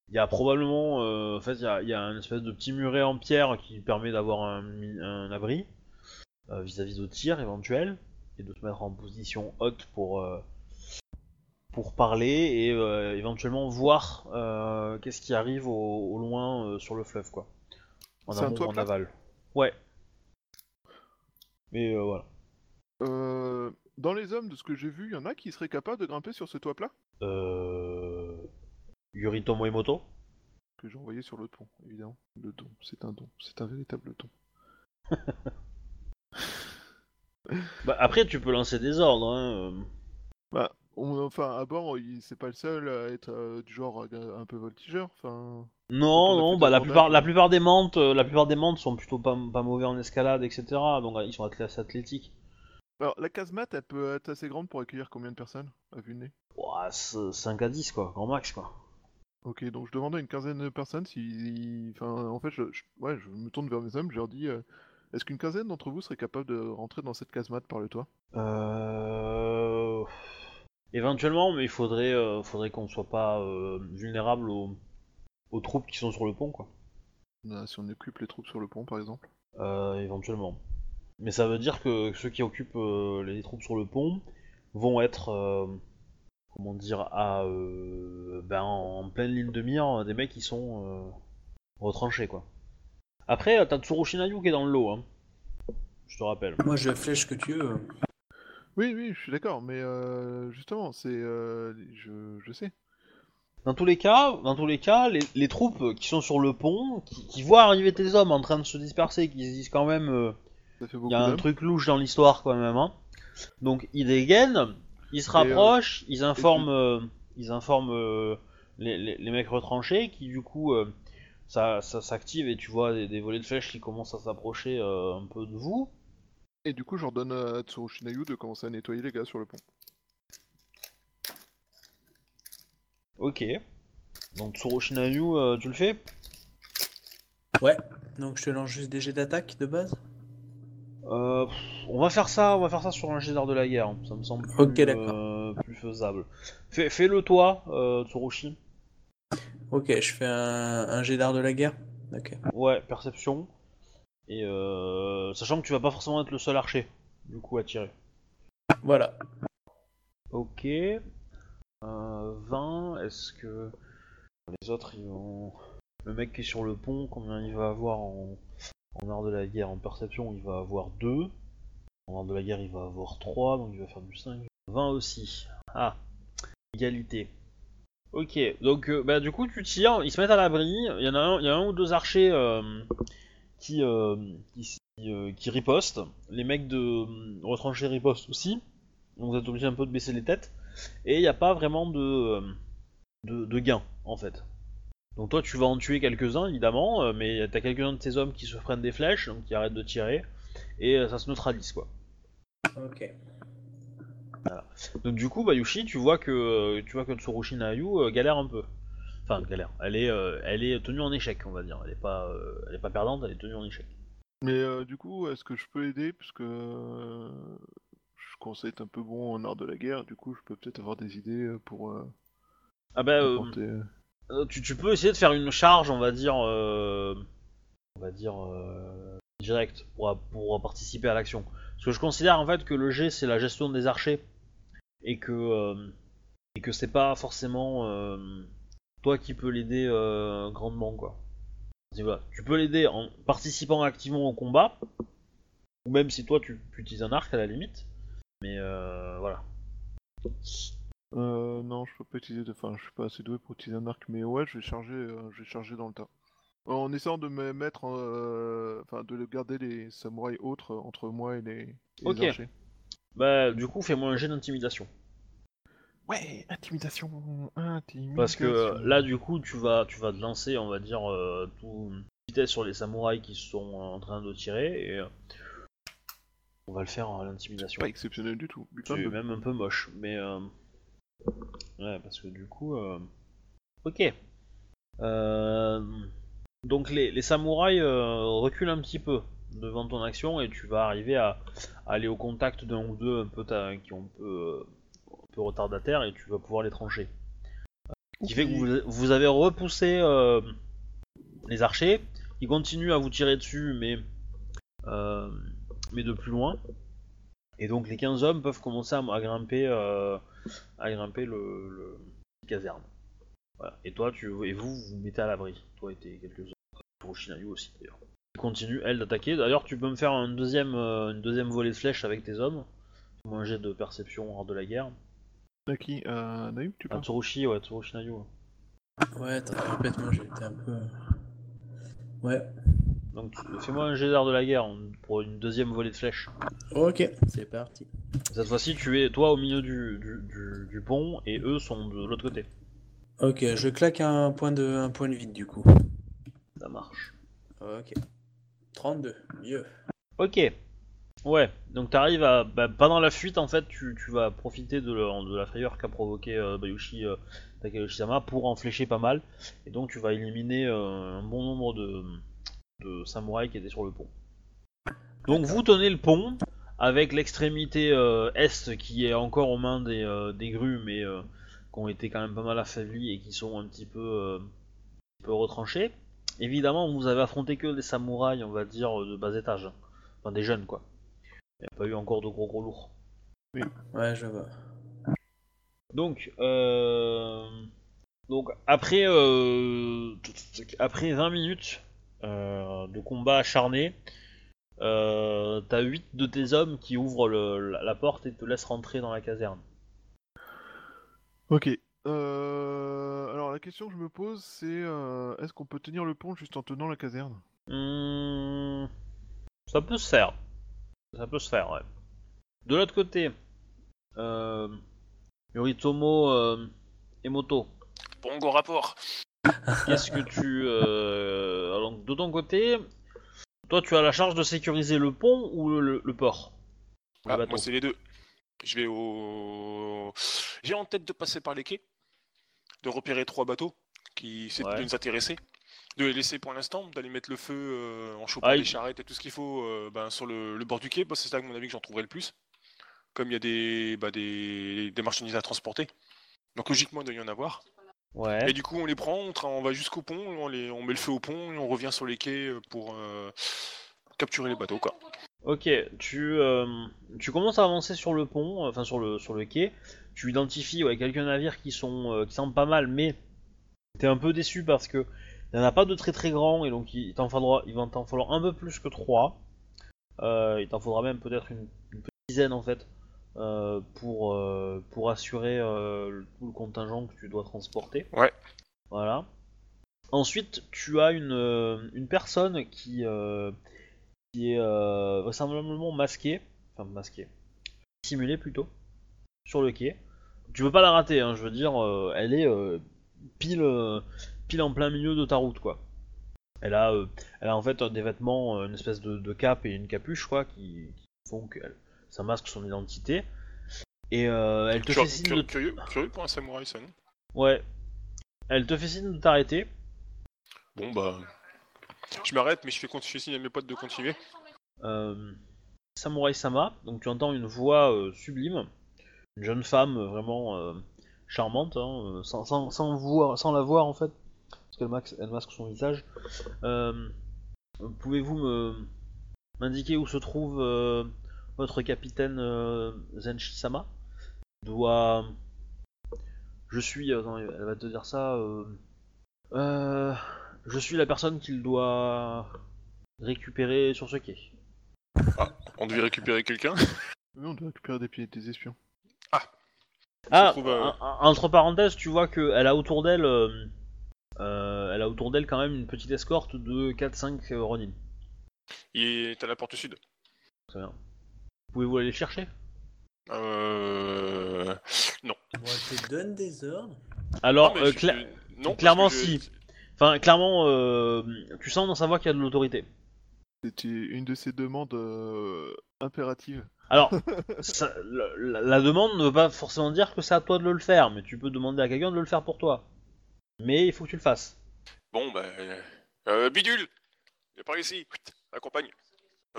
Il y a probablement, euh, en fait, il y a, il y a un espèce de petit muret en pierre qui permet d'avoir un, un abri euh, vis-à-vis de tirs éventuels et de se mettre en position haute pour euh, pour parler et éventuellement voir qu'est-ce qui arrive au, au loin sur le fleuve quoi. En C'est un amont en aval. Ouais. Mais euh. Dans les hommes, de ce que j'ai vu, il y en a qui seraient capables de grimper sur ce toit plat Euh... Yoritomo Emoto que j'ai envoyé sur le pont, évidemment. Le don, c'est un don, c'est un véritable don. Bah, après, tu peux lancer des ordres. Hein. Bah, on- enfin, à bord, c'est pas le seul à être euh, du genre euh, un peu voltigeur. Enfin, Non, non, bah la plupart, la plupart des mantes, euh, la plupart des mantes sont plutôt pas, pas mauvais en escalade, etc. Donc ils sont assez athlétiques. Alors la casemate, elle peut être assez grande pour accueillir combien de personnes à vue de nez Ouah, c'est 5 à 10 quoi, grand max quoi. Ok, donc je demandais à une quinzaine de personnes si, enfin, en fait, je, je- ouais, je me tourne vers mes hommes, je leur dis, euh, est-ce qu'une quinzaine d'entre vous serait capable de rentrer dans cette casemate par le toit? Euh... Éventuellement, mais il faudrait, euh, faudrait qu'on soit pas euh, vulnérable aux, aux troupes qui sont sur le pont quoi. Euh, Si on occupe les troupes sur le pont, par exemple. Euh, éventuellement. Mais ça veut dire que ceux qui occupent euh, les troupes sur le pont vont être, euh, comment dire, à, euh, ben, en pleine ligne de mire des mecs qui sont euh, retranchés quoi. Après, t'as Tsurushinayu qui est dans le lot, hein. Je te rappelle. Moi, je flèche que tu veux. Oui, oui, je suis d'accord, mais euh, justement, c'est, euh, je, je sais. Dans tous les cas, dans tous les cas, les, les troupes qui sont sur le pont, qui, qui voient arriver tes hommes en train de se disperser, qui se disent quand même, euh, il y a un truc louche dans l'histoire quand même, hein. Donc ils dégainent, ils se euh, rapprochent, ils informent, euh, ils informent euh, les, les- les mecs retranchés, qui du coup, euh, ça, ça s'active et tu vois des, des volets de flèches qui commencent à s'approcher euh, un peu de vous. Et du coup, j'ordonne à Tsurushinayu de commencer à nettoyer les gars sur le pont. Ok. Donc Tsurushinayu, euh, tu le fais? Ouais. Donc, je te lance juste des jets d'attaque de base? Euh, on va faire ça, on va faire ça sur un jet d'art de la guerre. Ça me semble plus, euh, plus faisable. Fais, fais-le toi, euh, Tsurushi. Ok, je fais un, un jet d'art de la guerre. Ok. Ouais, perception. Et euh, sachant que tu vas pas forcément être le seul archer, du coup, à tirer. Voilà. Ok. Euh, 20, est-ce que les autres ils vont. Le mec qui est sur le pont, combien il va avoir en, en art de la guerre En perception, il va avoir 2. En art de la guerre, il va avoir 3, donc il va faire du 5. 20 aussi. Ah, égalité. Ok, donc euh, bah, du coup, tu tires, ils se mettent à l'abri. Il y en a un, ou deux archers euh, qui, euh, qui, ripostent. Les mecs de retranchés ripostent aussi. Donc vous êtes obligé un peu de baisser les têtes. Et il n'y a pas vraiment de gain en fait. Donc toi tu vas en tuer quelques-uns évidemment, euh, mais t'as quelques-uns de tes hommes qui se prennent des flèches, donc qui arrêtent de tirer, et euh, ça se neutralise quoi. Ok. Donc du coup Bayushi tu vois que euh, tu vois que Tsurushi Nayu euh, galère un peu. Enfin galère, elle est, euh, elle est tenue en échec on va dire, elle est pas, euh, elle est pas perdante, elle est tenue en échec. Mais euh, du coup, est-ce que je peux aider? Puisque euh, je commence à être un peu bon en art de la guerre, du coup, je peux peut-être avoir des idées pour euh, Ah bah Euh, tu, tu peux essayer de faire une charge, on va dire, euh, on va dire euh, pour, participer à l'action. Parce que je considère en fait que le G c'est la gestion des archers et que euh, et que c'est pas forcément euh, toi qui peux l'aider euh, grandement quoi. Tu peux l'aider en participant activement au combat ou même si toi tu, tu utilises un arc à la limite. Mais euh, voilà. Euh, non, je peux pas utiliser de. Enfin, je suis pas assez doué pour utiliser un arc, mais ouais, je vais charger, euh, je vais charger dans le tas. En essayant de me mettre, euh, enfin, de garder les samouraïs autres entre moi et les, et les Ok. archers. Bah du coup fais-moi un jet d'intimidation. Ouais, intimidation, intimidation. Parce que euh, là, du coup, tu vas, tu vas te lancer, on va dire, euh, tout vitesse sur les samouraïs qui sont en train de tirer et euh, on va le faire à l'intimidation. pas exceptionnel du tout. C'est de- même un peu moche, mais euh, ouais, parce que du coup, euh, ok. Euh, donc les, les samouraïs euh, reculent un petit peu devant ton action et tu vas arriver à, à aller au contact d'un ou deux un peu ta- qui ont un peu, un peu retardataires et tu vas pouvoir les trancher. Ce qui fait que vous, vous avez repoussé euh, les archers, qui continuent à vous tirer dessus, mais, euh, mais de plus loin. Et donc les 15 hommes peuvent commencer à, à grimper, euh, à grimper le, le caserne. Voilà. Et toi, tu, et vous, vous vous mettez à l'abri. Toi et tes quelques-uns. Pour Shinayu aussi d'ailleurs. Qui continue, elle, d'attaquer. D'ailleurs, tu peux me faire un deuxième, euh, une deuxième volée de flèches avec tes hommes. Fais-moi un jet de perception hors de la guerre. À qui Naïm, tu Ah, parles Tsurushi, ouais, Tsurushi Nayu. Ouais, répète-moi, j'ai été un peu. euh, Ouais. Donc tu- fais-moi un jet d'art de la guerre pour une deuxième volée de flèches. Ok, c'est parti. Cette fois-ci, tu es toi au milieu du, du, du- du pont et eux sont de l'autre côté. Ok, je claque un point de, un point de vide du coup. Ça marche. Ok. 32, mieux. Ok. Ouais, donc t'arrives à. Bah, pendant la fuite, en fait, tu, tu vas profiter de, la- de la frayeur qu'a provoqué euh, Bayushi euh, pour en flécher pas mal. Et donc tu vas éliminer euh, un bon nombre de, de samouraïs qui étaient sur le pont. Donc vous tenez le pont avec l'extrémité euh, est qui est encore aux mains des, euh, des grues, mais euh, qui ont été quand même pas mal affaiblis et qui sont un petit peu, peu retranchés. Évidemment, vous avez affronté que des samouraïs, on va dire, de bas étage. Enfin, des jeunes, quoi. Il n'y a pas eu encore de gros gros lourds. Ouais, je vois. Donc. Donc, après, après 20 minutes de combat acharné, euh, t'as 8 de tes hommes qui ouvrent le- la la porte et te laissent rentrer dans la caserne. Ok. Euh, Alors la question que je me pose, c'est euh, est-ce qu'on peut tenir le pont juste en tenant la caserne? Hmm, Ça peut se faire. Ça peut se faire, ouais. De l'autre côté, euh... Yoritomo euh... Emoto, Bon, go rapport. Qu'est-ce que tu... Euh... alors, de ton côté, toi tu as la charge de sécuriser le pont ou le, le- le port Le Ah, moi, c'est les deux. Je vais au. J'ai en tête de passer par les quais, de repérer trois bateaux qui Ouais. de nous intéresser, de les laisser pour l'instant, d'aller mettre le feu euh, en chopant Ah, il- charrettes et tout ce qu'il faut euh, ben, sur le, le bord du quai. parce que c'est là, à mon avis, que j'en trouverai le plus. Comme il y a des, bah, des, des marchandises à transporter. Donc logiquement, il doit y en avoir. Ouais. Et du coup, on les prend, on, va jusqu'au pont, on, les, on met le feu au pont et on revient sur les quais euh, pour euh, capturer les bateaux. Quoi. Ok, tu, euh, tu commences à avancer sur le pont, enfin sur le, sur le quai. Tu identifies ouais, quelques navires qui sont euh, qui semblent pas mal, mais t'es un peu déçu parce que il n'y en a pas de très très grands et donc il t'en faudra, il va t'en falloir un peu plus que trois. Il t'en faudra même peut-être une, une petite dizaine en fait pour euh, pour assurer euh, tout le contingent que tu dois transporter. Ouais. Voilà. Ensuite, tu as une, euh, une personne qui, euh, qui est euh, vraisemblablement masquée, enfin masquée, simulée plutôt, sur le quai. Tu peux pas la rater, hein, je veux dire, euh, elle est euh, pile, euh, pile en plein milieu de ta route, quoi. Elle a, euh, elle a en fait des vêtements, euh, une espèce de, de cape et une capuche, quoi, qui, qui font que elle- ça masque son identité. Et euh, elle te Cur- fait signe de... curieux, curieux pour un samouraï, ça, non? Ouais. Elle te fait signe de t'arrêter. Bon, bah. Je m'arrête, mais je fais, con- je fais signe à mes potes de continuer. euh, Samurai Sama, donc tu entends une voix euh, sublime, une jeune femme euh, vraiment charmante, hein, sans, sans, sans, voir, sans la voir en fait, parce qu'elle masque, elle masque son visage. Pouvez-vous me m'indiquer où se trouve votre capitaine euh, Doit. Je suis. Attends, elle va te dire ça. euh, euh, je suis la personne qu'il doit récupérer sur ce quai. On devait récupérer quelqu'un? Oui, on doit récupérer des pieds des espions. Ah, trouve, euh, en- en- entre parenthèses, tu vois qu'elle a autour d'elle, euh, euh, elle a autour d'elle quand même une petite escorte de 4-5 euh, Ronin. Il est à la porte sud. Très bien. Pouvez-vous aller le chercher? Euh. Moi, je te donne des ordres. Alors, mais euh, je- cla- je- non, parce clairement, que je- si. enfin, clairement, euh, tu sens dans sa voix qu'il y a de l'autorité. C'était une de ces demandes euh, impératives. Alors, ça- la, la- la demande ne veut pas forcément dire que c'est à toi de le faire, mais tu peux demander à quelqu'un de le faire pour toi. Mais il faut que tu le fasses. Bon, bah. euh, euh, bidule Viens par ici Accompagne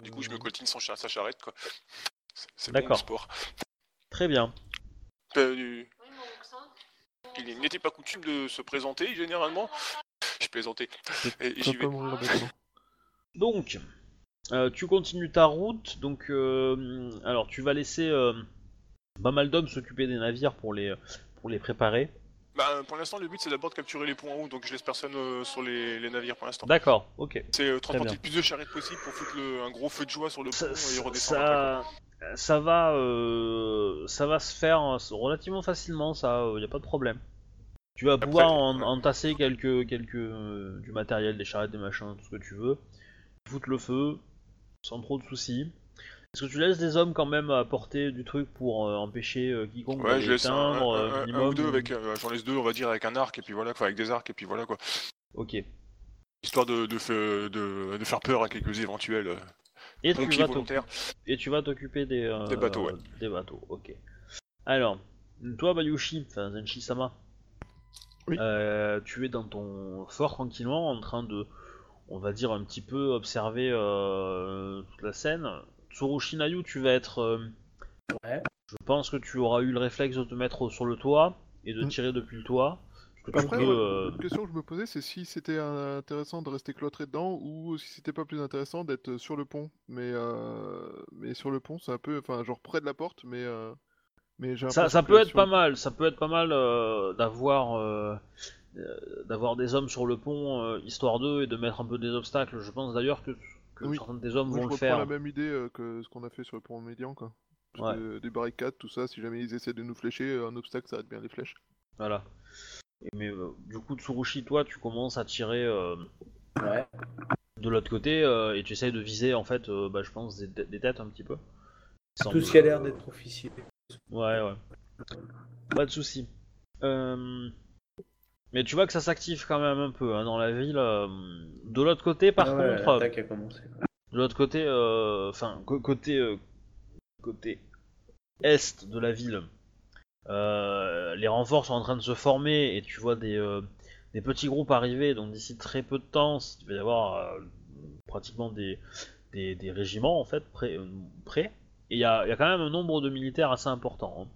Du coup, je me coltine sans sa charrette, quoi. C'est- bon, D'accord. sport. Très bien. Euh, du- Il n'était pas coutume de se présenter, généralement. Je plaisantais. Et j'y vais. pas mourir bêtement. Donc, euh, tu continues ta route. Donc, euh, alors, tu vas laisser euh, pas mal d'hommes s'occuper des navires pour les, pour les préparer. Bah, pour l'instant, le but c'est d'abord de capturer les points hauts, donc je laisse personne euh, sur les, les navires pour l'instant. D'accord, ok. C'est euh, transporter le plus de charrettes possible pour foutre le- un gros feu de joie sur le pont Ça, et redescendre. après, ça, va, euh, ça va se faire euh, relativement facilement, ça, il y a pas de problème. Tu vas pouvoir en- ouais. entasser quelques, quelques du matériel, des charrettes, des machins, tout ce que tu veux, foutre le feu, sans trop de soucis. Est-ce que tu laisses des hommes quand même à porter du truc pour euh, empêcher euh, quiconque Ouais, je laisse un, euh, un- un minimum ou deux avec, euh, j'en laisse deux, on va dire, avec un arc et puis voilà, quoi, avec des arcs et puis voilà quoi. Ok. Histoire de, de, fa- de, de faire peur à quelques éventuels Et tu vas t'oc- volontaires. et tu vas t'occuper des, euh, Des bateaux, ouais. Des bateaux, ok. Alors, toi Bayushi, enfin Zenshi-sama, Oui. euh, tu es dans ton fort tranquillement en train de, on va dire, un petit peu observer euh, toute la scène. Tsurushi Nayu, tu vas être. euh, Ouais. Je pense que tu auras eu le réflexe de te mettre sur le toit et de Mm. tirer depuis le toit. Parce que tu Après, peux, ouais, euh, une question que je me posais, c'est si c'était euh, intéressant de rester cloîtré dedans ou si c'était pas plus intéressant d'être sur le pont. Mais, euh, mais sur le pont, c'est un peu, enfin, genre près de la porte, mais, euh, mais j'ai Ça, l'impression ça que peut être sur pas mal, ça peut être pas mal euh, d'avoir euh, euh, d'avoir des hommes sur le pont euh, histoire d'eux et de mettre un peu des obstacles. Je pense d'ailleurs que, que Oui. certains des hommes Moi, vont je le reprends faire. la même idée euh, que ce qu'on a fait sur le pont médian, quoi. Parce Ouais. que des barricades, tout ça, si jamais ils essaient de nous flécher, euh, un obstacle, ça arrête bien les flèches. Voilà. Et mais euh, du coup, Tsurushi, toi, tu commences à tirer euh, Ouais. de l'autre côté euh, et tu essayes de viser en fait, euh, bah, je pense, des, des têtes un petit peu. Tout ce qui a l'air d'être officiel. Ouais, ouais. Pas de souci. Mais tu vois que ça s'active quand même un peu hein, dans la ville. euh, De l'autre côté, par Ah ouais, contre, l'attaque a commencé. de l'autre côté, euh, enfin côté euh, côté est de la ville, les renforts sont en train de se former et tu vois des des petits groupes arriver. Donc d'ici très peu de temps, il va y avoir pratiquement des, des des régiments en fait prêts. Et il y y a quand même un nombre de militaires assez important. hein.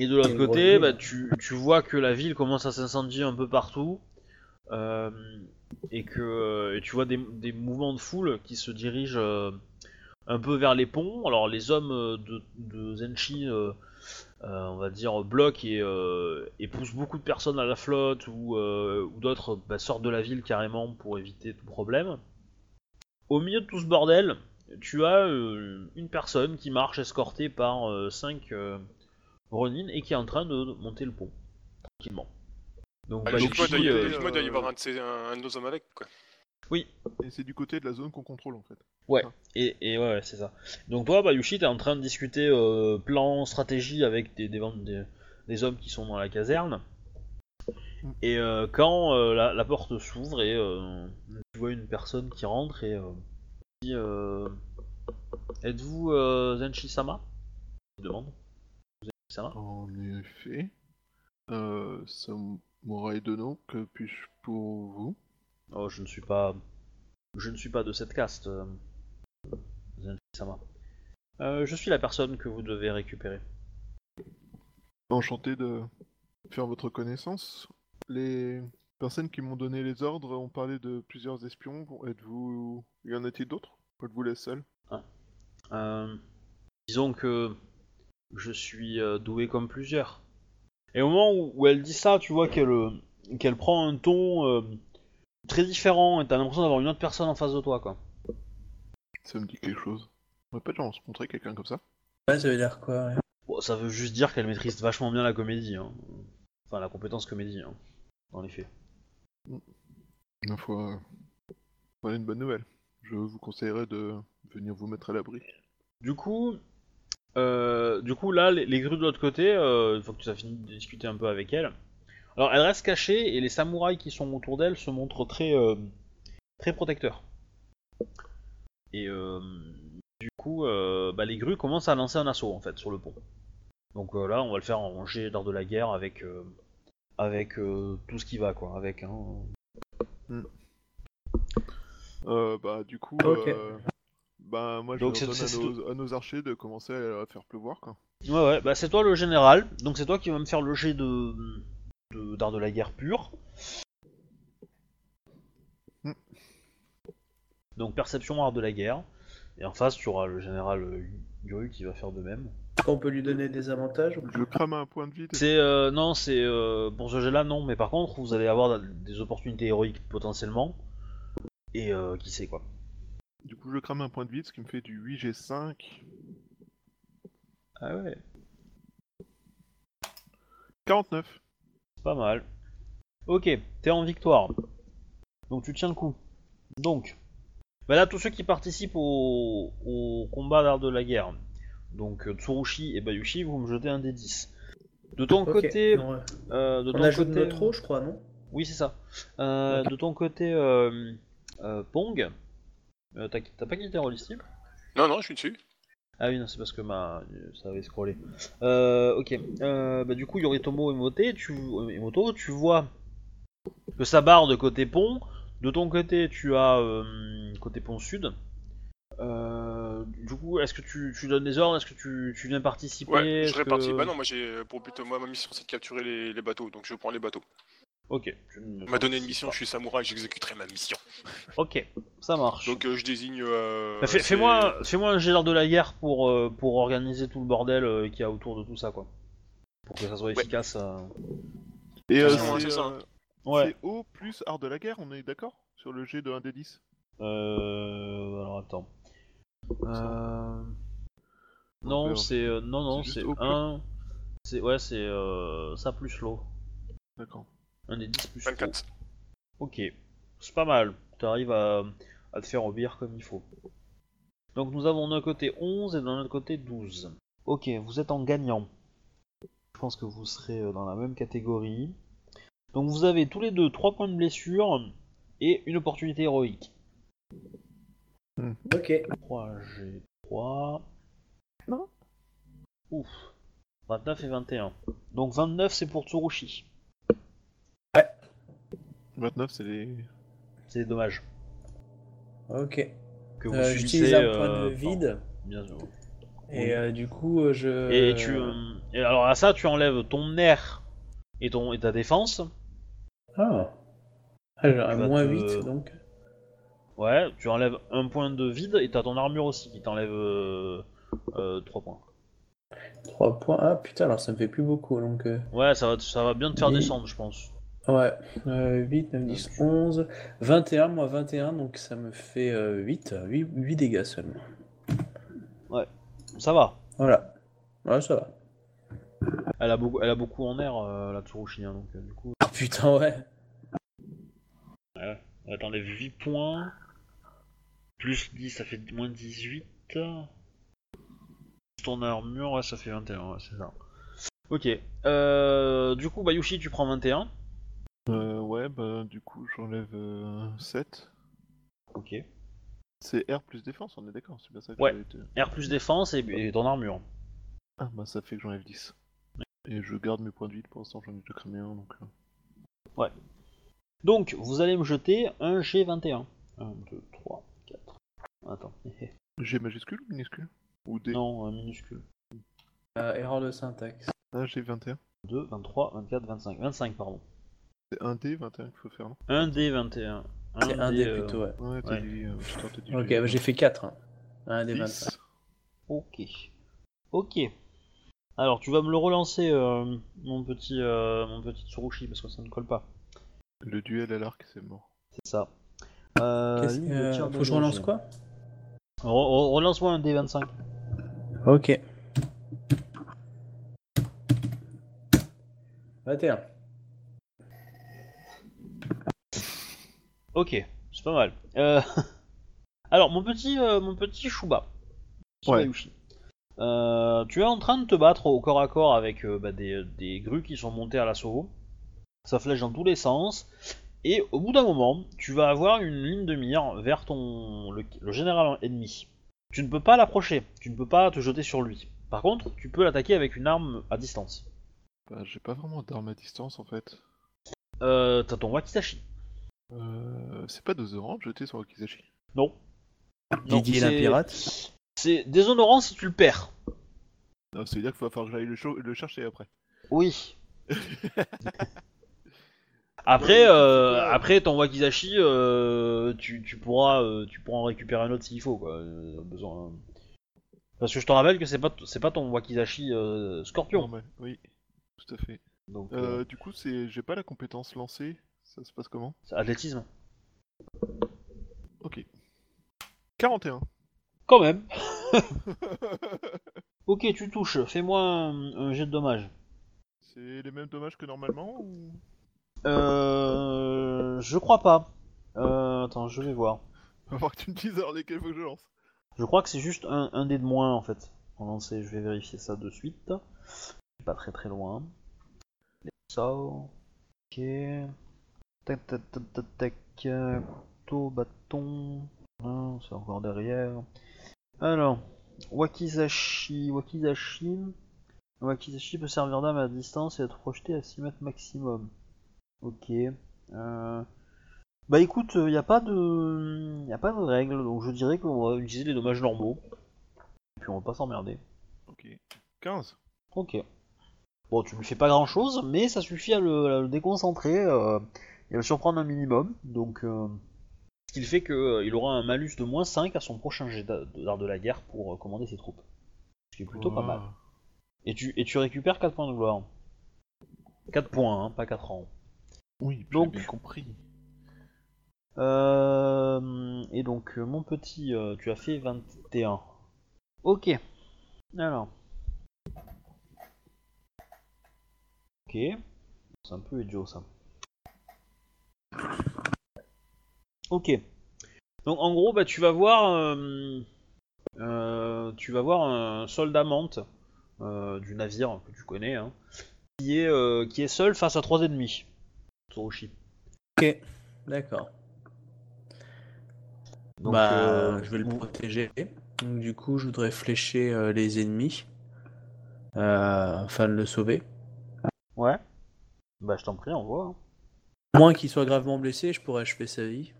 Et de l'autre côté, bah, tu, tu vois que la ville commence à s'incendier un peu partout. euh, et que et tu vois des, des mouvements de foule qui se dirigent euh, un peu vers les ponts. Alors les hommes euh, de, de Zenshi, euh, euh, on va dire, bloquent et, euh, et poussent beaucoup de personnes à la flotte ou, euh, ou d'autres bah, sortent de la ville carrément pour éviter tout problème. Au milieu de tout ce bordel, tu as euh, une personne qui marche escortée par 5 Ronin et qui est en train de monter le pont, tranquillement. Donc Ah, bah, doit y- euh, logiquement, il doit y avoir un de, ces- un, un de nos hommes avec, quoi. oui, Et c'est du côté de la zone qu'on contrôle, en fait. Et, et ouais, ouais, c'est ça. Donc toi, Bayushi, t'es en train de discuter euh, plan, stratégie avec des, des, des- des hommes qui sont dans la caserne. Mm. Et euh, quand euh, la, la porte s'ouvre et euh, tu vois une personne qui rentre et euh, dit euh, Êtes-vous euh, Zenshi-sama? Il En effet. Euh, Samurai Dono, que puis-je pour vous Oh, je ne suis pas. Je ne suis pas de cette caste. euh, Zenshi-sama. Euh, je suis la personne que vous devez récupérer. Enchanté de faire votre connaissance. Les personnes qui m'ont donné les ordres ont parlé de plusieurs espions. Êtes-vous... Y en a-t-il d'autres? Je vous laisse seul. Euh, disons que je suis euh, doué comme plusieurs. Et au moment où, où elle dit ça, tu vois qu'elle euh, qu'elle prend un ton euh, très différent et t'as l'impression d'avoir une autre personne en face de toi, quoi. Ça me dit quelque chose. On va pas déjà rencontrer quelqu'un comme ça Ouais, ça veut dire quoi ouais. Bon, ça veut juste dire qu'elle maîtrise vachement bien la comédie, hein. enfin la compétence comédie, hein, dans les faits. Ma foi, voilà une bonne nouvelle. Je vous conseillerais de venir vous mettre à l'abri. Du coup, euh, du coup là, les, les grues de l'autre côté, euh, une fois que tu as fini de discuter un peu avec elle, alors elle reste cachée et les samouraïs qui sont autour d'elle se montrent très, euh, très protecteurs. Et euh, du coup, euh, bah, les grues commencent à lancer un assaut en fait sur le pont. Donc euh, là, on va le faire en rangée d'art de la guerre avec, euh, avec euh, tout ce qui va quoi, avec. Hein, Euh, bah du coup. Euh, bah moi je Donc, c'est à, nos, à nos archers de commencer à faire pleuvoir quoi. Ouais, ouais, bah c'est toi le général, donc c'est toi qui vas me faire le jet de de- d'art de, la guerre pur. Hmm. Donc perception art de la guerre. Et en face, tu auras le général euh, Yuru qui va faire de même. Qu'on peut lui donner des avantages ou- Je crame un point de vie. C'est euh, non, c'est euh, pour ce jet-là non, mais par contre vous allez avoir des opportunités héroïques potentiellement. Et euh, qui sait quoi. Du coup, je crame un point de vie, ce qui me fait du 8G5. Ah ouais. 49. Pas mal. Ok, t'es en victoire. Donc tu tiens le coup. Donc, bah là tous ceux qui participent au, au combat d'art de la guerre, donc euh, Tsurushi et Bayushi, vous me jetez un des 10. De ton côté, non, ouais. euh, de On ton ajoute côté- notre eau, je crois, non? Oui, c'est ça. Euh, De ton côté, euh, euh, Pong, euh, t'as t'as pas quitté Rollisteam Non, non, je suis dessus. Ah oui, non, c'est parce que ma... ça avait scrollé. Euh, ok. Euh, bah, du coup, Yoritomo et Moto, tu... Moto, tu vois que ça barre de côté pont. De ton côté, tu as euh, côté pont sud. Euh, du coup, est-ce que tu, tu donnes des ordres? Est-ce que tu, tu viens participer? Ouais, je répartis. que- Bah non, moi j'ai pour but, moi ma mission c'est de capturer les, les bateaux, donc je prends les bateaux. Ok. tu ne On m'a donné une mission, pas. je suis samouraï, j'exécuterai ma mission. Ok, ça marche. Donc euh, je désigne. euh, Bah, fais- Fais-moi fais-moi un jet d'art de la guerre pour, euh, pour organiser tout le bordel euh, qu'il y a autour de tout ça, quoi. Pour que ça soit Ouais. efficace. euh. Et euh, Ouais, c'est c'est ça. euh, Ouais. c'est O plus art de la guerre, on est d'accord? Sur le G de 1 des 10 Euh... Alors attends. Euh... Non, c'est... euh, Non, non, c'est juste c'est au plus. 1... C'est... Ouais, c'est... Euh... Ça plus l'eau. D'accord. Un des 10 plus l'eau. 24. Ok. C'est pas mal. T'arrives à... à te faire obéir comme il faut. Donc nous avons d'un côté 11 et d'un autre côté 12. Ok, vous êtes en gagnant. Je pense que vous serez euh, dans la même catégorie. Donc vous avez tous les deux 3 points de blessure et une opportunité héroïque. Ok. 3 G3. Non. Ouf. 29 et 21. Donc 29 c'est pour Tsurushi. 29, c'est les. C'est dommage. Ok. Que vous Euh, subissez, J'utilise un euh, point de enfin, vide. bien sûr. Et euh, du coup, euh, je. Et tu. euh, et alors à ça tu enlèves ton air et, ton, et ta défense. Ah. Ah, j'ai un vas moins te- 8 donc. Ouais, tu enlèves un point de vide et t'as ton armure aussi qui t'enlève euh, 3 points. 3 points. Ah putain, alors ça me fait plus beaucoup donc. euh, Ouais, ça va, ça va bien te faire Oui. descendre, je pense. Ouais. Euh, 8, 9, 10, 11. 21, moi 21, donc ça me fait euh, 8, 8. 8 dégâts seulement. Ça va. Voilà. Ouais, ça va. Elle a beaucoup, elle a beaucoup en air, euh, la Tsurushi, hein, donc euh, du coup. Ah putain, ouais. T'enlève 8 points. Plus 10, ça fait moins 18. Ton armure, ouais, ça fait 21, ouais, c'est ça. Ok. Euh, du coup, Bayushi, tu prends 21. Euh, ouais, bah du coup, j'enlève euh, 7. Ok. C'est R plus défense, on est d'accord, c'est bien ça que Ouais. j'avais été- R plus défense et, et ton armure. Ah, bah ça fait que j'enlève 10. Et je garde mes points de vie pour l'instant, j'en ai déjà cramé un donc. euh. Donc, vous allez me jeter un G21. 1, 2, 3, 4. Attends. G majuscule ou minuscule? Ou D? Non, un minuscule. Euh, erreur de syntaxe. Ah, G 21. 2, 23, 24, 25. 25, pardon. C'est un D 21 qu'il faut faire, non 1 D 21. C'est un dé euh, plutôt, ouais. Ouais, t'as Ouais. dit. euh, dit Ok, bah, j'ai fait 4. Hein. Un des 10. 25. Ok. Ok. Alors, tu vas me le relancer, euh, mon petit euh, mon petit Tsurushi, parce que ça ne colle pas. Le duel à l'arc, c'est mort. C'est ça. Euh, euh, tir faut que je relance quoi Re- re- Relance-moi un D25. Ok. 21. Ok, c'est pas mal. Euh, Alors, mon petit, euh, mon petit Shuba, Ouais. Euh, tu es en train de te battre au corps à corps avec euh, bah, des, des grues qui sont montées à l'assaut. Ça flèche dans tous les sens. Et au bout d'un moment, tu vas avoir une ligne de mire vers ton le, le général ennemi. Tu ne peux pas l'approcher, tu ne peux pas te jeter sur lui. Par contre, tu peux l'attaquer avec une arme à distance. Bah, j'ai pas vraiment d'arme à distance en fait. Euh, T'as ton Wakizashi. Euh, c'est pas déshonorant de jeter sur Wakizashi. Non. Non, Didier la c'est- pirate. C'est déshonorant si tu le perds. Non, ça veut dire qu'il va falloir que j'aille le, cho- le chercher après. Oui. après, euh, après ton Wakizashi, euh, tu, tu pourras, euh, tu pourras en récupérer un autre s'il faut, quoi. Euh, besoin. Parce que je te rappelle que c'est pas, t- c'est pas ton Wakizashi euh, Scorpion. Normal, oui, tout à fait. Donc, euh, Euh, du coup, c'est, j'ai pas la compétence lancée. Ça se passe comment? C'est athlétisme. Ok. 41. Quand même. Ok, tu touches. Fais-moi un, un jet de dommage. c'est les mêmes dommages que normalement ou? Euh. Je crois pas. Euh, attends, je vais voir. Va falloir que tu me dises alors lesquels faut que je lance. Je crois que c'est juste un, un dé de moins en fait. En lancer, je vais vérifier ça de suite. Pas très très loin. Ça. Ok. Tac tac tac tac tac. euh, Couteau, bâton. Ah, c'est encore derrière. Alors. Wakizashi. Wakizashi. Wakizashi peut servir d'arme à distance et être projeté à 6 mètres maximum. Ok. Euh... Bah écoute, il n'y a pas de, y a pas de règle, donc je dirais qu'on va utiliser les dommages normaux. Et puis on va pas s'emmerder. Ok. 15. Ok. Bon, tu lui fais pas grand chose, mais ça suffit à le, à le déconcentrer euh, à le surprendre un minimum. Donc, euh, ce qui fait qu'il aura un malus de moins 5 à son prochain jet d'a- d'art de la guerre pour euh, commander ses troupes. Ce qui est plutôt pas mal. Et tu, et tu récupères 4 points de gloire. 4 points, hein, pas 4 ans. Oui, j'ai Donc- bien compris. Euh, et donc, euh, mon petit, euh, tu as fait 21. Ok. Alors. Ok. C'est un peu idiot ça. Ok. Donc en gros, bah, tu vas voir, euh, euh, tu vas voir un soldat mante euh, du navire que tu connais, hein, qui est qui est seul face à trois ennemis. Tsurushi. Ok, d'accord. Donc, bah, je vais le protéger. Donc, du coup, je voudrais flécher les ennemis afin de le sauver. Ouais. Bah je t'en prie, on voit. Moins qu'il soit gravement blessé, je pourrais achever sa vie.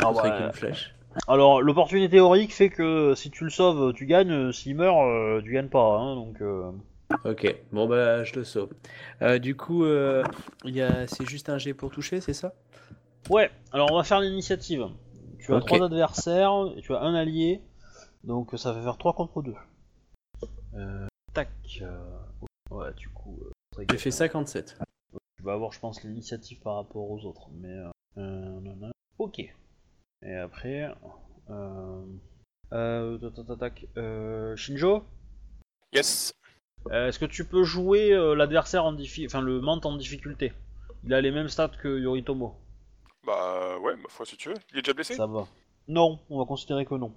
Ah bah, qu'une flèche. Alors l'opportunité théorique fait que si tu le sauves, tu gagnes. S'il meurt, euh, tu gagnes pas. Hein, donc euh, Ok, bon bah je le sauve. Euh, du coup, euh, il y a... c'est juste un G pour toucher, c'est ça? Ouais. Alors on va faire l'initiative. Tu as Ok. trois adversaires et tu as un allié. Donc ça fait faire 3 contre 2 Euh, tac. euh, Ouais, du coup. J'ai fait 57. Tu vas avoir, je pense, l'initiative par rapport aux autres. Mais. Euh, euh, ok. Et après. Euh, euh, tac, tac, tac, tac, euh, Shinjo Yes. Euh, Est-ce que tu peux jouer l'adversaire en difficulté, enfin le mante en difficulté? Il a les mêmes stats que Yoritomo. Bah ouais, ma foi si tu veux. Il est déjà blessé? Ça va. Non, on va considérer que non.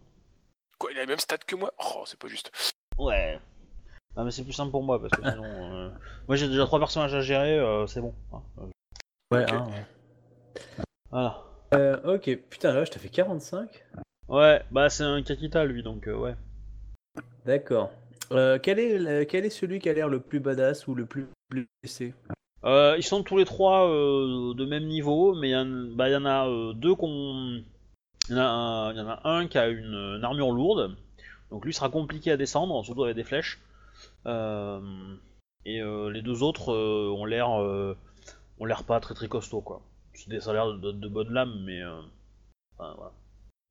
Quoi, il a les mêmes stats que moi? Oh, c'est pas juste. Ouais. Ah mais c'est plus simple pour moi parce que sinon, euh, moi j'ai déjà trois personnages à gérer, euh, c'est bon. Hein, euh, Ouais, Ok. hein, ouais. Voilà. Euh, ok, putain, là, je t'ai fait 45 Ouais, bah c'est un Kakita lui donc euh, ouais. D'accord. Euh, quel, est, le- quel est celui qui a l'air le plus badass ou le plus blessé? Euh, ils sont tous les trois euh, de même niveau, mais il y, en- bah, il y en a euh, deux qu'on. Il y, en a un- il y en a un qui a une, une armure lourde, donc lui sera compliqué à descendre, surtout avec des flèches. Euh, et euh, les deux autres euh, ont l'air ont l'air pas très très costaud quoi. C'est des- Ça a l'air de, de bonnes lames, mais enfin, voilà.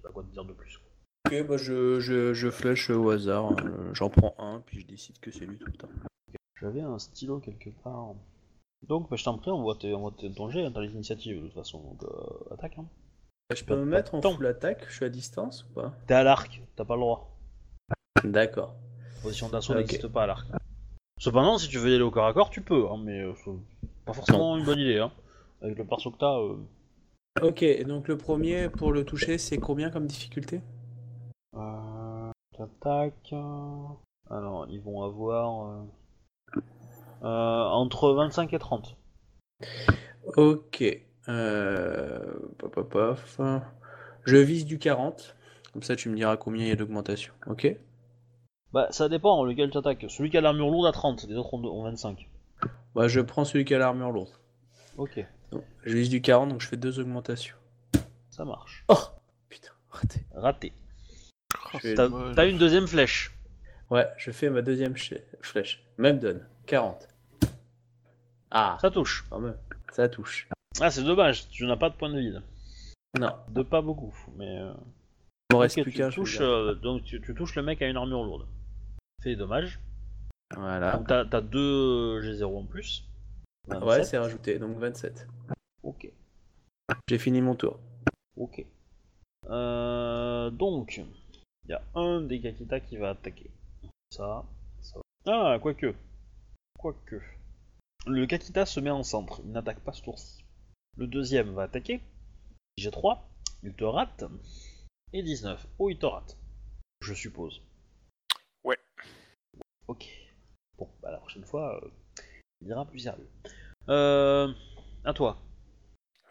C'est à quoi te dire de plus. quoi. Ok, bah je, je, je flèche au hasard. euh, J'en prends un, puis je décide que c'est lui tout le temps. J'avais un stylo quelque part. Donc bah, je t'en prie, on voit, tes, on voit tes dangers dans les initiatives de toute façon, donc euh, attaque. Hein. Je peux me mettre en full attaque Je suis à distance ou pas? T'es à l'arc, t'as pas le droit. D'accord. Position d'assaut Ok. n'existe pas à l'arc. Cependant, si tu veux y aller au corps à corps, tu peux, hein, mais euh, c'est pas forcément une bonne idée. Hein. Avec le perso que t'as, euh, Ok, donc le premier pour le toucher, c'est combien comme difficulté? Euh, T'attaques. Alors, ils vont avoir. euh, euh, entre 25 et 30. Ok. Euh... Paf, paf, paf. Je vise du 40. Comme ça, tu me diras combien il y a d'augmentation. Ok? Bah, ça dépend lequel t'attaques. Celui qui a l'armure lourde a 30, les autres ont ont 25. Bah, je prends celui qui a l'armure lourde. Ok, je vise du 40, donc je fais deux augmentations. ça marche. Oh Putain, raté. Raté. Oh, T'as une deuxième flèche. Ouais, je fais ma deuxième ch- flèche. Même donne. 40. Ah, Ça touche. quand même. Ça touche. Ah, c'est dommage, tu n'as pas de point de vide. Non. De pas beaucoup, mais. euh, Il me reste plus tu qu'un. euh, donc tu, tu touches le mec à une armure lourde. Fais des dommages. Voilà. Donc t'as, t'as deux G0 en plus. Ouais, 27. c'est rajouté, donc 27. Ok, J'ai fini mon tour. ok. Euh, donc, il y a un des Kakita qui va attaquer. Ça, ça. Ah, quoique. Quoique. Le Kakita se met en centre, il n'attaque pas ce tour-ci. Le deuxième va attaquer. G3, il te rate. Et 19. Oh, il te rate. Je suppose. Ok. Bon, bah la prochaine fois, euh, il ira plus sérieux. Euh, à toi.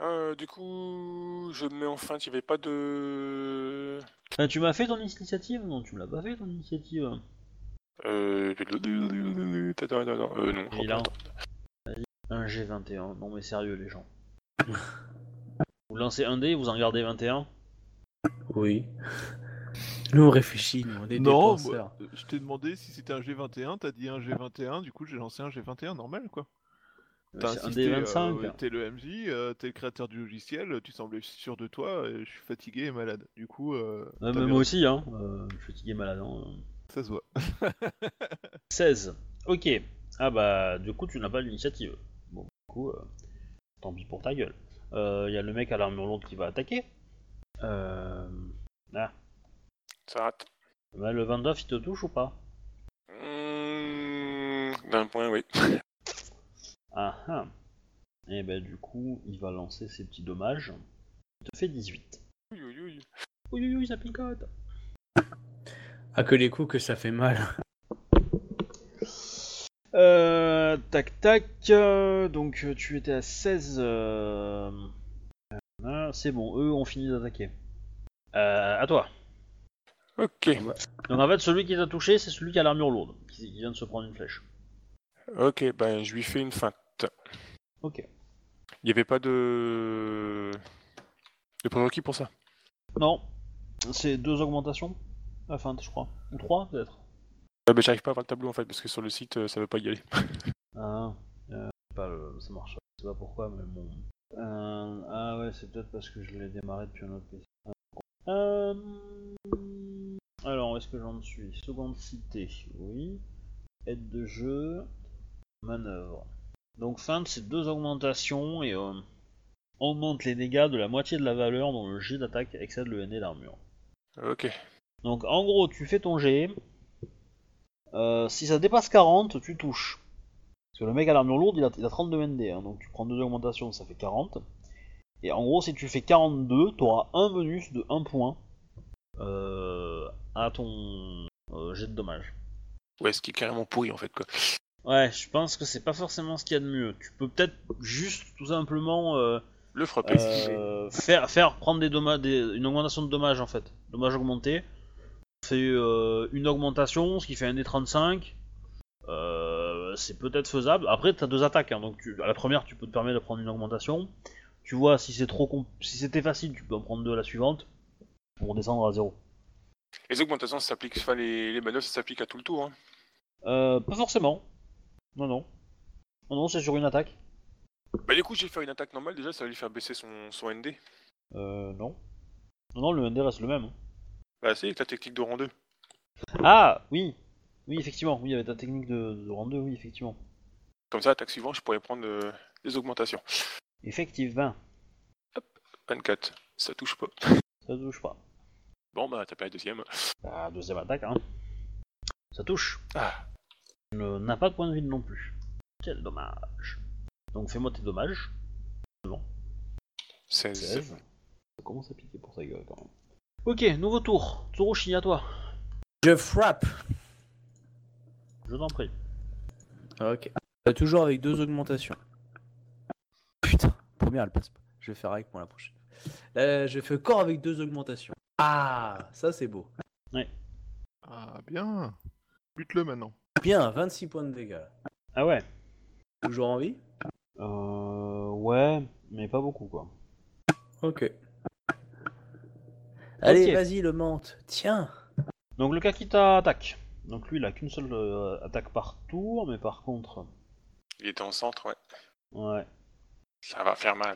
Euh, du coup, je mets en feinte, il n'y avait pas de. Euh, tu m'as fait ton initiative? Non, tu me l'as pas fait ton initiative. Euh. Attends. Euh, non, Il a reprends, attends. Un G21. Non mais sérieux les gens. vous lancez un dé, vous en gardez 21. Oui. Nous on réfléchit, nous on est Non, dépenseurs. moi, je t'ai demandé si c'était un G21, t'as dit un G21, du coup j'ai lancé un G21 normal quoi. T'as C'est un insisté, dé 25. euh, t'es le MJ, euh, t'es le créateur du logiciel, tu semblais sûr de toi, et je suis fatigué et malade. Du coup, euh, mais moi aussi, hein. Euh, je suis fatigué malade. hein. ça se voit. 16. Ok. Ah bah, du coup, tu n'as pas l'initiative. Bon, du coup, euh, tant pis pour ta gueule. Il y a le mec à l'armure lourde qui va attaquer. Euh... Ah. Ça rate. Bah, le 29, il te touche ou pas Mmh, D'un point, oui. Ah ah. Et bah, du coup, il va lancer ses petits dommages. Il te fait 18. Oui, oui, oui. Oui, oui, oui, ça picote. Ah que les coups que ça fait mal. Euh, tac tac. euh, donc euh, tu étais à 16. euh, ah, c'est bon, eux ont fini d'attaquer. Euh, à toi. Ok, Donc en fait, celui qui t'a touché, c'est celui qui a l'armure lourde, qui, qui vient de se prendre une flèche. ok, ben je lui fais une feinte. Ok. Il n'y avait pas de. de prérequis pour ça? Non, c'est deux augmentations. La feinte, je crois. Ou trois, peut-être. Ah, ben, j'arrive pas à voir le tableau en fait, parce que sur le site euh, ça veut pas y aller. Ah, euh, pas le- ça marche. Je sais pas pourquoi, mais bon. Euh, ah ouais, c'est peut-être parce que je l'ai démarré depuis un autre PC. Euh, alors, où est-ce que j'en suis? Seconde cité, oui. Aide de jeu, manœuvre. Donc feinte, c'est deux augmentations et euh, augmente les dégâts de la moitié de la valeur dont le jet d'attaque excède le ND d'armure. Ok, Donc en gros, tu fais ton jet. Euh, si ça dépasse 40, tu touches. Parce que le mec à l'armure lourde, il a, il a 32 ND, hein, donc tu prends deux augmentations, ça fait 40. Et en gros, si tu fais 42, tu auras un bonus de 1 point euh, à ton euh, jet de dommage. ouais, ce qui est carrément pourri en fait quoi. Ouais, je pense que c'est pas forcément ce qu'il y a de mieux. Tu peux peut-être juste tout simplement euh, Le frapper. euh, faire, faire prendre des dommages, des- une augmentation de dommages en fait. Dommages augmentés. Fait euh, une augmentation, ce qui fait un des 35. Euh, c'est peut-être faisable. Après, t'as deux attaques, hein, donc tu- à la première, tu peux te permettre de prendre une augmentation. Tu vois, si c'est trop, si c'était facile, tu peux en prendre deux à la suivante pour descendre à zéro. Les augmentations ça s'applique, enfin les, les manœuvres ça s'applique à tout le tour. Hein. Euh, pas forcément. Non, non. Non, non, c'est sur une attaque. Bah du coup j'ai fait une attaque normale déjà, ça va lui faire baisser son, son ND. Euh, non. Non, non, le ND reste le même. hein. Bah c'est avec la technique de rang 2. Ah, oui. Oui, effectivement. Oui, avec ta technique de, de rang 2, oui, effectivement. Comme ça, attaque suivante, je pourrais prendre euh, des augmentations. Effectivement. 24, ça touche pas. Ça touche pas. Bon bah t'as pas la deuxième. La deuxième attaque, hein. Ça touche. Ah, n'a pas de point de vide non plus. Quel dommage. Donc fais-moi tes dommages. 16. 16. Ça commence à piquer pour ta gueule quand même. Ok, nouveau tour. Tsurushi, à toi. Je frappe. Je t'en prie. Ok. Euh, toujours avec deux augmentations. Putain, première elle passe pas. Je vais faire avec pour la prochaine. Là, je fais corps avec deux augmentations. Ah, ça c'est beau. Ah, bien. Bute-le maintenant. Bien, 26 points de dégâts. Ah ouais. Toujours en vie Euh, ouais, mais pas beaucoup quoi. Ok. Allez, Ok. vas-y, le menthe. Tiens. Donc le Kakita attaque. Donc lui il a qu'une seule euh, attaque par tour, mais par contre. Il était en centre, ouais. Ouais. Ça va faire mal.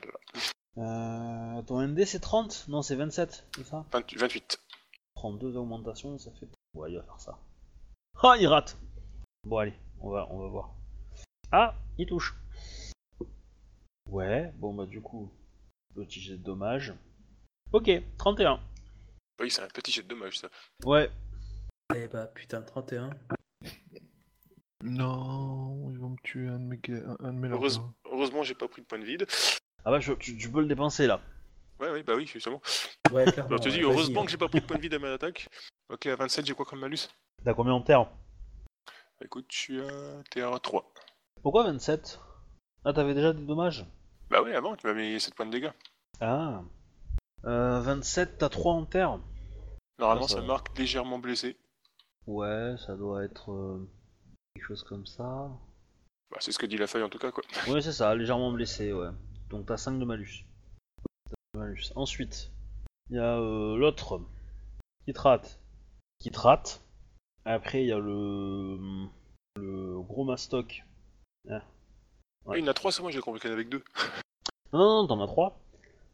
Euh, ton ND c'est 30 Non, c'est 27, c'est ça 20 28. Prends deux augmentations, ça fait. Ouais, il va faire ça. Ah, il rate Bon, allez, on va, on va voir. Ah, il touche. Ouais, bon, bah, du coup, petit jet de dommage. Ok, 31. Oui, c'est un petit jet de dommage, ça. Ouais, Eh bah putain, 31. Non, ils vont me tuer un de mes, un de mes Heureuse-. Heureusement, j'ai pas pris de point de vide. Ah bah, je- tu, tu peux le dépenser là. Ouais, ouais, bah oui, justement. Ouais, clairement. Alors, je te dis, ouais, heureusement vas-y, que j'ai pas pris de point de vide à ma attaque. Ok, à 27, j'ai quoi comme malus? T'as combien en terre? Écoute, je suis à... T'es à 3. Pourquoi 27 Ah, t'avais déjà des dommages? Bah ouais, avant, tu m'as mis 7 points de dégâts. Ah. Euh, 27, t'as 3 en terre? Normalement, Ah, ça ça va. marque légèrement blessé. Ouais, ça doit être euh, quelque chose comme ça. Bah, c'est ce que dit la feuille en tout cas, quoi. Ouais, c'est ça, légèrement blessé, ouais. Donc t'as 5 de malus. T'as de malus. Ensuite, il y a euh, l'autre qui te rate. Qui te rate. Après, il y a le, le gros mastoc. Ouais. Oui, il y en a 3, c'est moi, j'ai compris qu'il y en avait que 2. Non, non, non, t'en as 3.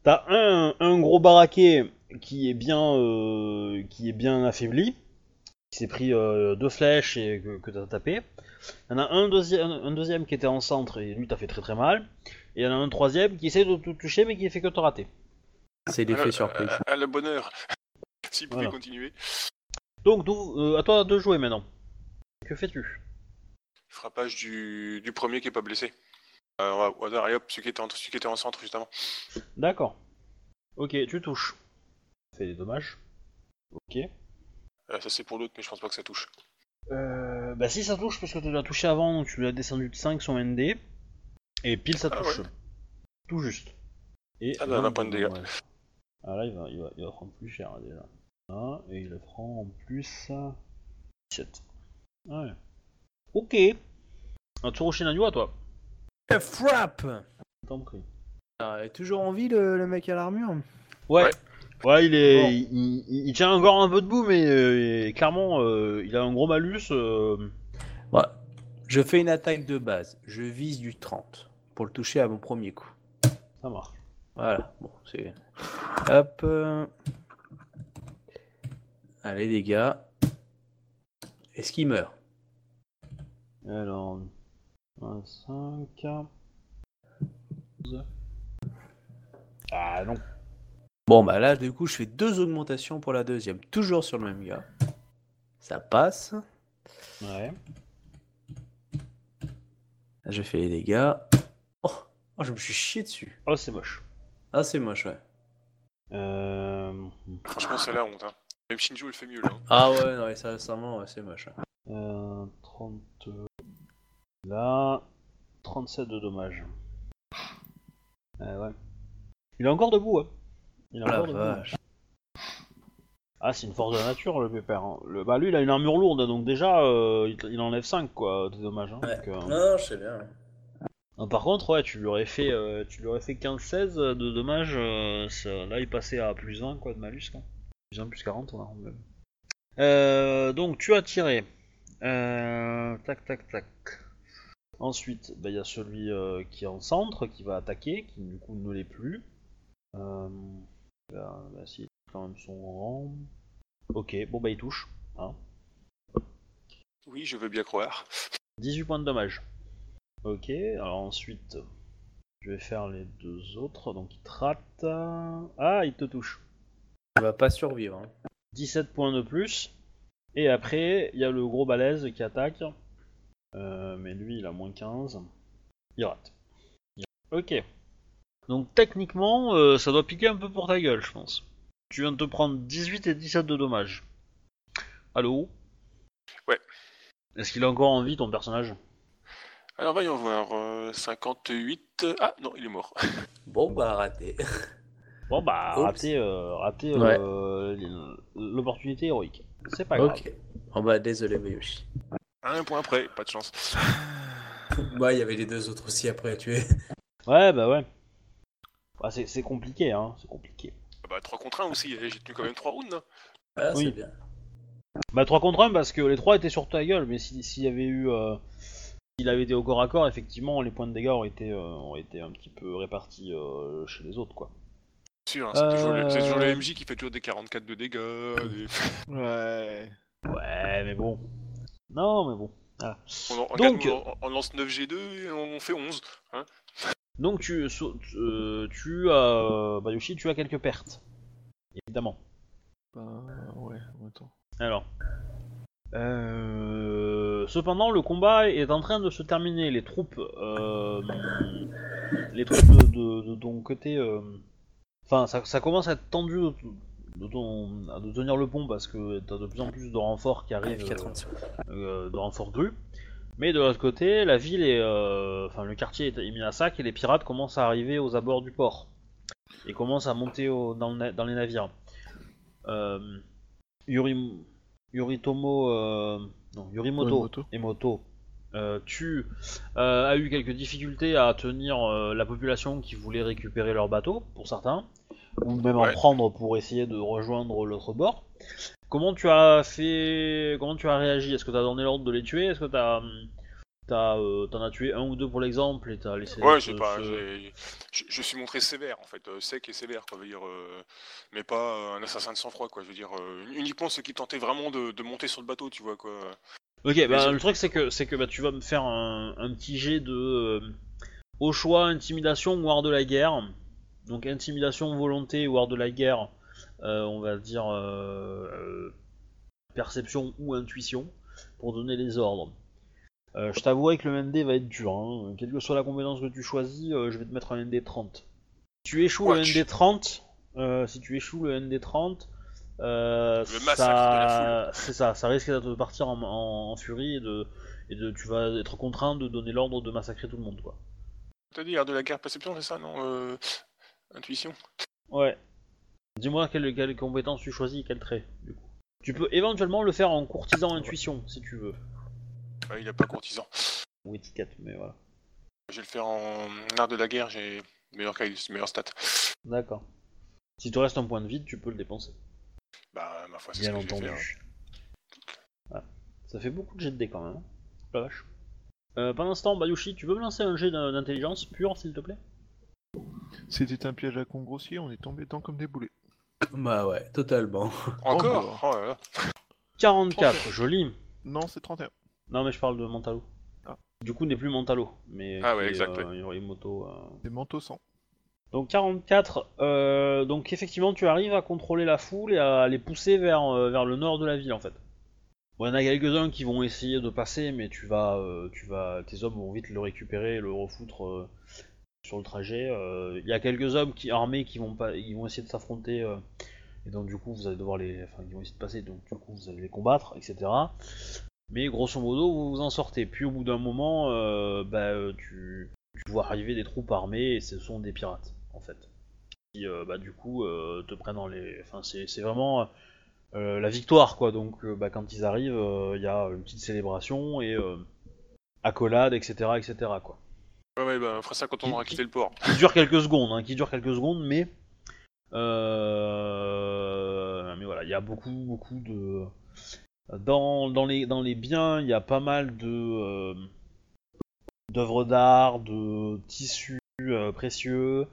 T'as un, un gros baraquet qui est bien, euh, qui est bien affaibli, qui s'est pris euh, deux flèches et que, que t'as tapé. Il y en a un deuxième, un deuxième qui était en centre et lui t'as fait très très mal. Et il y en a un troisième qui essaie de te toucher mais qui fait que te rater. C'est l'effet À- surprise. À, à la bonne heure. S'il pouvait Voilà. continuer. Donc euh, à toi de jouer maintenant. Que fais-tu? Frappage du, du premier qui est pas blessé. Euh, au hasard, et hop, celui qui, était en, celui qui était en centre juste avant. D'accord. Ok, tu touches. Fais des dommages. Ok. Euh, ça c'est pour l'autre, mais je pense pas que ça touche. Euh, bah si ça touche parce que tu l'as touché avant, donc tu lui as descendu de 5 son ND. Et pile ça Ah touche. ouais. Tout juste. Et Ah bah, 22 un point de dégâts. Ah là il va, il, va, il va prendre plus cher déjà. Ah, et il prend en plus euh, 17. Ouais. Ok. Un tour au Shinanyu à toi. Frappe T'en prie. Ah, il est toujours en vie le, le mec à l'armure Ouais. Ouais. Ouais, il est, Bon. il, il- il tient encore un peu debout, mais euh, clairement, euh, il a un gros malus. euh, Ouais. Je fais une attaque de base. Je vise du 30 pour le toucher à mon premier coup. ça marche. Voilà. Bon, c'est. Hop. euh. Allez, les gars. Est-ce qu'il meurt? Alors, 25. Ah non. Bon, bah là, du coup, je fais deux augmentations pour la deuxième. Toujours sur le même gars. Ça passe. Ouais. Là, je fais les dégâts. Oh, je me suis chié dessus. Oh, c'est moche. Ah, c'est moche, ouais. Euh... Franchement, c'est la honte. Hein. Même Shinju, il fait mieux là. hein. Ah ouais, non, mais ça, sincèrement, ouais, c'est moche. hein. euh, 30. Là. 37 de dommages. Euh, ouais. Il est encore debout, hein. Il est Oh la encore debout. vache. Ah, c'est une force de la nature, le pépère. hein. Le... Bah, lui, il a une armure lourde, donc déjà, euh, il, il enlève 5, quoi, de dommages. Hein, Ouais. donc, euh, Non, je sais bien. Ah, Par contre, ouais, tu lui aurais fait, euh, tu lui aurais fait 15-16 de dommages. euh, ça- là, il passait à plus 1 quoi, de malus. Quoi. Plus 1, plus 40, on a. Euh, donc, tu as tiré. Euh, tac, tac, tac. Ensuite, bah, il y a celui euh, qui est en centre, qui va attaquer, qui du coup ne l'est plus. Euh, bah, si, quand même son rang. Ok, bon bah il touche. Hein. Oui, je veux bien croire. 18 points de dommage. Ok, alors ensuite, je vais faire les deux autres. Donc il te rate. Ah, il te touche. Il va pas survivre. hein. 17 points de plus. Et après, il y a le gros balèze qui attaque. Euh, mais lui, il a moins 15. Il rate. Il- Ok. Donc techniquement, euh, ça doit piquer un peu pour ta gueule, je pense. Tu viens de te prendre 18 et 17 de dommages. Allô? Ouais. Est-ce qu'il a encore en vie ton personnage? Alors, voyons voir. euh, 58. Ah, non, il est mort. Bon, bah, raté. Bon bah Oups. raté, euh, raté Ouais. euh, l'opportunité héroïque. C'est pas grave. ok. Bon, bah, désolé, Mayoshi. Un point près, pas de chance. Bah, il y avait les deux autres aussi après à tuer. Ouais bah ouais. Bah, c'est c'est compliqué hein, c'est compliqué. Ah Bah, 3 contre 1 aussi, j'ai tenu quand même 3 rounds. hein. Ah, Oui. c'est bien. Bah 3 contre 1 parce que les 3 étaient sur ta gueule, mais si- s'il y avait eu... euh, s'il avait été au corps à corps, effectivement les points de dégâts auraient été, euh, auraient été un petit peu répartis euh, chez les autres quoi. sûr, hein, c'est toujours, le- c'est toujours le Euh. MJ qui fait toujours des 44 de dégâts. des- Ouais. Ouais, mais bon. Non, mais bon. On, en- Donc- on, on lance 9G2 et on fait 11. Donc tu, so- euh, tu as, Bayushi, tu as quelques pertes, évidemment. Bah ouais, attends. Alors, euh, cependant, le combat est en train de se terminer. Les troupes, euh, les troupes de, de- de ton côté, euh, enfin, ça, ça commence à être tendu de, de ton, de tenir le pont parce que t'as de plus en plus de renforts qui arrivent, F435. euh, de renforts grues. Mais de l'autre côté, la ville est, enfin, le quartier est mis à sac et les pirates commencent à arriver aux abords du port et commencent à monter au- dans, le na- dans les navires. Yuri, Yoritomo, non, Yorimoto Yorimoto. et Moto, euh, tu euh, as eu quelques difficultés à tenir euh, la population qui voulait récupérer leur bateau, pour certains, ou même en prendre pour essayer de rejoindre l'autre bord. Comment tu as fait Comment tu as réagi? Est-ce que tu as donné l'ordre de les tuer? Est-ce que tu as T'as, euh, t'en as tué un ou deux pour l'exemple et t'as laissé. Ouais, ce- j'ai pas. ce- j'ai- Je, je suis montré sévère en fait, euh, sec et sévère quoi, veut dire, euh, mais pas euh, un assassin de sang-froid quoi. Je veux dire, euh, uniquement ceux qui tentaient vraiment de, de monter sur le bateau, tu vois quoi. Ok, bah, le truc c'est que c'est que bah, tu vas me faire un, un petit jet de euh, au choix intimidation ou art de la guerre. Donc intimidation, volonté ou art de la guerre, euh, on va dire euh, euh, perception ou intuition pour donner les ordres. Euh, je t'avouerai que le ND va être dur, hein. quelle que soit la compétence que tu choisis, euh, je vais te mettre un ND 30. Si tu échoues le. ND 30, euh, si tu échoues le ND 30, euh, ça, c'est ça, ça risque de te partir en, en- en furie et de, et de, tu vas être contraint de donner l'ordre de massacrer tout le monde, quoi. T'as dit art de la guerre perception, c'est ça non Intuition. Ouais. Dis-moi quelle, quelle compétence tu choisis et quel trait, du coup. Tu peux éventuellement le faire en courtisan intuition, si tu veux. Ouais, il a pas courtisan. Ou étiquette, mais voilà. Je vais le faire en art de la guerre, j'ai meilleur qualité, meilleur stat. D'accord. Si te reste un point de vide, tu peux le dépenser. Bah ma foi, c'est ce Bien que entendu. Ah, Ça fait beaucoup de jets de dés quand même. hein. La vache. Euh, pendant ce temps, Bayushi, tu veux me lancer un jet d'in- d'intelligence pure, s'il te plaît? C'était un piège à con grossier, on est tombé dedans comme des boulets. Bah ouais, totalement. Encore? Oh là là. 44, joli. Non, c'est 31. Non, mais je parle de Mentalo. Ah. Du coup, n'est plus Mentalo, mais Ah ouais, exact, euh, Yorimoto, euh. Des manteaux sang. Donc 44, euh, donc effectivement tu arrives à contrôler la foule et à les pousser vers, euh, vers le nord de la ville en fait. Bon, il y en a quelques-uns qui vont essayer de passer, mais tu vas, euh, tu vas, tes hommes vont vite le récupérer et le refoutre euh, sur le trajet. Euh, Il y a quelques hommes qui, armés qui vont, pas, ils vont essayer de s'affronter, euh, et donc du coup vous allez devoir les, enfin ils vont essayer de passer, donc du coup vous allez les combattre, etc. Mais grosso modo vous vous en sortez. Puis au bout d'un moment, euh, bah, euh, tu, tu vois arriver des troupes armées et ce sont des pirates en fait. Qui euh, bah, du coup euh, te prennent dans les. Enfin c'est vraiment euh, la victoire quoi. Donc bah, quand ils arrivent, il y a une petite célébration et accolade, etc. etc. quoi. Ouais, ouais, bah on fera ça quand on aura Qui- quitté le port. Qui dure quelques secondes, hein, qui dure quelques secondes, mais. mais voilà, il y a beaucoup beaucoup de. Dans, dans, les, dans les biens, il y a pas mal de euh, d'œuvres d'art, de tissus euh, précieux,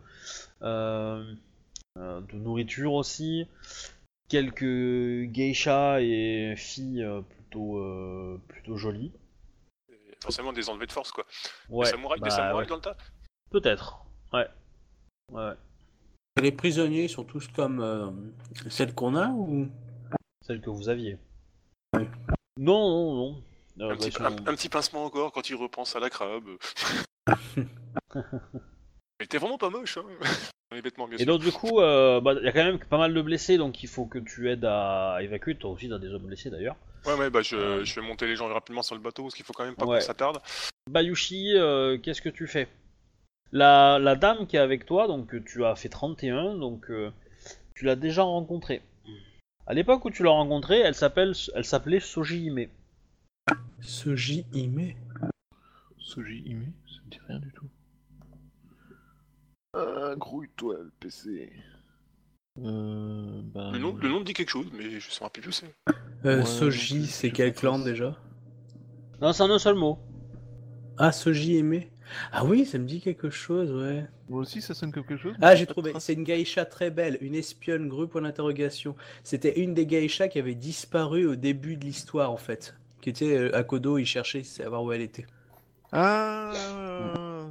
euh, euh, de nourriture aussi, quelques geishas et filles euh, plutôt euh, plutôt jolies. Et Forcément des enlevés de force quoi. Ouais, des samouraïs, bah, des samouraïs ouais. dans le tas? Peut-être. Ouais. Ouais. Les prisonniers sont tous comme euh, celles qu'on a ou? Celle que vous aviez. Ouais. Non, non, non. Euh, un, bah, petit, ils sont- un- un petit pincement encore quand il repense à la crabe. Mais t'es vraiment pas moche, hein. Bien Et sûr. donc du coup, euh, bah, il y a quand même pas mal de blessés, donc il faut que tu aides à évacuer. Toi aussi, t'as des hommes blessés d'ailleurs. Ouais, ouais, bah je, Euh. je vais monter les gens rapidement sur le bateau parce qu'il faut quand même pas Ouais. qu'on s'attarde. Bayushi, euh, qu'est-ce que tu fais? La, la dame qui est avec toi, donc euh, tu as fait 31, donc euh, tu l'as déjà rencontrée. À l'époque où tu l'as rencontrée, elle s'appelle, elle s'appelait Soji Hime. Soji Ime Soji Ime, ça me dit rien du tout. Ah, grouille-toi le PC. Euh, ben... Le nom, le nom me dit quelque chose, mais je sais plus où c'est. euh, Ouais, Soji, c'est quel clan déjà? Non, c'est en un seul mot. Ah, Soji Ime Ah oui, ça me dit quelque chose, ouais. Moi aussi, ça sonne quelque chose. Ah, j'ai trouvé. C'est une geisha très belle, une espionne grue pour l'interrogation. C'était une des geishas qui avait disparu au début de l'histoire, en fait. Qui était euh, à Kodo, il cherchait à savoir où elle était. Ah,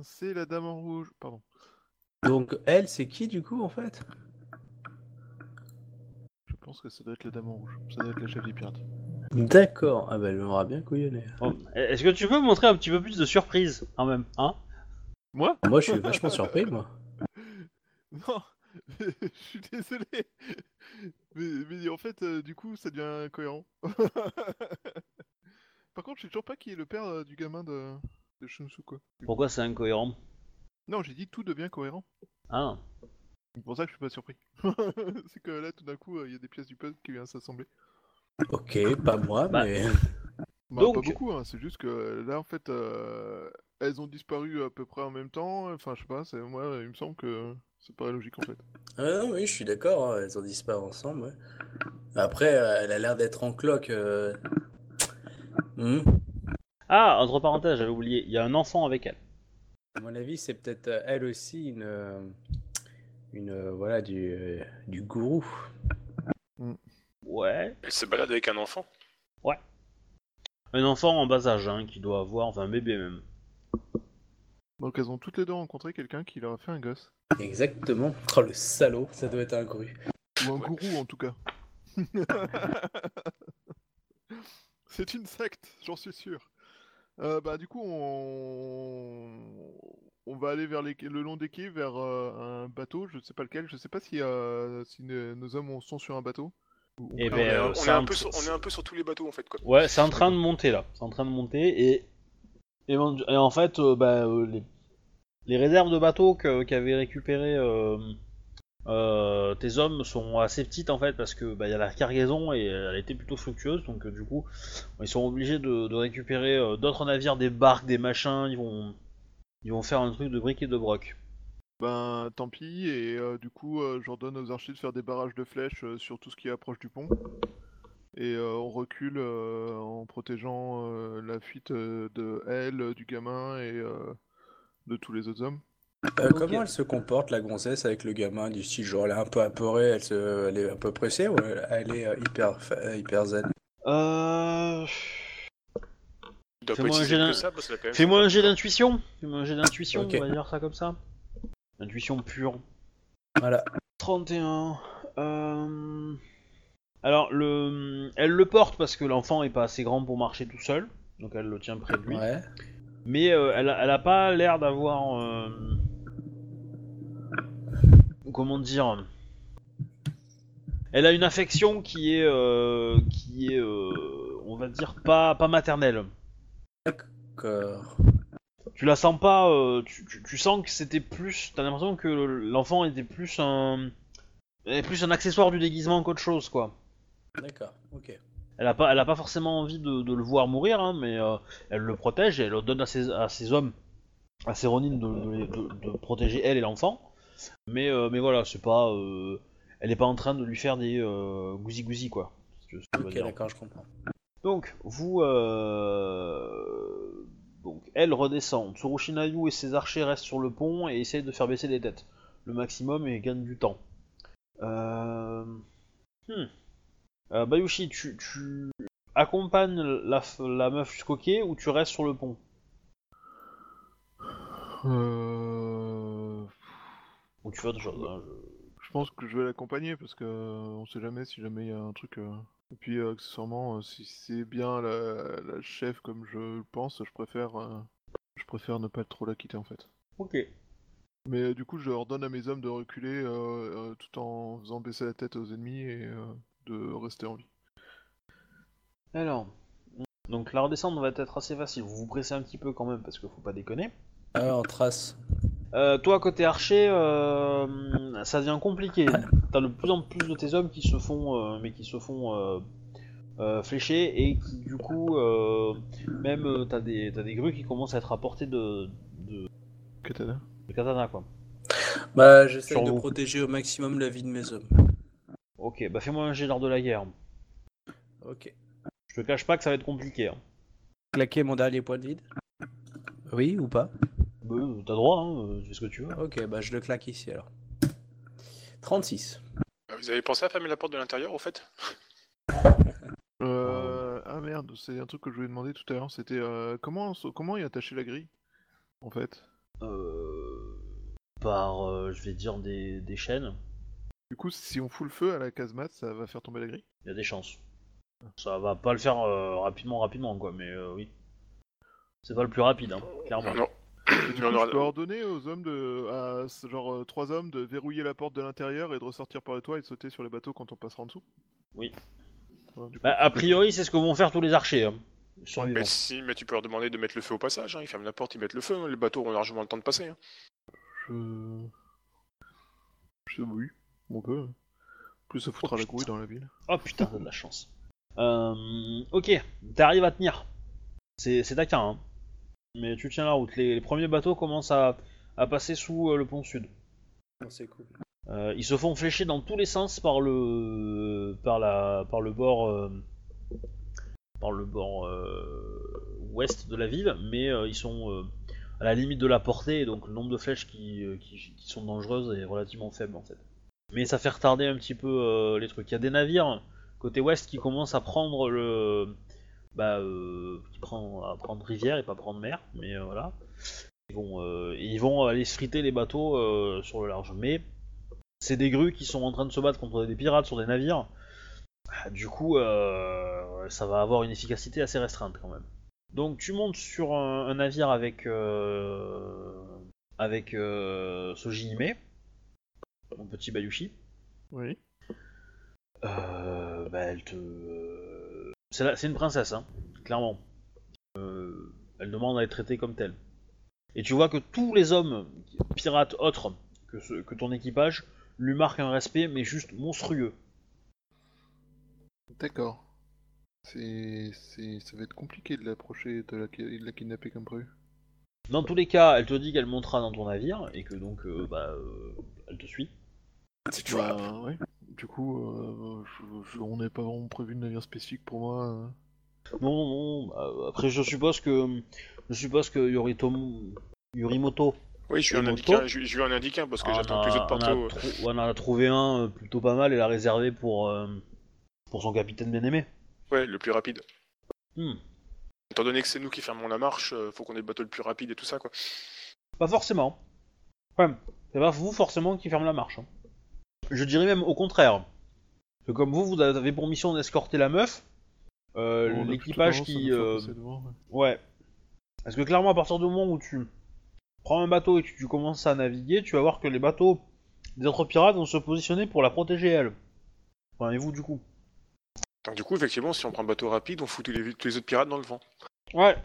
c'est la dame en rouge. Pardon. Donc, elle, c'est qui du coup, en fait? Je pense que ça doit être la dame en rouge. Ça doit être la chef des pirates. D'accord. Ah, bah, elle m'aura bien couillonné. Bon, Est-ce que tu peux me montrer un petit peu plus de surprise quand même, hein? Moi? Moi, je suis vachement surpris, moi. Non, je suis désolé. Mais, mais en fait, euh, du coup, ça devient incohérent. Par contre, je sais toujours pas qui est le père euh, du gamin de, de Shunsu, quoi. Pourquoi c'est incohérent? Non, j'ai dit tout devient cohérent. Ah, C'est pour ça que je suis pas surpris. c'est que là, tout d'un coup, euh, il y a des pièces du puzzle qui viennent s'assembler. Ok, pas moi, Bah, mais. Bah, Donc- pas beaucoup, hein. c'est juste que euh, là, en fait, euh, elles ont disparu à peu près en même temps. Enfin, je sais pas, c'est- moi, il me semble que c'est pas logique, en fait. Ah non, oui, je suis d'accord, hein, elles ont disparu ensemble, ouais. Après, euh, elle a l'air d'être en cloque. euh. Hmm. ah entre parenthèses, j'avais oublié, il y a un enfant avec elle. À mon avis, c'est peut-être elle aussi une. Une. Voilà, du. Du gourou. Ouais. Elle se balade avec un enfant. Un enfant en bas âge, hein, qui doit avoir, enfin un bébé même. Donc, elles ont toutes les deux rencontré quelqu'un qui leur a fait un gosse. Exactement. Oh, le salaud, ça doit être un gru. Ou un Ouais. gourou, en tout cas. c'est une secte, j'en suis sûr. Euh, bah, du coup, on... on va aller vers les... quais- le long des quais vers euh, un bateau, je sais pas lequel, je sais pas si, euh, si ne- nos hommes sont sur un bateau. On, est, ben, un- on c'est est un un peu sur, on est un peu sur tous les bateaux en fait quoi. Ouais, c'est en train de monter là. C'est en train de monter et, et, en- et en fait, euh, bah, euh, les, les réserves de bateaux qu'avaient récupéré euh, euh, tes hommes sont assez petites en fait parce que bah, il y a la cargaison et elle était plutôt fructueuse donc euh, du coup ils sont obligés de, de récupérer euh, d'autres navires, des barques, des machins. Ils vont ils vont faire un truc de briques et de broc. Ben, tant pis, et euh, du coup, euh, j'ordonne aux archers de faire des barrages de flèches euh, sur tout ce qui est approche du pont. Et euh, on recule euh, en protégeant euh, la fuite euh, de elle, du gamin et euh, de tous les autres hommes. Euh. Comment elle se comporte, la grossesse, avec le gamin du style genre elle est un peu apeurée, elle, se... elle est un peu pressée ou elle, elle est euh, hyper, fa- hyper zen? Euh... Fais-moi un jet d'intuition. Fais-moi un jet d'intuition, on va dire ça comme ça. Intuition pure. Voilà. 31. Euh... Alors, le... elle le porte parce que l'enfant est pas assez grand pour marcher tout seul. Donc elle le tient près de lui. Ouais. Mais euh, elle, a, elle a pas l'air d'avoir. euh, Comment dire Elle a une affection qui est. euh, qui est. on va dire pas, pas maternelle. D'accord. Tu la sens pas. euh, tu, tu- tu sens que c'était plus. T'as l'impression que l'enfant était plus un. plus un accessoire du déguisement qu'autre chose, quoi. D'accord. Ok. Elle a pas, elle a pas forcément envie de, de le voir mourir, hein, mais euh, elle le protège et elle donne à ses, à ses hommes, à ses Ronin de, protéger elle et l'enfant. Mais, euh, mais voilà, c'est pas. elle est pas en train de lui faire des euh, gousi gousi quoi. Ok, d'accord, je comprends. Donc, vous. Euh... Donc, elle redescend. Tsurushinayu et ses archers restent sur le pont et essayent de faire baisser les têtes. Le maximum et gagnent du temps. Euh... Hmm. Euh, Bayushi, tu, tu accompagnes la, la meuf jusqu'au quai ou tu restes sur le pont? Euh... Ou tu fais autre chose hein, je- Je pense que je vais l'accompagner parce que on sait jamais si jamais il y a un truc. Et puis euh, accessoirement, euh, si c'est bien la, la chef comme je le pense, je préfère, euh, je préfère ne pas trop la quitter en fait. Ok. Mais euh, du coup, je ordonne à mes hommes de reculer euh, euh, tout en faisant baisser la tête aux ennemis et euh, de rester en vie. Alors. Donc la redescente va être assez facile. Vous vous pressez un petit peu quand même parce qu'il faut pas déconner. Ah, en trace. Euh, toi, côté archer, euh, ça devient compliqué. T'as de plus en plus de tes hommes qui se font, euh, mais qui se font euh, euh, flécher et qui, du coup, euh, même euh, t'as des, t'as des grues qui commencent à être à portée de, de, Katana. de katana, quoi. Bah, j'essaie Sur de vous. protéger au maximum la vie de mes hommes. Ok, bah fais-moi un jet d'art de la guerre. Ok. Je te cache pas que ça va être compliqué. hein. Claquer mon dernier point de vide Oui ou pas bah, t'as droit, hein, euh, tu fais ce que tu veux. Ok, bah je le claque ici alors. 36. Euh, Vous avez pensé à fermer la porte de l'intérieur, au fait? Euh... Ah merde, c'est un truc que je voulais demander tout à l'heure. C'était euh, comment comment y attacher la grille en fait? Euh, par, euh, je vais dire, des, des chaînes, Du coup, si on fout le feu à la casemate, ça va faire tomber la grille? il y a des chances. Ça va pas le faire euh, rapidement, rapidement, quoi, mais euh, oui. C'est pas le plus rapide, hein, clairement. Non. Et du Non, coup, non, je peux ordonner aux hommes de, à genre euh, trois hommes de verrouiller la porte de l'intérieur et de ressortir par le toit et de sauter sur les bateaux quand on passera en dessous. Oui. Ouais, Bah, a priori, c'est ce que vont faire tous les archers. Hein. Mais si, mais tu peux leur demander de mettre le feu au passage. Hein. Ils ferment la porte, ils mettent le feu. hein. Les bateaux auront largement le temps de passer. hein. je... je oui, on peut. Plus ça foutra Oh, la putain. grouille dans la ville. Oh putain, t'as de la chance. Euh, ok, t'arrives à tenir. C'est c'est taquin, hein. Mais tu tiens la route. Les, les premiers bateaux commencent à, à passer sous euh, le pont sud. C'est cool. Euh, ils se font flécher dans tous les sens par le par la par le bord euh, par le bord ouest de la ville, mais ils sont à la limite de la portée, donc le nombre de flèches qui, qui, qui sont dangereuses est relativement faible en fait. Mais ça fait retarder un petit peu les trucs. Il y a des navires côté ouest qui commencent à prendre le bah euh, qui prend à prendre rivière et pas prendre mer, mais euh, voilà. Ils vont euh, ils vont aller se friter les bateaux sur le large, mais c'est des grues qui sont en train de se battre contre des pirates sur des navires. Ah, Du coup, euh, ça va avoir une efficacité assez restreinte quand même. Donc tu montes sur un, un navire avec euh, avec euh, Soji Hime, mon petit Bayushi. Oui. Euh, bah, elle te, c'est la- c'est une princesse, hein, clairement. Euh, elle demande à être traitée comme telle. Et tu vois que tous les hommes pirates autres que, ce- que ton équipage lui marquent un respect, mais juste monstrueux. D'accord. C'est, c'est, ça va être compliqué de l'approcher, de la, de la kidnapper comme prévu. Dans tous les cas, elle te dit qu'elle montera dans ton navire et que donc, euh, bah, euh, elle te suit. Bah, ouais. Du coup, euh, je- je- on n'est pas vraiment prévu de navire spécifique pour moi. euh. Non, non. bah, après, je suppose que, je suppose que Yoritomo, Yorimoto Oui, je lui en indique un, je, je lui en indique un parce que en j'attends que les autres trou- on en a trouvé un euh, plutôt pas mal et l'a réservé pour, euh, pour son capitaine bien aimé. Ouais, le plus rapide. Hmm. Étant donné que c'est nous qui fermons la marche, faut qu'on ait le bateau le plus rapide et tout ça, quoi. Pas forcément. Ouais, c'est pas vous forcément qui ferme la marche. hein. Je dirais même au contraire. Que comme vous, vous avez pour mission d'escorter la meuf, euh, l'équipage qui... euh, devant, ouais. Ouais. Parce que clairement, à partir du moment où tu prends un bateau et que tu commences à naviguer, tu vas voir que les bateaux des autres pirates vont se positionner pour la protéger elle. Enfin, et vous du coup. Donc du coup, effectivement, si on prend un bateau rapide, on fout tous les, tous les autres pirates dans le vent. Ouais.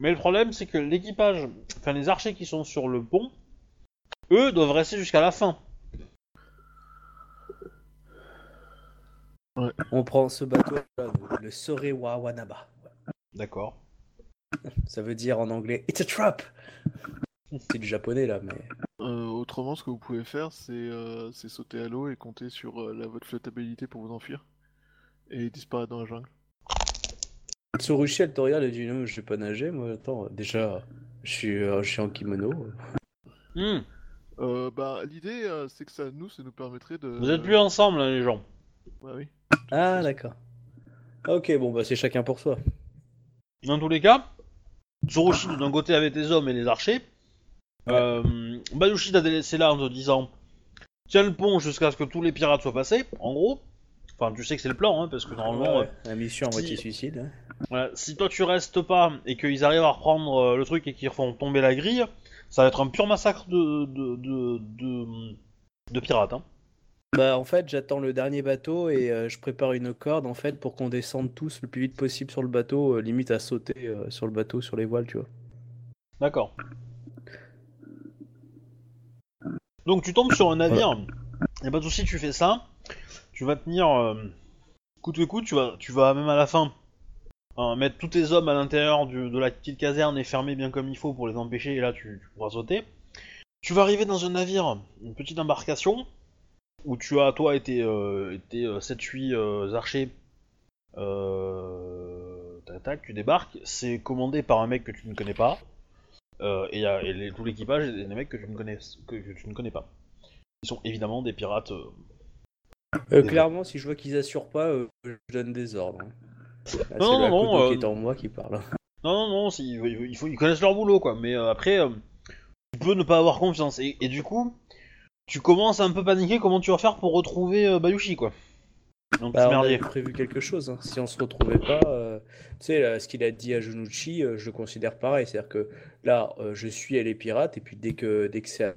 Mais le problème, c'est que l'équipage, enfin les archers qui sont sur le pont, eux doivent rester jusqu'à la fin. On prend ce bateau, là, le Sorewa Wanaba. D'accord. Ça veut dire en anglais It's a trap C'est du japonais là, mais. Euh, autrement, ce que vous pouvez faire, c'est, euh, sauter à l'eau et compter sur euh, la, votre flottabilité pour vous enfuir. Et disparaître dans la jungle. Tsurushi, elle te regarde et dit Non, je vais pas nager, moi. Attends, déjà, je suis, euh, je suis en kimono. Hmm. Euh, bah, l'idée, euh, c'est que ça, nous, ça nous permettrait de... Vous êtes plus ensemble, hein, les gens. Bah oui. Ah, d'accord. Ok, bon, bah c'est chacun pour soi. Dans tous les cas, Tsurushi d'un côté avec tes hommes et les archers. Euh, Bayushi t'a délaissé là en te disant Tiens le pont jusqu'à ce que tous les pirates soient passés, en gros. Enfin, tu sais que c'est le plan, hein, parce que normalement, Ouais, la mission à si- moitié suicide. hein. euh, voilà, si toi tu restes pas et qu'ils arrivent à reprendre euh, le truc et qu'ils font tomber la grille, ça va être un pur massacre de, de, de, de, de pirates. Hein. Bah, en fait, j'attends le dernier bateau et euh, je prépare une corde en fait pour qu'on descende tous le plus vite possible sur le bateau, euh, limite à sauter euh, sur le bateau, sur les voiles, tu vois. D'accord. Donc tu tombes sur un navire, et pas de soucis, tu fais ça. Tu vas tenir euh, coûte que coûte, tu vas, tu vas même à la fin hein, mettre tous tes hommes à l'intérieur de la petite caserne et fermer bien comme il faut pour les empêcher, et là tu, tu pourras sauter. Tu vas arriver dans un navire, une petite embarcation, où tu as, toi, été, euh, été 7-8 euh, archers. Euh, tac, tac, tu débarques, c'est commandé par un mec que tu ne connais pas. Euh, et, et les- tout l'équipage et des mecs que tu ne connais que, que tu ne connais pas. Ils sont évidemment des pirates. euh, Euh, Des- clairement, si je vois qu'ils assurent pas, euh, je donne des ordres. hein. Là, Non, non, euh, qui est en moi qui parle. Non, non, non, il, il faut, ils connaissent leur boulot, quoi. Mais euh, après, euh, tu peux ne pas avoir confiance. Et, et du coup, tu commences à un peu paniquer comment tu vas faire pour retrouver euh, Bayushi, quoi? Donc, Bah, on avait prévu quelque chose. hein. Si on se retrouvait pas, euh, tu sais, ce qu'il a dit à Junucci, euh, je le considère pareil. C'est-à-dire que là, euh, je suis à les pirates, et puis dès que, dès que c'est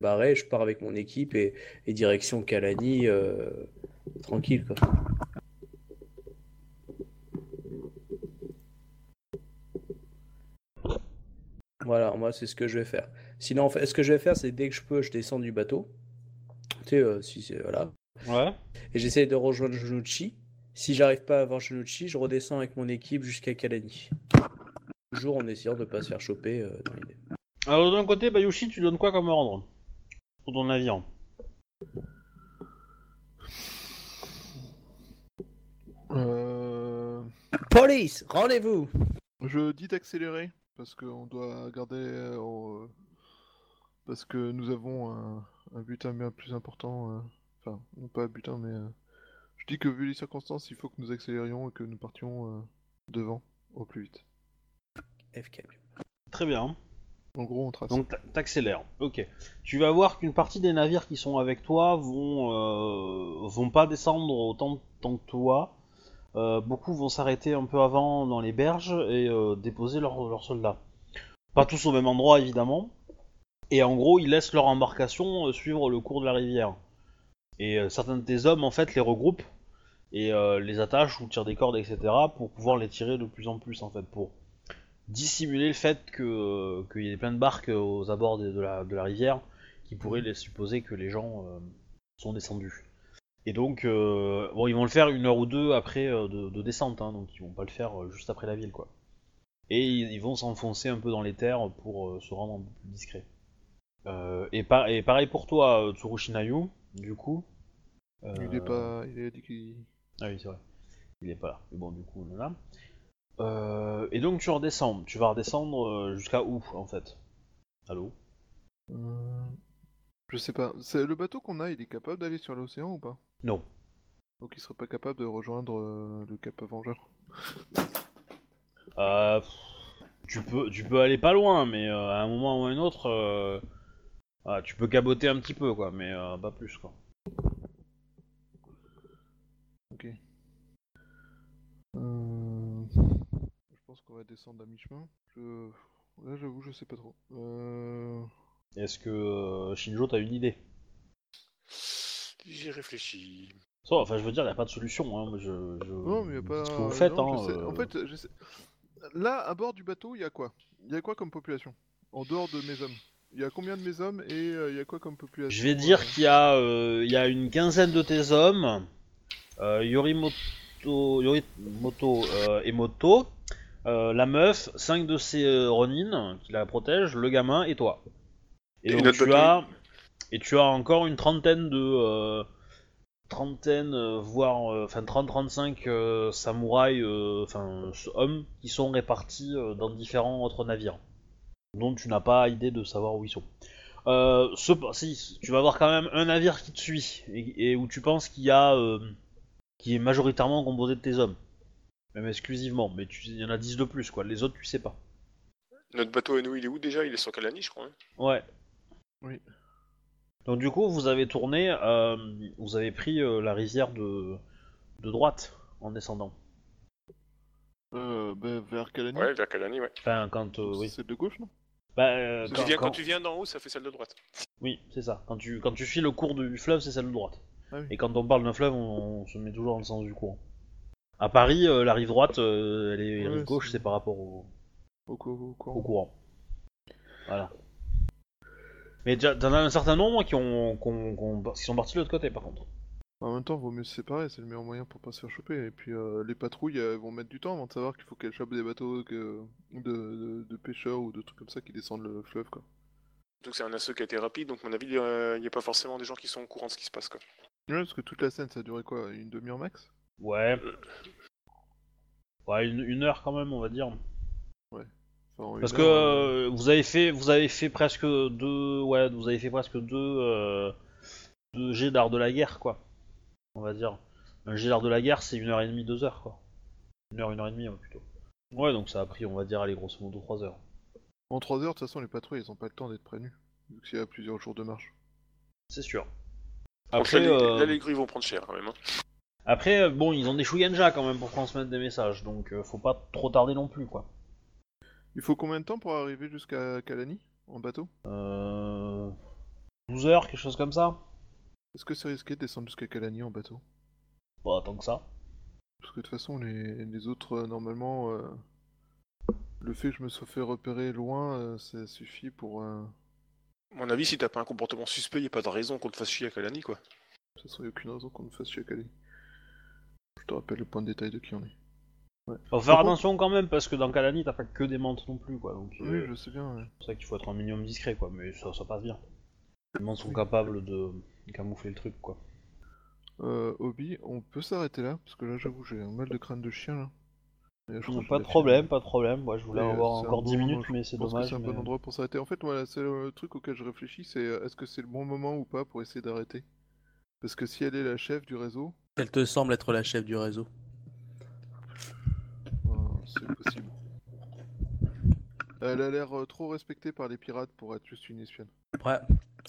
barré, je pars avec mon équipe et, et direction Kalani, euh, tranquille, quoi. Voilà, moi, c'est ce que je vais faire. Sinon, en fait, ce que je vais faire, c'est dès que je peux, je descends du bateau. Tu sais, euh, si c'est. Voilà. Ouais. Et j'essaie de rejoindre Junucci. Si j'arrive pas à voir Junucci, je redescends avec mon équipe jusqu'à Kalani. Toujours en essayant de pas se faire choper euh, dans l'idée. Alors, d'un côté, Bayushi, tu donnes quoi comme ordre Pour ton navire? Euh, Police, rendez-vous Je dis d'accélérer parce qu'on doit garder. euh, parce que nous avons un, un butin bien plus important. euh, Enfin, non pas un butin, mais. euh, Je dis que vu les circonstances, il faut que nous accélérions et que nous partions euh, devant au plus vite. FK. Très bien. En gros, on trace. Donc, t'a- t'accélères. Ok. Tu vas voir qu'une partie des navires qui sont avec toi vont, euh, vont pas descendre autant temps que toi. Euh, beaucoup vont s'arrêter un peu avant dans les berges et euh, déposer leurs leurs soldats. Pas tous au même endroit, évidemment. Et en gros, ils laissent leur embarcation euh, suivre le cours de la rivière. Et euh, certains de tes hommes, en fait, les regroupent et euh, les attachent ou tirent des cordes, etc. pour pouvoir les tirer de plus en plus, en fait, pour dissimuler le fait que qu'il y ait plein de barques aux abords de, de la, de la rivière qui pourraient laisser supposer que les gens euh, sont descendus. Et donc, euh, bon, ils vont le faire une heure ou deux après de, de descente, hein, donc ils vont pas le faire juste après la ville, quoi. Et ils, ils vont s'enfoncer un peu dans les terres pour se rendre un peu plus discret. Euh, et, par- et pareil pour toi, euh, Tsurushinayu, du coup. Il est Euh, pas. Il qu'il. ah oui, c'est vrai. Il est pas là. Mais bon, du coup, on est là. Euh, et donc tu redescends. Tu vas redescendre euh, jusqu'à où, en fait? Allô? Euh, Je sais pas. Le bateau qu'on a, il est capable d'aller sur l'océan ou pas? Non. Donc il serait pas capable de rejoindre euh, le Cap Vengeur. Euh, tu, peux, tu peux aller pas loin, mais euh, à un moment ou à un autre, euh, voilà, tu peux caboter un petit peu, quoi, mais euh, pas plus, quoi. Ok. Euh... Je pense qu'on va descendre à mi-chemin. Je... Là, j'avoue, je sais pas trop. Euh... Est-ce que euh, Shinjo, t'as une idée? J'y réfléchis. Ça, Enfin, je veux dire, y a pas de solution, hein. moi, Je, je... Non, mais y a pas. Ce que vous faites, non, hein. euh, En fait, je sais. Là, à bord du bateau, il y a quoi? Il y a quoi comme population? En dehors de mes hommes? Il y a combien de mes hommes et euh, il y a quoi comme population Je vais dire euh, qu'il y a, euh, il y a une quinzaine de tes hommes, euh, Yorimoto, Yorimoto euh, et Moto, euh, la meuf, 5 de ses euh, Ronin qui la protègent, le gamin et toi. Et, Et donc tu as, et tu as encore une trentaine de, euh, trentaine, voire, euh, enfin 30-35 euh, samouraïs, euh, enfin hommes qui sont répartis euh, dans différents autres navires, dont tu n'as pas idée de savoir où ils sont. Euh, ce, si, tu vas avoir quand même un navire qui te suit et, et où tu penses qu'il y a, euh, qui est majoritairement composé de tes hommes, même exclusivement, mais tu- il y en a 10 de plus quoi. Les autres tu sais pas. Notre bateau à nous, il est où déjà? Il est sur Kalani, je crois. hein Ouais. Oui. Donc du coup vous avez tourné, euh, vous avez pris euh, la rivière de, de droite en descendant. Euh, bah, vers Kalani Ouais, vers Kalani, ouais. Enfin quand euh, oui. C'est de gauche, non? Bah, euh, Tu quand- viens, quand- quand tu viens d'en haut, ça fait celle de droite. Oui, c'est ça. Quand tu, quand tu suis le cours du fleuve, c'est celle de droite. Ah oui. Et quand on parle d'un fleuve, on, on se met toujours dans le sens du courant. À Paris, euh, la rive droite, euh, elle est, la Ouais, rive gauche, c'est- par rapport au, Au, cou- au courant. au courant. Voilà. Mais déjà, t'en as un certain nombre qui, ont, qu'on- qui sont partis de l'autre côté, par contre. En même temps, vaut mieux se séparer, c'est le meilleur moyen pour pas se faire choper. Et puis euh, les patrouilles elles vont mettre du temps avant de savoir qu'il faut qu'elles chopent des bateaux que... de, de, de pêcheurs ou de trucs comme ça qui descendent le fleuve, quoi. Donc c'est un assaut qui a été rapide, donc à mon avis, il n'y a pas forcément des gens qui sont au courant de ce qui se passe, quoi. Ouais, parce que toute la scène, ça a duré quoi Une demi-heure max? Ouais. Ouais, une, une heure quand même, on va dire. Enfin, en Parce que euh, euh, vous avez fait, vous avez fait presque deux, ouais, vous avez fait presque deux, euh, deux jets d'art de la guerre, quoi. On va dire. Un d'art de la guerre, c'est une heure et demie, deux heures, quoi. Une heure, une heure et demie, ouais, plutôt. Ouais, donc ça a pris, on va dire, allez, grosso modo, trois heures. En 3 heures, de toute façon, les patrouilles, ils ont pas le temps d'être prévenus. Vu qu'il y a plusieurs jours de marche. C'est sûr. Après, les, euh, là, les grues vont prendre cher quand même. hein. après, euh, bon, ils ont des Shugenja quand même pour transmettre des messages, donc euh, faut pas trop tarder non plus, quoi. Il faut combien de temps pour arriver jusqu'à Kalani en bateau? Euh... 12 heures, quelque chose comme ça Est-ce que c'est risqué de descendre jusqu'à Kalani en bateau? Pas tant que ça. Parce que de toute façon, les, les autres, euh, normalement, euh, le fait que je me sois fait repérer loin, euh, ça suffit pour. euh, À mon avis, si t'as pas un comportement suspect, y a pas de raison qu'on te fasse chier à Kalani, quoi. De toute façon, il n'y a aucune raison qu'on me fasse chier à Kalani. Je te rappelle le point de détail de qui on est. Faut faire Par contre- attention quand même, parce que dans Kalani, t'as pas que des mantes non plus, quoi. Donc, Oui, je sais bien. ouais. C'est pour ça qu'il faut être un minimum discret, quoi, mais ça, ça passe bien. Les mondes sont capables de camoufler le truc, quoi. Euh, Obi, on peut s'arrêter là Parce que là, j'avoue, j'ai un mal de crâne de chien là. Et je pas de problème, pas de problème. Moi, je voulais euh, avoir un encore bon 10 moment, minutes, je mais c'est Je pense que dommage. c'est un bon endroit pour s'arrêter. En fait, moi, c'est le truc auquel je réfléchis, c'est euh, est-ce que c'est le bon moment ou pas pour essayer d'arrêter? Parce que si elle est la chef du réseau, Elle te semble être la chef du réseau. euh, c'est possible. Elle a l'air euh, trop respectée par les pirates pour être juste une espionne. Après,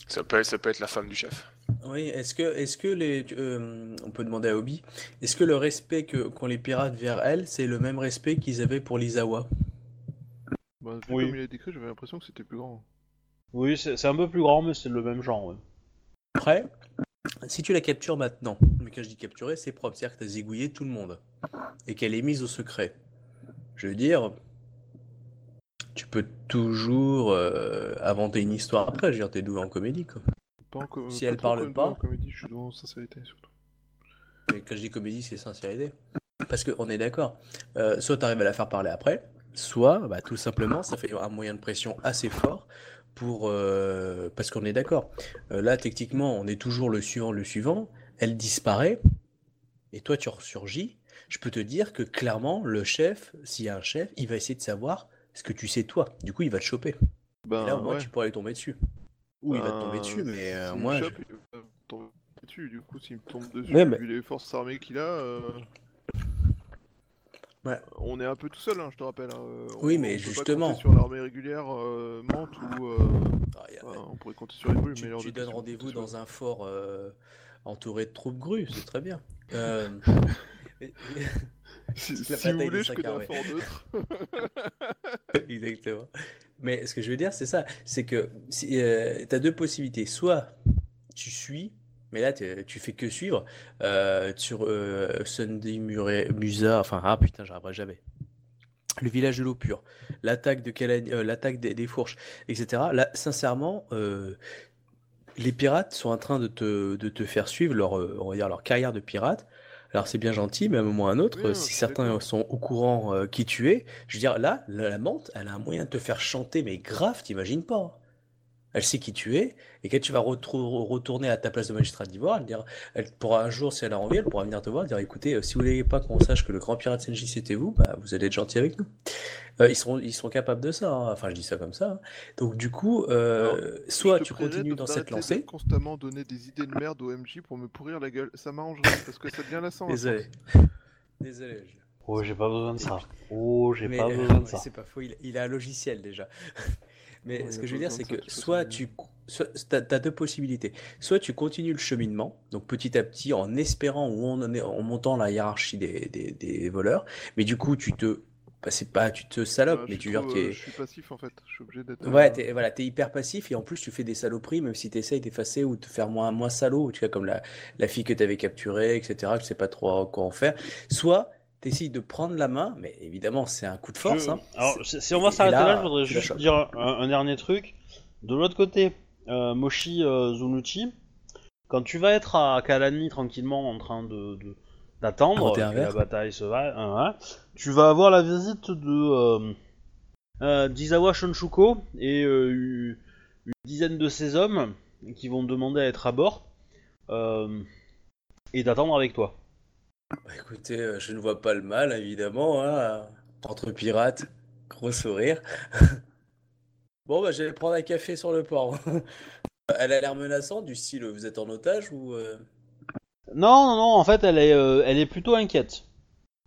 Ça peut, ça peut être la femme du chef. oui, est-ce que, est-ce que les, euh, on peut demander à Obi, est-ce que le respect qu'ont les pirates vers elle, c'est le même respect qu'ils avaient pour l'Isawa Bah, Oui. comme il a décrit, j'avais l'impression que c'était plus grand. Oui, c'est c'est un peu plus grand, mais c'est le même genre, ouais. Après, si tu la captures maintenant, mais quand je dis capturer, c'est propre, c'est-à-dire que tu as zigouillé tout le monde et qu'elle est mise au secret. Je veux dire, tu peux toujours euh, inventer une histoire après, je veux dire, t'es doué en comédie, quoi. Pas en Si pas elle parle pas- En comédie, je suis dans sincérité surtout. Et quand je dis comédie, c'est sincérité. Parce qu'on est d'accord. Euh, soit tu arrives à la faire parler après, soit bah, tout simplement ça fait un moyen de pression assez fort pour. euh, parce qu'on est d'accord. Euh, là, techniquement, on est toujours le suivant, le suivant. Elle disparaît. Et toi, tu ressurgis. Je peux te dire que clairement, le chef, s'il y a un chef, il va essayer de savoir ce que tu sais toi. Du coup, il va te choper. Ben, Et là, au moins, ouais. tu pourras lui tomber dessus. Ou il va te tomber Ben, dessus, mais euh, moi. chope, je- il va me tomber dessus. Du coup, s'il me tombe dessus, Ouais, mais- vu les forces armées qu'il a, euh, Ouais. on est un peu tout seul, hein, je te rappelle. hein, euh, Oui, on- mais on peut pas justement. sur l'armée régulière Mante ou. Ah, y a- enfin, on pourrait compter sur les Tu, mais tu donnes rendez-vous sur- dans un fort entouré de troupes grues, c'est très bien. Euh, Si, si vous voulez, je cinq connais un armées. fort neutre. Exactement. Mais ce que je veux dire, c'est ça, c'est que si, tu as deux possibilités. Soit tu suis, mais là tu fais que suivre euh, sur euh, Sunday Musa, enfin ah putain, j'arriverai jamais. Le village de l'eau pure, l'attaque de euh, l'attaque des, des fourches, etc. Là, sincèrement, euh, les pirates sont en train de te, de te faire suivre leur, euh, on va dire leur carrière de pirate. Alors c'est bien gentil, mais à un moment ou à un autre, Oui, si certains sont au courant euh, qui tu es, je veux dire, là, la, la menthe, elle a un moyen de te faire chanter, mais grave, t'imagines pas. Elle sait qui tu es, et quand tu vas retourner à ta place de magistrat d'Ivoire, elle, dira- elle pourra un jour, si elle a envie, elle pourra venir te voir, dire, écoutez, euh, si vous voulez pas qu'on sache que le grand pirate Senji c'était vous, bah, vous allez être gentil avec nous. Euh, ils seront, ils seront capables de ça, hein. enfin je dis ça comme ça. hein. Donc du coup, euh, soit tu continues dans cette d'arrêter de lancée. constamment donner des idées de merde au MJ pour me pourrir la gueule. Ça m'arrangerait parce que ça devient lassant. Désolé. Désolé. je- Oh, j'ai pas besoin de ça. Oh, j'ai pas euh, besoin de ça. C'est pas faux, il, il a un logiciel déjà. Mais Ouais, ce que je veux dire, c'est que soit tu. Soit, t'as, t'as deux possibilités. Soit tu continues le cheminement, donc petit à petit, en espérant ou en, en montant la hiérarchie des, des, des voleurs, mais du coup, tu te. bah, c'est pas, tu te salopes, Bah, mais je tu suis veux dire, trop, euh, Je suis passif en fait. Je suis obligé d'être. Ouais, euh, t'es, voilà, t'es hyper passif et en plus tu fais des saloperies, même si t'essayes d'effacer ou de te faire moins, moins salaud, tu vois, comme la, la fille que t'avais capturée, etc., tu sais pas trop quoi en faire. Soit t'essayes de prendre la main, mais évidemment c'est un coup de force. Je- hein. Alors, si, on va s'arrêter là, là, je voudrais juste dire un, un dernier truc. De l'autre côté, euh, Moshi euh, Zunuchi, quand tu vas être à Kalani tranquillement en train de d'attendre que la bataille se va, hein, hein, tu vas avoir la visite de euh, euh, d'Izawa Shonshuko et euh, une dizaine de ses hommes qui vont demander à être à bord et d'attendre avec toi. Bah, écoutez, euh, je ne vois pas le mal, évidemment, hein, entre pirates. Gros sourire. bon, bah, j'allais prendre un café sur le port. Elle a l'air menaçante, du style vous êtes en otage ou. euh, Non, non, non, en fait, elle est, euh, elle est plutôt inquiète.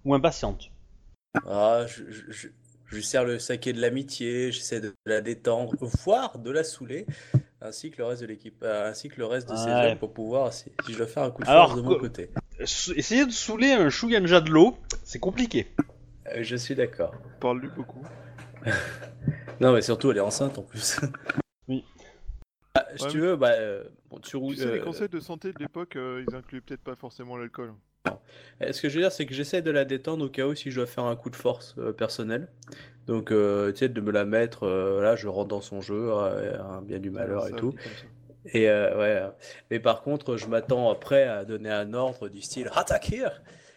Ou impatiente. Ah, je, je, je- je lui sers le saké de l'amitié, j'essaie de la détendre, voire de la saouler, ainsi que le reste de l'équipe, ainsi que le reste de ses Ouais. hommes pour pouvoir, si, si je dois faire un coup de Alors, force de mon côté. Essayer de saouler un Shuganja de l'eau, c'est compliqué. Euh, je suis d'accord. Parle-lui beaucoup. Non, mais surtout, elle est enceinte en plus. Oui. Ah, si Ouais, tu mais- veux, bah, euh, bon, tu roules. Tu sais, les euh, conseils de santé de l'époque, euh, ils incluaient peut-être pas forcément l'alcool. Ce que je veux dire, c'est que j'essaie de la détendre au cas où si je dois faire un coup de force euh, personnel. Donc, euh, tu sais, de me la mettre, euh, là, je rentre dans son jeu, euh, bien du malheur et Ça, tout. Et euh, ouais. euh, Mais par contre, je m'attends après à donner un ordre du style attaquer.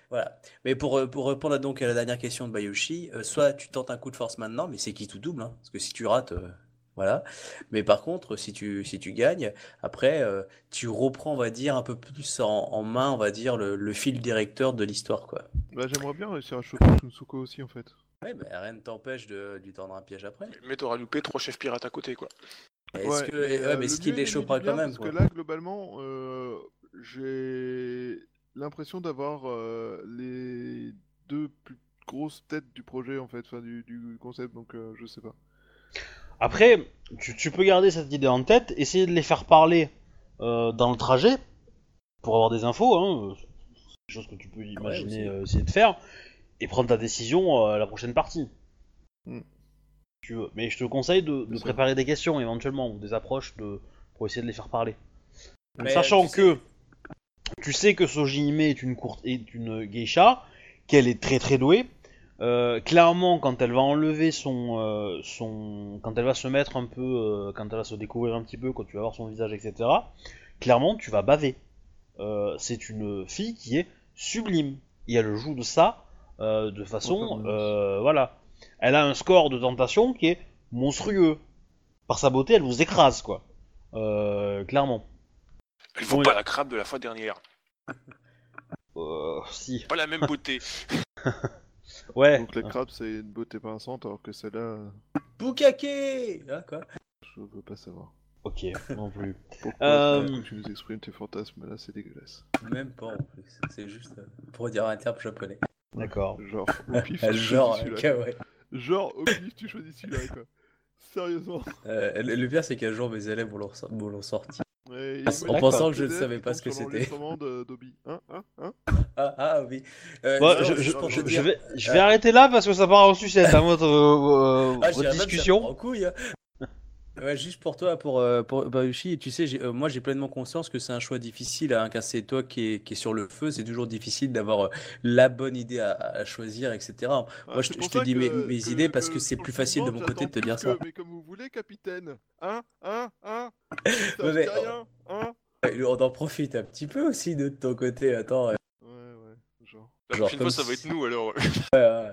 Voilà. Mais pour, euh, pour répondre à, donc à la dernière question de Bayushi, euh, soit tu tentes un coup de force maintenant, mais c'est qui tout double, hein, parce que si tu rates, euh, voilà. Mais par contre, si tu, si tu gagnes, après, euh, tu reprends, on va dire, un peu plus en, en main, on va dire, le, le fil directeur de l'histoire, quoi. Bah, j'aimerais bien réussir à choper Shunsuko aussi, en fait. Ouais, mais rien ne t'empêche de lui tendre un piège après. Mais t'auras loupé trois chefs pirates à côté, quoi. Est-ce Ouais, que, mais, ouais, euh, mais le est-ce qu'il mieux les est chopera quand même, Parce quoi que là, globalement, euh, j'ai l'impression d'avoir euh, les deux plus grosses têtes du projet, en fait, enfin, du, du concept, donc euh, je sais pas. Après, tu, tu peux garder cette idée en tête, essayer de les faire parler euh, dans le trajet, pour avoir des infos, hein, choses que tu peux imaginer euh, essayer de faire, et prendre ta décision euh, à la prochaine partie. Hmm. Si Tu veux. Mais je te conseille de, préparer des questions éventuellement, ou des approches de, pour essayer de les faire parler. Mais, Sachant tu sais- que tu sais que Sojime est une courte est une geisha, qu'elle est très très douée. Euh, clairement, quand elle va enlever son, euh, son, quand elle va se mettre un peu, euh, quand elle va se découvrir un petit peu, quand tu vas voir son visage, etc. Clairement, tu vas baver. Euh, c'est une fille qui est sublime et elle joue de ça euh, de façon, euh, voilà. Elle a un score de tentation qui est monstrueux. Par sa beauté, elle vous écrase quoi. Euh, clairement. Elle vaut Bon, pas il- la crabe de la fois dernière. Euh, si. Pas la même beauté. Ouais. Donc la crabe, c'est une beauté pinçante, alors que celle-là, euh, Bukake Ah, quoi je veux pas savoir. Ok, non plus. Pourquoi Euh, quand tu nous exprimes tes fantasmes, là, c'est dégueulasse. Même pas en plus, c'est juste euh, pour dire un terme japonais. D'accord. Genre, au pif, Genre, kawaii. Genre, au pif, tu choisis celui-là, quoi. Sérieusement. Euh, le le pire, c'est qu'un jour mes élèves vont l'en me l'ont sorti. Ouais, En pensant que je ne savais pas ce que c'était. Hein Hein Hein Ah, ah oui. Euh, Bon, non, je, vais, je vais arrêter là parce que ça part en sucette à votre, euh, Ah, je votre discussion. en couille, hein. Ouais, juste pour toi, pour, euh, pour Bayushi, tu sais, j'ai- euh, moi j'ai pleinement conscience que c'est un choix difficile, hein, car c'est toi qui est, qui est sur le feu, c'est toujours difficile d'avoir euh, la bonne idée à, à choisir, etc. Ah, Moi, je c'est te- pour je te ça dis mes- que- mes que- idées parce que que c'est sur plus le facile de mon côté de te j'attends dire plus ça. que- Mais comme vous voulez, capitaine. Hein Hein Hein Ça Ouais, mais- fait rien Hein Ouais, On en profite un petit peu aussi de ton côté, attends. euh, Ouais, ouais, genre. La Genre prochaine comme fois, ça va si- être nous alors. euh,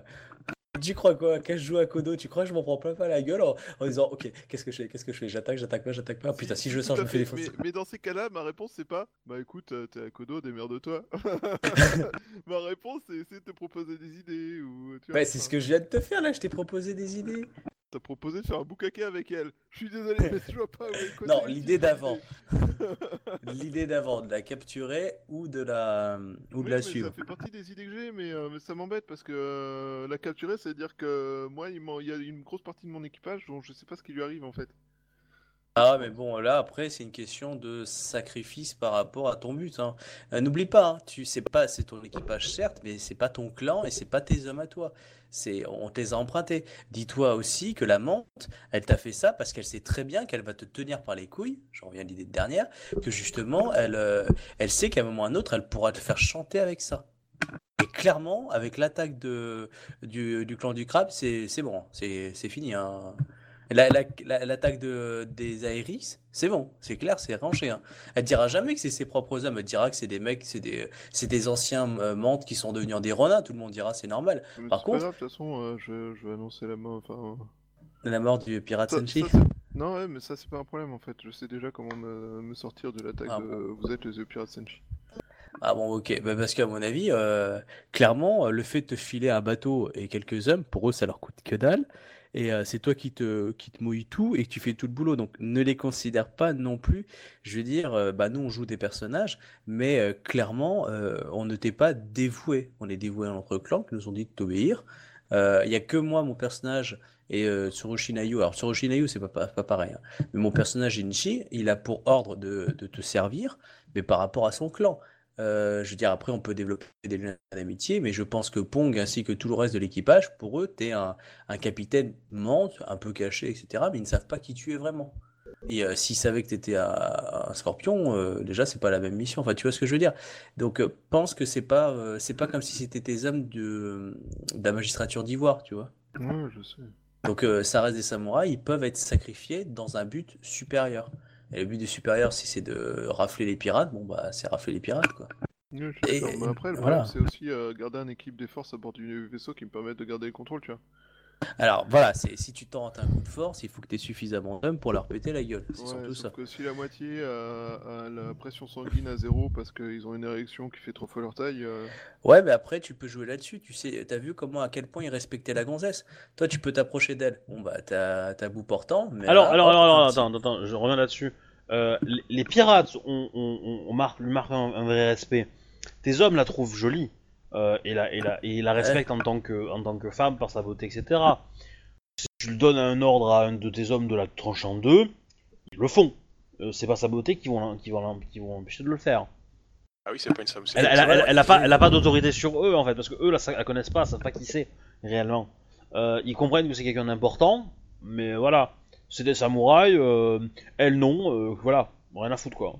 Tu crois quoi? Quand je joue à Kodo, tu crois que je m'en prends plein pas la gueule en, en disant Ok, qu'est-ce que je fais? Qu'est-ce que je fais? J'attaque, j'attaque pas, j'attaque pas. Ah, Putain, si je tout sors, je me fais fait, défoncer. Mais, mais dans ces cas-là, ma réponse c'est pas Bah écoute, euh, t'es à Kodo, démerde-toi. ma réponse c'est essayer de te proposer des idées ou. Tu vois, Bah, c'est ce que je viens de te faire là, je t'ai proposé des idées. T'as proposé de faire un boucaquet avec elle. Je suis désolé, mais je vois pas où Non, l'idée d'avant. l'idée. D'avant, de la capturer ou de la, ou de la suivre. Ça fait partie des idées que j'ai, mais, euh, mais ça m'embête parce que euh, la capturer, c'est-à-dire que moi, il y a une grosse partie de mon équipage dont je sais pas ce qui lui arrive en fait. Ah, mais bon, là, après, c'est une question de sacrifice par rapport à ton but. hein. Euh, N'oublie pas, hein, tu sais pas, c'est ton équipage, certes, mais c'est pas ton clan et c'est pas tes hommes à toi. C'est, on te les a empruntés. Dis-toi aussi que la menthe, elle t'a fait ça parce qu'elle sait très bien qu'elle va te tenir par les couilles. J'en reviens à l'idée de dernière, que justement, elle, euh, elle sait qu'à un moment ou à un autre, elle pourra te faire chanter avec ça. Et clairement, avec l'attaque du, du clan du crabe, c'est bon, c'est fini. hein. La- la- la- L'attaque de, des Aéris, c'est bon, c'est clair, c'est rangé. Hein. Elle dira jamais que c'est ses propres hommes, elle dira que c'est des mecs, c'est des, des anciens euh, mantes qui sont devenus des renards, tout le monde dira c'est normal. Mais Par contre- de toute façon, euh, je, je vais annoncer la mort. Enfin, euh, La mort du pirate Senshi. non, ouais, mais ça, c'est pas un problème en fait. Je sais déjà comment me, me sortir de l'attaque Ah de Vous êtes les Pirates Senshi. Ah bon, ok. Bah, parce qu'à mon avis, euh, clairement, le fait de te filer un bateau et quelques hommes, pour eux, ça leur coûte que dalle. Et euh, c'est toi qui te, qui te mouille tout et tu fais tout le boulot. Donc ne les considère pas non plus. Je veux dire, euh, bah nous on joue des personnages, mais euh, clairement on ne t'est pas dévoué. On est dévoué à notre clan qui nous ont dit de t'obéir. Il y a que moi, mon personnage, et euh, Tsurushi Nayu. Alors Tsurushi Nayu, c'est pas, pas, pas pareil. hein. Mais mon personnage Inchi, il a pour ordre de, de te servir, mais par rapport à son clan. Euh, je veux dire, après, on peut développer des liens d'amitié, mais je pense que Pong ainsi que tout le reste de l'équipage, pour eux, t'es un, un capitaine mente, un peu caché, etc., mais ils ne savent pas qui tu es vraiment. Et euh, s'ils savaient que t'étais un, un scorpion, euh, déjà, c'est pas la même mission. Enfin, tu vois ce que je veux dire? Donc, euh, pense que c'est pas, euh, c'est pas comme si c'était tes hommes de, de la magistrature d'Ivoire, tu vois? Ouais, je sais. Donc ça reste des samouraïs, ils peuvent être sacrifiés dans un but supérieur. Et le but du supérieur, si c'est de rafler les pirates, bon bah c'est rafler les pirates quoi. Ouais, je suis Et-. Mais après, le voilà. problème, c'est aussi euh, garder un équipe des forces à bord du vaisseau qui me permettent de garder le contrôle, tu vois. Alors voilà, c'est si tu tentes un coup de force, il faut que tu aies suffisamment d'hommes pour leur péter la gueule. C'est Ouais, surtout ça. que si la moitié a, a la pression sanguine à zéro parce qu'ils ont une érection qui fait trois fois leur taille, euh, Ouais, mais après tu peux jouer là-dessus. Tu sais, t'as vu comment à quel point ils respectaient la gonzesse. Toi, tu peux t'approcher d'elle. Bon bah t'as t'as bout portant. Mais Alors, là, alors, alors, attends, attends, je reviens là-dessus. Euh, les, les pirates, on, on, on- on marque, lui marque un, un vrai respect. Tes hommes la trouvent jolie euh, et, la, et, la, et la respectent en tant, que, en tant que femme par sa beauté, etc. Si tu donnes un ordre à un de tes hommes de la tranche en deux, ils le font. Euh, c'est pas sa beauté qui vont, qui vont, qui vont l'empêcher de le faire. Ah oui, c'est pas une somme. Elle, elle, elle, elle a pas, elle a pas d'autorité sur eux en fait, parce que eux la, la connaissent pas, savent pas qui c'est réellement. Euh, ils comprennent que c'est quelqu'un d'important, mais voilà, c'est des samouraïs, euh, elle non, voilà, rien à foutre quoi.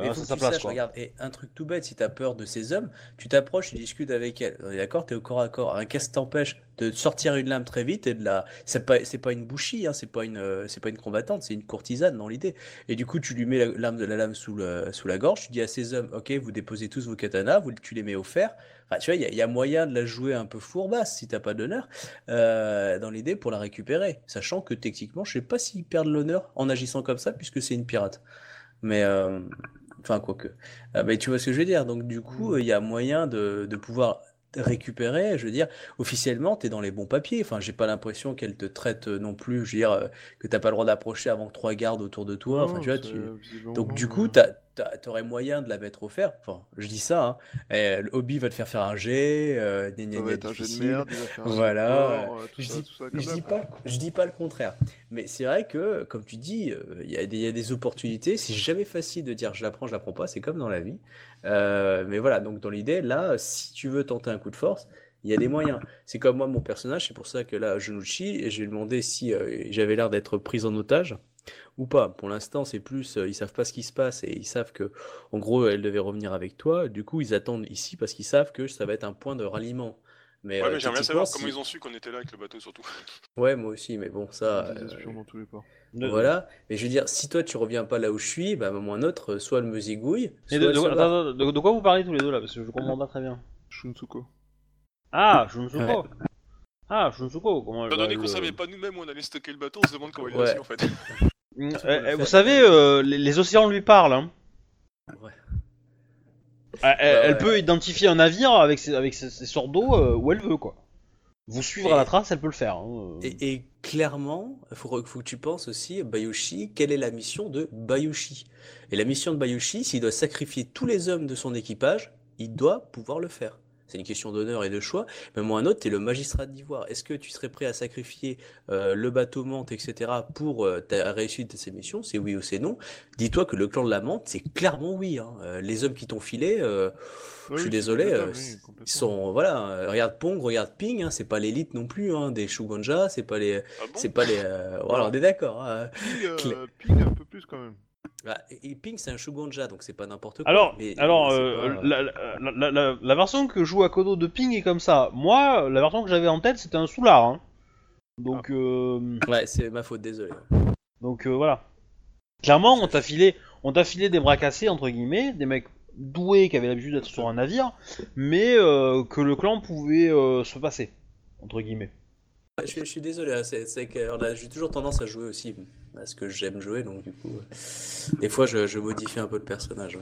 Mais à faut que sa tu place saches, quoi. regarde, et un truc tout bête, si t'as peur de ces hommes, tu t'approches, tu discutes avec elle. On est d'accord, t'es au corps à corps. Un Qu'est-ce qui t'empêche de sortir une lame très vite et de la. C'est pas, c'est pas une bouchie, hein, c'est pas une, euh, c'est pas une combattante, c'est une courtisane dans l'idée. Et du coup, tu lui mets la lame de la lame sous le, sous la gorge, tu dis à ces hommes, ok, vous déposez tous vos katanas, vous, tu les mets au fer. Enfin, tu vois, il y, a- il y a moyen de la jouer un peu fourbasse si t'as pas d'honneur, euh, dans l'idée pour la récupérer. Sachant que techniquement, je sais pas s'ils perdent l'honneur en agissant comme ça, puisque c'est une pirate. Mais. euh, Enfin, quoique. Ah, mais tu vois ce que je veux dire. Donc, du coup, il y a moyen de, de pouvoir récupérer. Je veux dire, officiellement, tu es dans les bons papiers. Enfin, j'ai pas l'impression qu'elle te traite euh, non plus. Je veux dire, euh, que t'as pas le droit d'approcher avant que trois gardes autour de toi. Enfin, tu vois, tu... Donc, du coup, t'as, t'as- t'aurais moyen de la mettre au fer. Enfin, je dis ça. Hein. Et, le hobby va te faire faire un jet. Euh, gna, gna, gna, de merde, faire un Voilà, euh, Je ça, dis, je pas, je dis pas le contraire. Mais c'est vrai que, comme tu dis, euh, il y, a des- il y a des opportunités. C'est jamais facile de dire je la prends, je la prends pas. C'est comme dans la vie. Euh, mais voilà, donc dans l'idée, là, si tu veux tenter un coup de force, il y a des moyens. C'est comme moi, mon personnage. C'est pour ça que là, Junuchi, j'ai demandé si euh, j'avais l'air d'être pris en otage ou pas. Pour l'instant, c'est plus, euh, ils savent pas ce qui se passe et ils savent que, en gros, elle devait revenir avec toi. Du coup, ils attendent ici parce qu'ils savent que ça va être un point de ralliement. Mais, Ouais, euh, mais j'aimerais savoir comment ils ont su qu'on était là avec le bateau, surtout. Ouais, moi aussi, mais bon, ça. Euh, dans tous les ports. Voilà. Mais je veux dire, si toi tu reviens pas là où je suis, bah, à un moment ou un autre, soit elle me zigouille, soit de, elle de- quoi vous parlez tous les deux là? Parce que je comprends pas très bien. Shunsuko. Ah, Shunsuko Ah, Shunsuko, comment elle Étant donné qu'on savait pas nous-mêmes où on allait stocker le bateau, on se demande comment il a Ouais. su en fait. Euh, euh, vous savez, euh, les, les océans lui parlent. Hein. Ouais. Euh, Elle, ouais. peut identifier un navire avec ses, avec ses, ses sorts d'eau euh, où elle veut, quoi. Vous suivre à la trace, elle peut le faire. hein. Et, et clairement, il faut, faut que tu penses aussi, Bayushi, quelle est la mission de Bayushi? Et la mission de Bayushi, s'il doit sacrifier tous les hommes de son équipage, il doit pouvoir le faire. C'est une question d'honneur et de choix. Mais moi, un autre, tu es le magistrat d'Ivoire. Est-ce que tu serais prêt à sacrifier euh, le bateau Mante, etc., pour euh, ta réussite de ces missions? C'est oui ou c'est non. Dis-toi que le clan de la Mante, c'est clairement oui. hein. Euh, les hommes qui t'ont filé, euh, Oui, je suis désolé, oui, ils sont voilà. regarde Pong, regarde Ping, hein, c'est pas l'élite non plus hein, des Shugonja, c'est pas les, Ah bon? c'est pas les. voilà, on est d'accord. Ping un peu plus quand même. Bah, et Ping, c'est un Shugonja, donc c'est pas n'importe quoi. Alors, mais- alors euh, pas- la, la, la- la- la version que joue Akodo de Ping est comme ça. Moi, la version que j'avais en tête, c'était un soulard. hein. Donc, euh, Ouais, c'est ma faute, désolé. donc euh, voilà. Clairement, on t'a filé, on t'a filé des bras cassés entre guillemets, des mecs doués qui avaient l'habitude d'être sur un navire, mais que le clan pouvait se passer entre guillemets. Je, suis- je suis désolé, hein, c'est c'est que a- j'ai toujours tendance à jouer aussi à ce que j'aime jouer, donc du coup, euh, des fois je, je modifie un peu le personnage.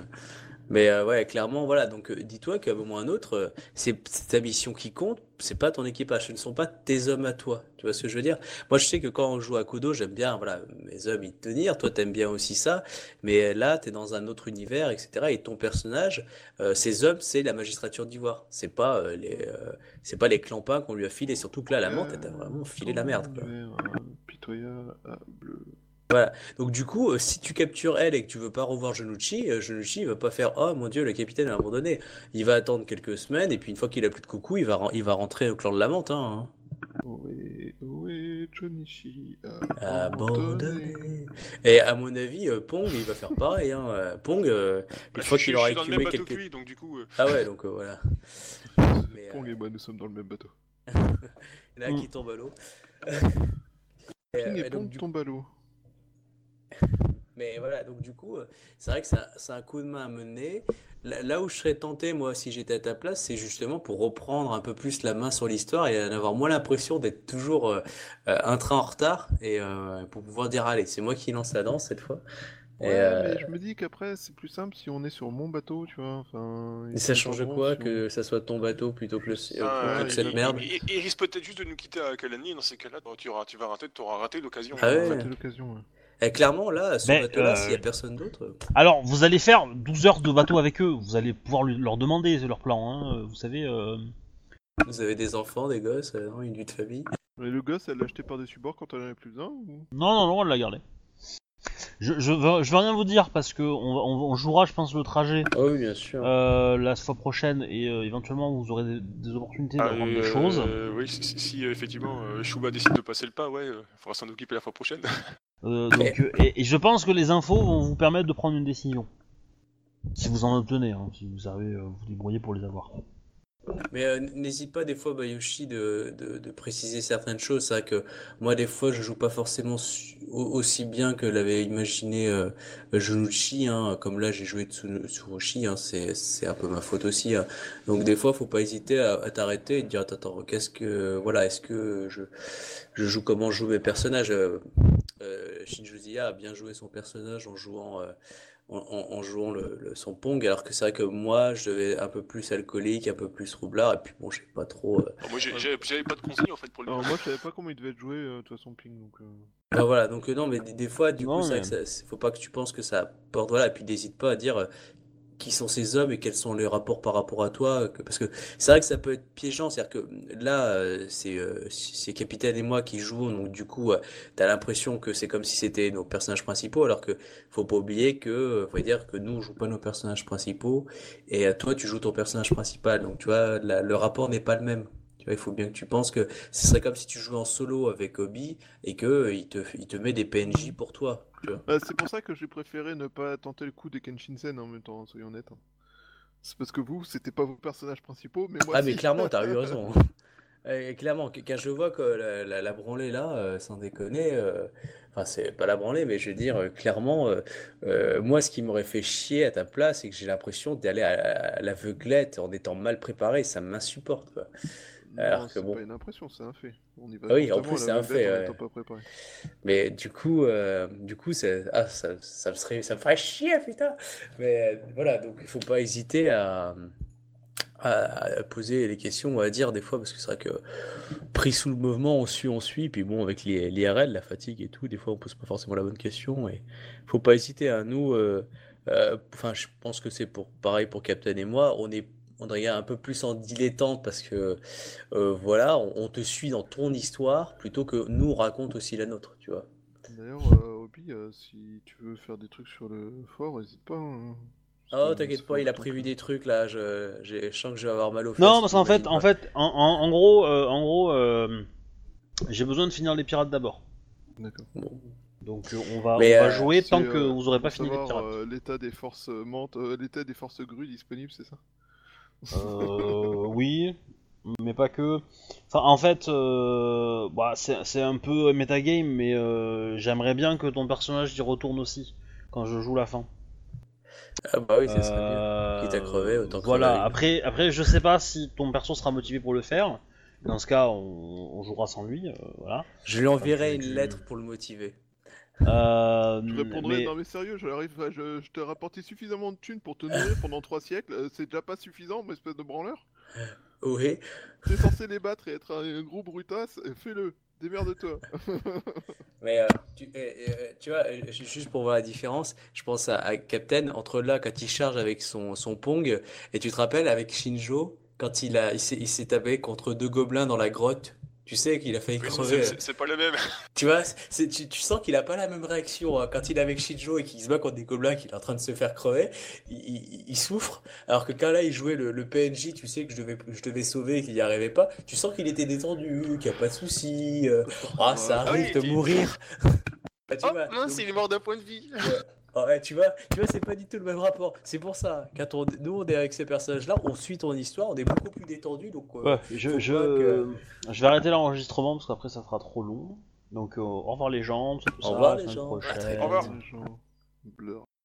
Mais euh, ouais, clairement, voilà. Donc, euh, dis-toi qu'à un moment ou à un autre, euh, c'est ta mission qui compte. C'est pas ton équipage. Ce ne sont pas tes hommes à toi. Tu vois ce que je veux dire? Moi, je sais que quand on joue à Kodo, j'aime bien, voilà, mes hommes y tenir. Toi, t'aimes bien aussi ça. Mais là, t'es dans un autre univers, etc. Et ton personnage, euh, ses hommes, c'est la magistrature d'Ivoire. C'est pas euh, les, euh, pas les clampins qu'on lui a filé. Surtout que là, la menthe, t'as vraiment filé la merde, quoi. Pitoyable. Donc du coup, euh, si tu captures elle et que tu veux pas revoir Genucci, euh, Genucci il va pas faire «Oh mon Dieu, le capitaine a abandonné». Il va attendre quelques semaines et puis une fois qu'il a plus de coucou, il va, il va rentrer au clan de la menthe. Hein. Est, où est Jonichi Abandonné. Et à mon avis, euh, Pong, il va faire pareil. Hein. Euh, Pong, euh, Bah, une je, fois qu'il aura que quelques... lui, donc du coup. euh, Ah ouais, donc euh, voilà. Mais, Pong euh, et moi, nous sommes dans le même bateau. il y en a qui tombe à l'eau. Euh, et Pong à l'eau. Mais voilà, donc du coup, euh, c'est vrai que ça- c'est un coup de main à mener. Là, où je serais tenté, moi, si j'étais à ta place, c'est justement pour reprendre un peu plus la main sur l'histoire et en avoir moins l'impression d'être toujours euh, euh, un train en retard et euh, pour pouvoir dire, allez, c'est moi qui lance la danse cette fois. Ouais, euh, mais je me dis qu'après, c'est plus simple si on est sur mon bateau, tu vois. Enfin, et ça change quoi si on- que ça soit ton bateau plutôt que, le, euh, ah, plutôt que il- cette il- merde? Il, il risque peut-être juste de nous quitter à Kalani, dans ces cas-là, tu, auras, tu vas rater, auras raté l'occasion. Ah ouais. C'était l'occasion, ouais. Et clairement, là, ce bateau-là, euh, s'il y a personne d'autre, euh, Alors, vous allez faire 12 heures de bateau avec eux. Vous allez pouvoir lui- leur demander leur plan. Hein. Vous savez. euh, vous avez des enfants, des gosses, euh, une vie de famille. Mais le gosse, elle l'a acheté par-dessus bord quand elle en avait plus besoin ou... Non, non, non, on l'a gardé. Je, je, veux, je veux rien vous dire parce que on, va- on, on jouera, je pense, le trajet Ah oui, bien sûr. euh, la fois prochaine et euh, éventuellement vous aurez des, des opportunités Ah, d'apprendre des euh, choses. oui, si, si- si, euh, effectivement euh, Shuba décide de passer le pas, ouais, il faudra s'en occuper la fois prochaine. Euh, donc, euh, et, et je pense que les infos vont vous permettre de prendre une décision. Si vous en obtenez, hein, si vous savez euh, vous débrouiller pour les avoir. Mais euh, n'hésite pas des fois, Bayoshi, de, de, préciser certaines choses. C'est vrai que moi, des fois, je joue pas forcément aussi bien que l'avait imaginé euh. Hein. Comme là, j'ai joué Tsu- Tsurushi, hein. C'est, un peu ma faute aussi. hein. Donc des fois, faut pas hésiter à, t'arrêter et te dire, attends, qu'est-ce que, voilà, est-ce que je, je joue comment je joue mes personnages? Euh, euh, Shinjo Ziya a bien joué son personnage en jouant, euh, en, en- en jouant le, le- son Pong, alors que c'est vrai que moi, je devais un peu plus alcoolique, un peu plus roublard, et puis bon, j'ai pas trop. euh, Alors, moi, j'avais pas de consigne en fait pour le. Alors moi, je savais pas comment il devait être joué, euh, de toute façon, Ping, donc... euh, Bah voilà, donc euh, non, mais des, des fois, du Non, coup, c'est vrai mais- que ça- c'est- faut pas que tu penses que ça apporte, voilà, et puis n'hésite pas à dire euh, qui sont ces hommes et quels sont les rapports par rapport à toi, parce que c'est vrai que ça peut être piégeant, c'est-à-dire que là, euh, c'est euh, c'est Capitaine et moi qui jouons, donc du coup, euh, t'as l'impression que c'est comme si c'était nos personnages principaux, alors que faut pas oublier que, faut dire que nous, on joue pas nos personnages principaux, et toi, tu joues ton personnage principal, donc tu vois, le rapport n'est pas le même. Tu vois, il faut bien que tu penses que ce serait comme si tu jouais en solo avec Obi et que euh, il te, il te met des PNJ pour toi. Tu vois. Bah, c'est pour ça que j'ai préféré ne pas tenter le coup des Kenshinsen en même temps, soyons honnêtes. hein. C'est parce que vous, c'était pas vos personnages principaux, mais moi Ah mais si. clairement, t'as eu raison. hein. Euh, clairement, que- quand je vois que la, la, la branlée là, euh, sans déconner, euh, enfin c'est pas la branlée, mais je veux dire euh, clairement, euh, euh, moi ce qui m'aurait fait chier à ta place, c'est que j'ai l'impression d'aller à, à l'aveuglette en étant mal préparé, ça m'insupporte quoi. Non, Alors que c'est bon. pas une impression, c'est un fait. On y va Ah oui, en plus, c'est un fait, ouais. Mais du coup, euh, du coup, ça, ah, ça, ça me serait, ça me ferait chier, putain. Mais euh, voilà, donc il faut pas hésiter à, poser les questions ou à dire des fois, parce que c'est vrai que pris sous le mouvement, on suit, on suit. Puis bon, avec l'I- l'IRL, la fatigue et tout, des fois, on pose pas forcément la bonne question. Et faut pas hésiter à nous. euh, euh, Enfin, je pense que c'est pour pareil pour Captain et moi. On est on dirait un peu plus en dilettante parce que euh, voilà, on, on te suit dans ton histoire plutôt que nous on raconte aussi la nôtre, tu vois. D'ailleurs, euh, Obi, euh, si tu veux faire des trucs sur le fort, n'hésite pas. hein. Oh, t'inquiète pas, il a prévu des trucs là. Je, sens que je vais avoir mal aux fesses. Non, parce qu'en fait, en fait, en, en- en gros, euh, en gros, euh, j'ai besoin de finir les pirates d'abord. D'accord. Bon. Donc on va, Mais, on va jouer tant que vous aurez pas fini les pirates. euh, l'état des forces euh, l'état des forces grues disponibles, c'est ça? Oui, mais pas que. Enfin, en fait, euh, bah, c'est c'est un peu metagame, mais euh, j'aimerais bien que ton personnage y retourne aussi quand je joue la fin. Ah bah oui, ça serait bien. Euh, Quitte à crever, autant Voilà, après, après, je sais pas si ton perso sera motivé pour le faire. Dans ce cas, on, on jouera sans lui, euh, voilà. Je lui enverrai une tu- lettre pour le motiver. Euh, Je répondrais, mais- non mais sérieux, j'arrive, à- je, je t'ai rapporté suffisamment de thunes pour te nourrir pendant trois siècles, euh, c'est déjà pas suffisant, mais espèce de branleur Oui. T'es censé les battre et être un, un gros brutasse, euh, fais-le, démerde-toi. Mais euh, tu, euh, euh, tu vois, euh, ju- juste pour voir la différence, je pense à, à Captain, entre là, quand il charge avec son, son Pong, et tu te rappelles avec Shinjo, quand il a, il s'est tapé contre deux gobelins dans la grotte, tu sais qu'il a failli crever. c'est- pas le même. Tu vois, tu, tu sens qu'il a pas la même réaction hein. quand il est avec Shinjo et qu'il se bat contre des gobelins qu'il est en train de se faire crever, il, il- il souffre, alors que quand là il jouait le, le PNJ, tu sais que je devais, je devais sauver et qu'il n'y arrivait pas, tu sens qu'il était détendu, qu'il n'y a pas de souci, euh, ah ça Ah oui, arrive de tu- mourir. Bah, tu Oh vois, mince, donc- il est mort d'un point de vie. ah ouais, tu vois, tu vois, c'est pas du tout le même rapport. C'est pour ça, quand on, nous on est avec ces personnages-là, on suit ton histoire, on est beaucoup plus détendu, donc euh, Ouais, je, je, que- je vais arrêter l'enregistrement parce qu'après ça sera trop long. Donc euh, au revoir les gens, tout ça, Au revoir les gens. prochaine. Au revoir. Blur.